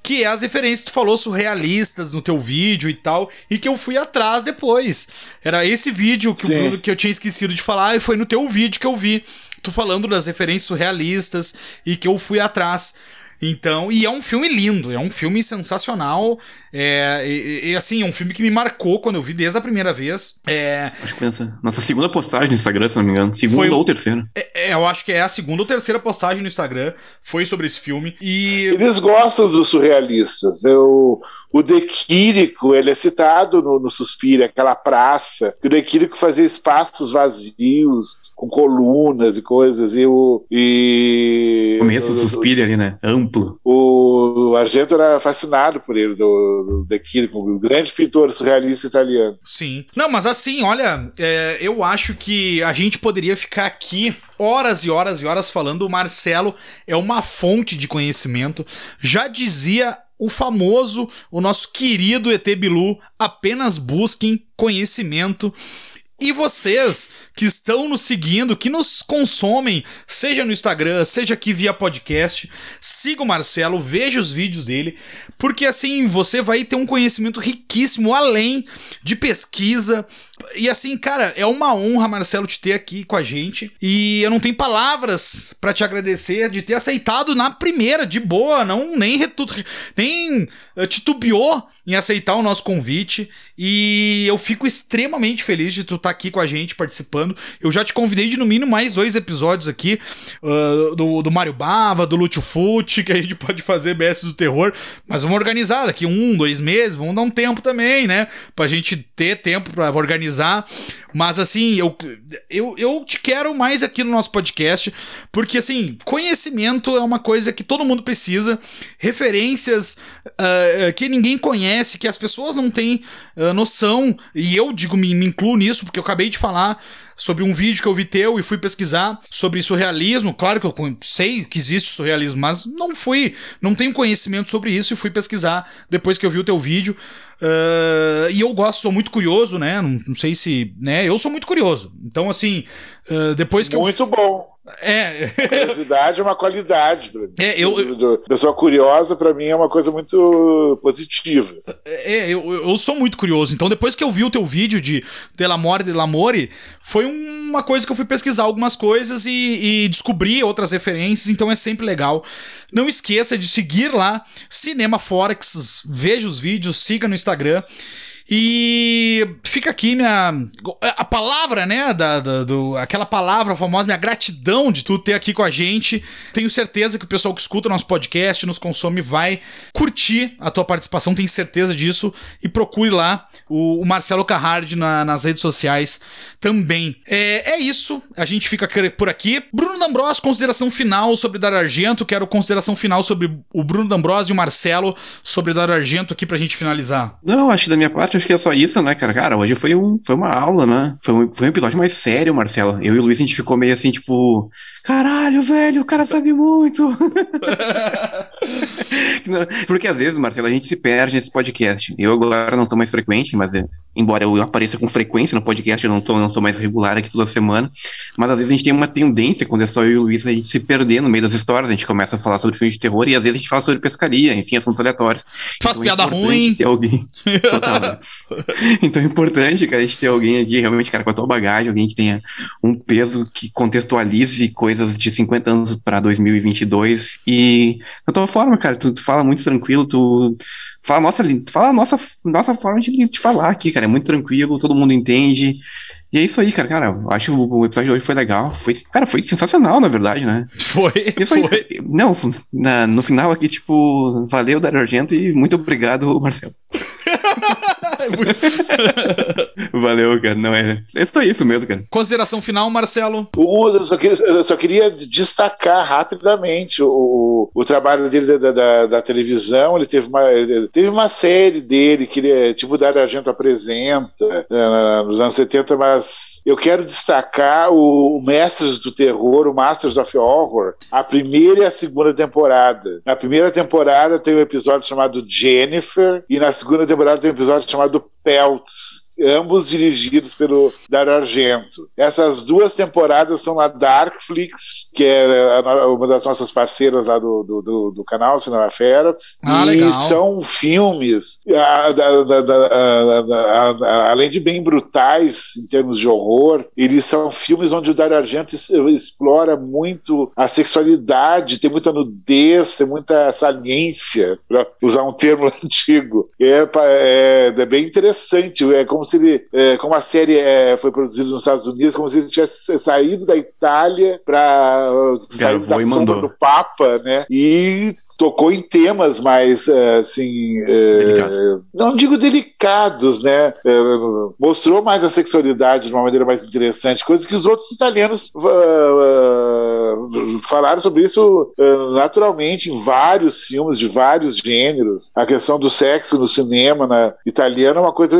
Que é as referências que tu falou surrealistas no teu vídeo e tal, e que eu fui atrás depois. Era esse vídeo que. Bruno, que eu tinha esquecido de falar, e foi no teu vídeo que eu vi. Tu falando das referências surrealistas e que eu fui atrás. Então, e é um filme lindo, é um filme sensacional. É, e, e, assim, é um filme que me marcou quando eu vi desde a primeira vez. É, Acho que foi essa nossa segunda postagem no Instagram, se não me engano. Segunda Foi ou terceira. é- eu acho que é a segunda ou terceira postagem no Instagram foi sobre esse filme. E Eles gostam dos surrealistas. Eu, O De Quirico, ele é citado no, no Suspira, aquela praça, que o De Quirico fazia espaços vazios, com colunas e coisas, e o... E, Começo do Suspira ali, né? Amplo. O Argento era fascinado por ele, do, do De Quirico, o grande pintor surrealista italiano. Sim. Não, mas assim, olha, é, eu acho que a gente poderia ficar aqui horas e horas e horas falando. O Marcelo é uma fonte de conhecimento. Já dizia o famoso, o nosso querido ET Bilu, apenas busquem conhecimento. E vocês que estão nos seguindo, que nos consomem, seja no Instagram, seja aqui via podcast, siga o Marcelo, veja os vídeos dele, porque assim você vai ter um conhecimento riquíssimo além de pesquisa. E assim, cara, é uma honra, Marcelo, te ter aqui com a gente. E eu não tenho palavras para te agradecer de ter aceitado na primeira, de boa, não nem retudo, nem uh, titubeou em aceitar o nosso convite. E eu fico extremamente feliz de tu estar aqui com a gente participando. Eu já te convidei de no mínimo mais dois episódios aqui uh, do, do Mario Bava, do Lúcio Fute, que a gente pode fazer BS do terror. Mas vamos organizar daqui um, dois meses, vamos dar um tempo também, né? Pra gente ter tempo para organizar. Mas assim, eu, eu, eu te quero mais aqui no nosso podcast, porque assim, conhecimento é uma coisa que todo mundo precisa, referências uh, que ninguém conhece, que as pessoas não têm uh, noção, e eu digo, me, me incluo nisso, porque eu acabei de falar sobre um vídeo que eu vi teu e fui pesquisar sobre surrealismo. Claro que eu sei que existe surrealismo, mas não fui, não tenho conhecimento sobre isso e fui pesquisar depois que eu vi o teu vídeo. Uh, e eu gosto, sou muito curioso, né? Não, não, sei se. né? Eu sou muito curioso. Então, assim, uh, depois que muito eu. Muito bom. É. Curiosidade é uma qualidade. É, eu, eu... Pessoa curiosa, para mim, é uma coisa muito positiva. É, eu, eu sou muito curioso. Então, depois que eu vi o teu vídeo de Delamore Delamore, foi uma coisa que eu fui pesquisar algumas coisas e, e descobri outras referências. Então, é sempre legal. Não esqueça de seguir lá, Cinema Forex, veja os vídeos, siga no Instagram. E fica aqui minha. A palavra, né? Da, da, do, aquela palavra famosa, minha gratidão de tu ter aqui com a gente. Tenho certeza que o pessoal que escuta nosso podcast, nos consome, vai curtir a tua participação, tenho certeza disso. E procure lá o, o Marcelo Carrard na, nas redes sociais também. É, é isso. A gente fica por aqui. Bruno D'Ambros, consideração final sobre Dar Argento. Quero consideração final sobre o Bruno D'Ambros e o Marcelo sobre Dar Argento aqui pra gente finalizar. Não, acho que da minha parte acho que é só isso, né, cara? Cara, hoje foi, um, foi uma aula, né? Foi um, foi um episódio mais sério, Marcelo. Eu e o Luiz, a gente ficou meio assim, tipo, caralho, velho, o cara sabe muito. Porque às vezes, Marcelo, a gente se perde nesse podcast. Eu agora não sou mais frequente, mas é, embora eu apareça com frequência no podcast, eu não, tô, não sou mais regular aqui toda semana. Mas às vezes a gente tem uma tendência, quando é só eu e o Luiz, a gente se perder no meio das histórias. A gente começa a falar sobre filmes de terror e às vezes a gente fala sobre pescaria, enfim, assuntos aleatórios. Faz então, piada é ruim. Ter alguém. Total, né? Então é importante, cara, a gente ter alguém aqui, realmente, cara, com a tua bagagem, alguém que tenha um peso que contextualize coisas de 50 anos para 2022 e da tua forma, cara, tu, tu fala muito tranquilo, tu fala nossa, tu fala a nossa, nossa forma de, de falar aqui, cara, é muito tranquilo, todo mundo entende. E é isso aí, cara. Cara, eu acho que o episódio de hoje foi legal. Foi, cara, foi sensacional, na verdade, né? Foi. Isso foi. Aí, não, na, no final aqui, tipo, valeu, Dario Argento, e muito obrigado, Marcelo. Valeu, cara. Não é. É só isso mesmo, cara. Consideração final, Marcelo. Eu só queria, eu só queria destacar rapidamente o, o trabalho dele da, da, da televisão. Ele teve uma, ele teve uma série dele que ele, tipo, Dario Argento apresenta né, nos anos 70, mas eu quero destacar o Mestres do Terror, o Masters of Horror, a primeira e a segunda temporada. Na primeira temporada tem um episódio chamado Jennifer, e na segunda temporada tem um episódio chamado do Peltz ambos dirigidos pelo Dario Argento. Essas duas temporadas estão na Darkflix, que é uma das nossas parceiras lá do, do, do, do canal Cinema Ferox. Ah, e legal. são filmes, a, além de bem brutais em termos de horror, eles são filmes onde o Dario Argento explora muito a sexualidade, tem muita nudez, tem muita saliência, para usar um termo antigo. É, é, é bem interessante, é como se ele, é, como a série é, foi produzida nos Estados Unidos, como se ele tivesse saído da Itália para sair da sombra do Papa, né? E tocou em temas mais, é, assim, é, não digo delicados, né? É, mostrou mais a sexualidade de uma maneira mais interessante, coisa que os outros italianos ah, ah, falaram sobre isso ah, naturalmente em vários filmes de vários gêneros. A questão do sexo no cinema na, italiano é uma coisa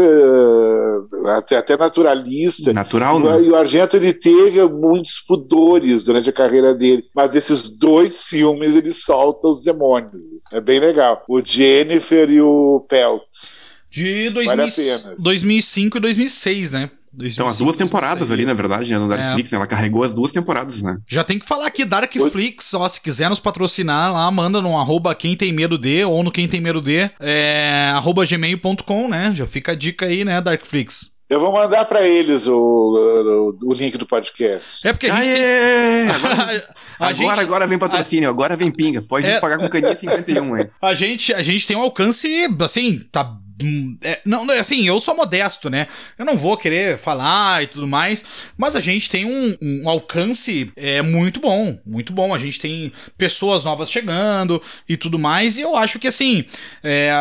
ah, até, até naturalista. Natural, E o- né? E o Argento ele teve muitos pudores durante a carreira dele, mas desses dois filmes ele solta os demônios. É bem legal. O Jennifer e o Peltz. De Vale 2000, a pena. 2005 e 2006, né? Então, as duas temporadas ali, na verdade, né, no Netflix, né, ela carregou as duas temporadas, né? Já tem que falar aqui, Darkflix, ó, se quiser nos patrocinar lá, manda no arroba quem tem medo de, ou no quem tem medo de, é, arroba gmail.com, né? Já fica a dica aí, né, Darkflix. Eu vou mandar para eles o, o, o link do podcast. É porque a gente tem... Aê! Agora, a agora, gente- agora vem patrocínio, agora vem pinga. Pode É. pagar com caninha 51, hein? A gente, a gente tem um alcance, assim, tá. Hum, é, não, não, assim, eu sou modesto, né? Eu não vou querer falar e tudo mais, mas a gente tem um, um alcance é, muito bom, muito bom. A gente tem pessoas novas chegando e tudo mais, e eu acho que, assim, é,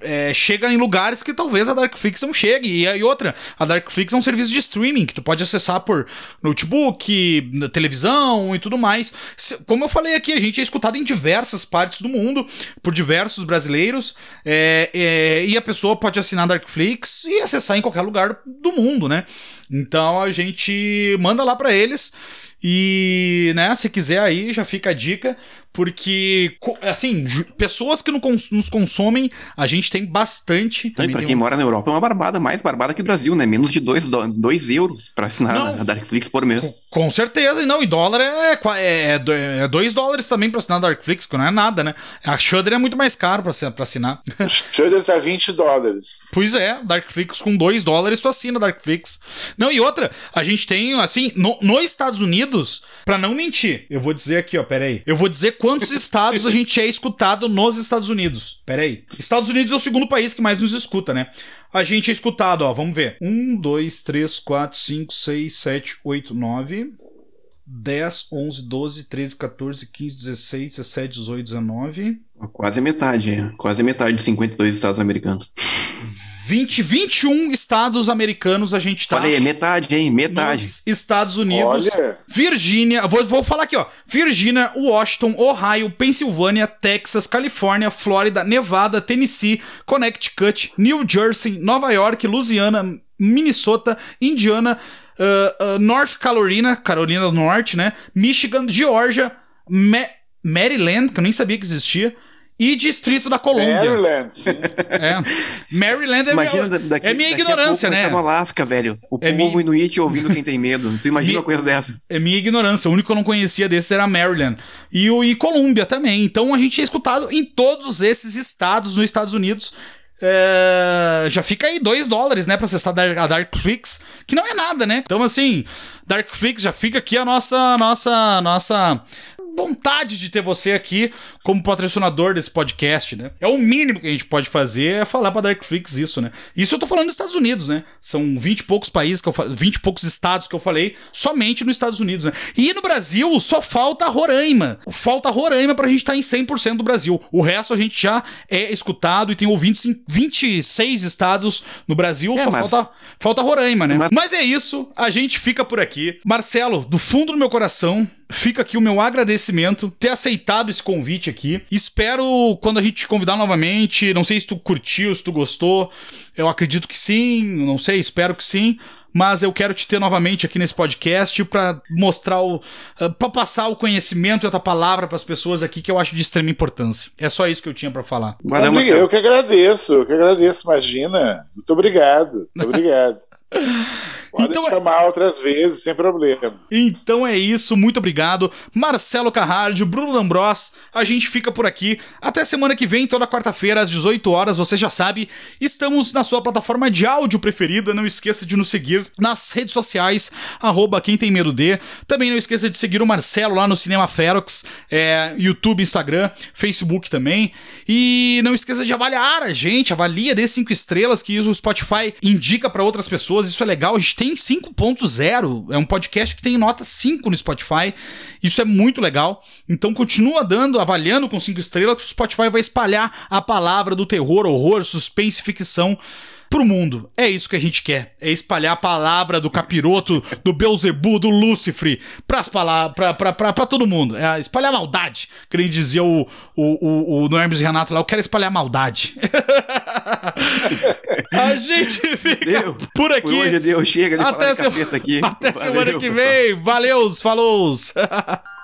é, chega em lugares que talvez a Darkflix não chegue. E, e outra, a Darkflix é um serviço de streaming que tu pode acessar por notebook, televisão e tudo mais. Como eu falei aqui, a gente é escutado em diversas partes do mundo, por diversos brasileiros, é, é, e a pessoa pode assinar Darkflix e acessar em qualquer lugar do mundo, né? Então a gente manda lá pra eles. E, né, se quiser aí, já fica a dica, porque, assim, pessoas que nos consomem, a gente tem bastante. E Também pra tem quem um- mora na Europa é uma barbada, mais barbada que o Brasil, né? Menos de 2 dois euros pra assinar Não. a Darkflix por mês. Com certeza, e não, e dólar é 2 é, do- é dois dólares também pra assinar a Darkflix, que não é nada, né? A Shudder é muito mais caro pra, pra assinar. Shudder tá 20 dólares. Pois é, Darkflix com 2 dólares tu assina Darkflix. Não, e outra, a gente tem, assim, no, nos Estados Unidos, pra não mentir, eu vou dizer aqui, ó, peraí. Eu vou dizer quantos estados a gente é escutado nos Estados Unidos. Peraí. Estados Unidos é o segundo país que mais nos escuta, né? A gente é escutado, ó, vamos ver. 1, 2, 3, 4, 5, 6, 7, 8, 9... 10, 11, 12, 13, 14, 15, 16, 17, 18, 19... Quase metade. Quase metade de 52 estados americanos. 20, 21 estados americanos a gente tá. Falei, é metade, hein? Metade. nos Estados Unidos. Olha. Virgínia, vou, vou falar aqui, ó. Virgínia, Washington, Ohio, Pensilvânia, Texas, Califórnia, Flórida, Nevada, Tennessee, Connecticut, New Jersey, Nova York, Louisiana, Minnesota, Indiana, ah, ah, North Carolina, Carolina do Norte, né? Michigan, Georgia, Ma- Maryland, que eu nem sabia que existia, e Distrito da Colômbia. Maryland. sim. É. Maryland é, Imagina minha, daqui, é minha daqui ignorância, a pouco vai né? no Alasca, velho. O É povo mi- inuit ouvindo quem tem medo. Tu imagina Mi- uma coisa dessa. É minha ignorância. O único que eu não conhecia desses era Maryland. E o e Colômbia também. Então a gente é escutado em todos esses estados nos Estados Unidos. É, já fica aí 2 dólares, né, pra acessar Dar- a Darkflix, que não é nada, né? Então, assim, Darkflix já fica aqui a nossa, nossa, nossa vontade de ter você aqui como patrocinador desse podcast, né? É o mínimo que a gente pode fazer é falar pra Darkflix isso, né? Isso eu tô falando dos Estados Unidos, né? São 20 e poucos países que eu fa- 20 e poucos estados que eu falei somente nos Estados Unidos, né? E no Brasil só falta Roraima. Falta Roraima pra gente estar em 100% do Brasil. O resto a gente já é escutado e tem ouvintes em 26 estados no Brasil, É, só mas- falta falta Roraima, né? Mas- Mas é isso, a gente fica por aqui. Marcelo, do fundo do meu coração, fica aqui o meu agradecimento ter aceitado esse convite aqui. Espero quando a gente te convidar novamente. Não sei se tu curtiu, se tu gostou. Eu acredito que sim, não sei, espero que sim. Mas eu quero te ter novamente aqui nesse podcast pra mostrar o. ah, pra passar o conhecimento e a tua palavra pras pessoas aqui que eu acho de extrema importância. É só isso que eu tinha pra falar. Valeu, eu Marcelo. que agradeço, eu que agradeço, imagina. Muito obrigado, muito obrigado. Pode Então é- chamar outras vezes, sem problema. Então é isso, muito obrigado. Marcelo Carrardi, Bruno Lambros, a gente fica por aqui. Até semana que vem, toda quarta-feira, às 18 horas, você já sabe, estamos na sua plataforma de áudio preferida. Não esqueça de nos seguir nas redes sociais, arroba quem tem medo de. Também não esqueça de seguir o Marcelo lá no Cinema Ferox, é, YouTube, Instagram, Facebook também. E não esqueça de avaliar a gente, avalia de 5 estrelas, que isso o Spotify indica para outras pessoas. Isso é legal. A gente tem 5.0, é um podcast que tem nota 5 no Spotify. Isso é muito legal. Então continua dando, avaliando com 5 estrelas, que o Spotify vai espalhar a palavra do terror, horror, suspense ficção pro mundo. É isso que a gente quer. É espalhar a palavra do capiroto, do Beuzebu, do Lúcifer pras palavras, pra, pra, pra, pra todo mundo. É espalhar maldade. Que nem dizia o, o, o, o Hermes e Renato lá, eu quero espalhar maldade. a gente fica Deu. por aqui. Por hoje deu, chega de Até, falar se- aqui. Até Valeu, semana que vem. Valeu, falou!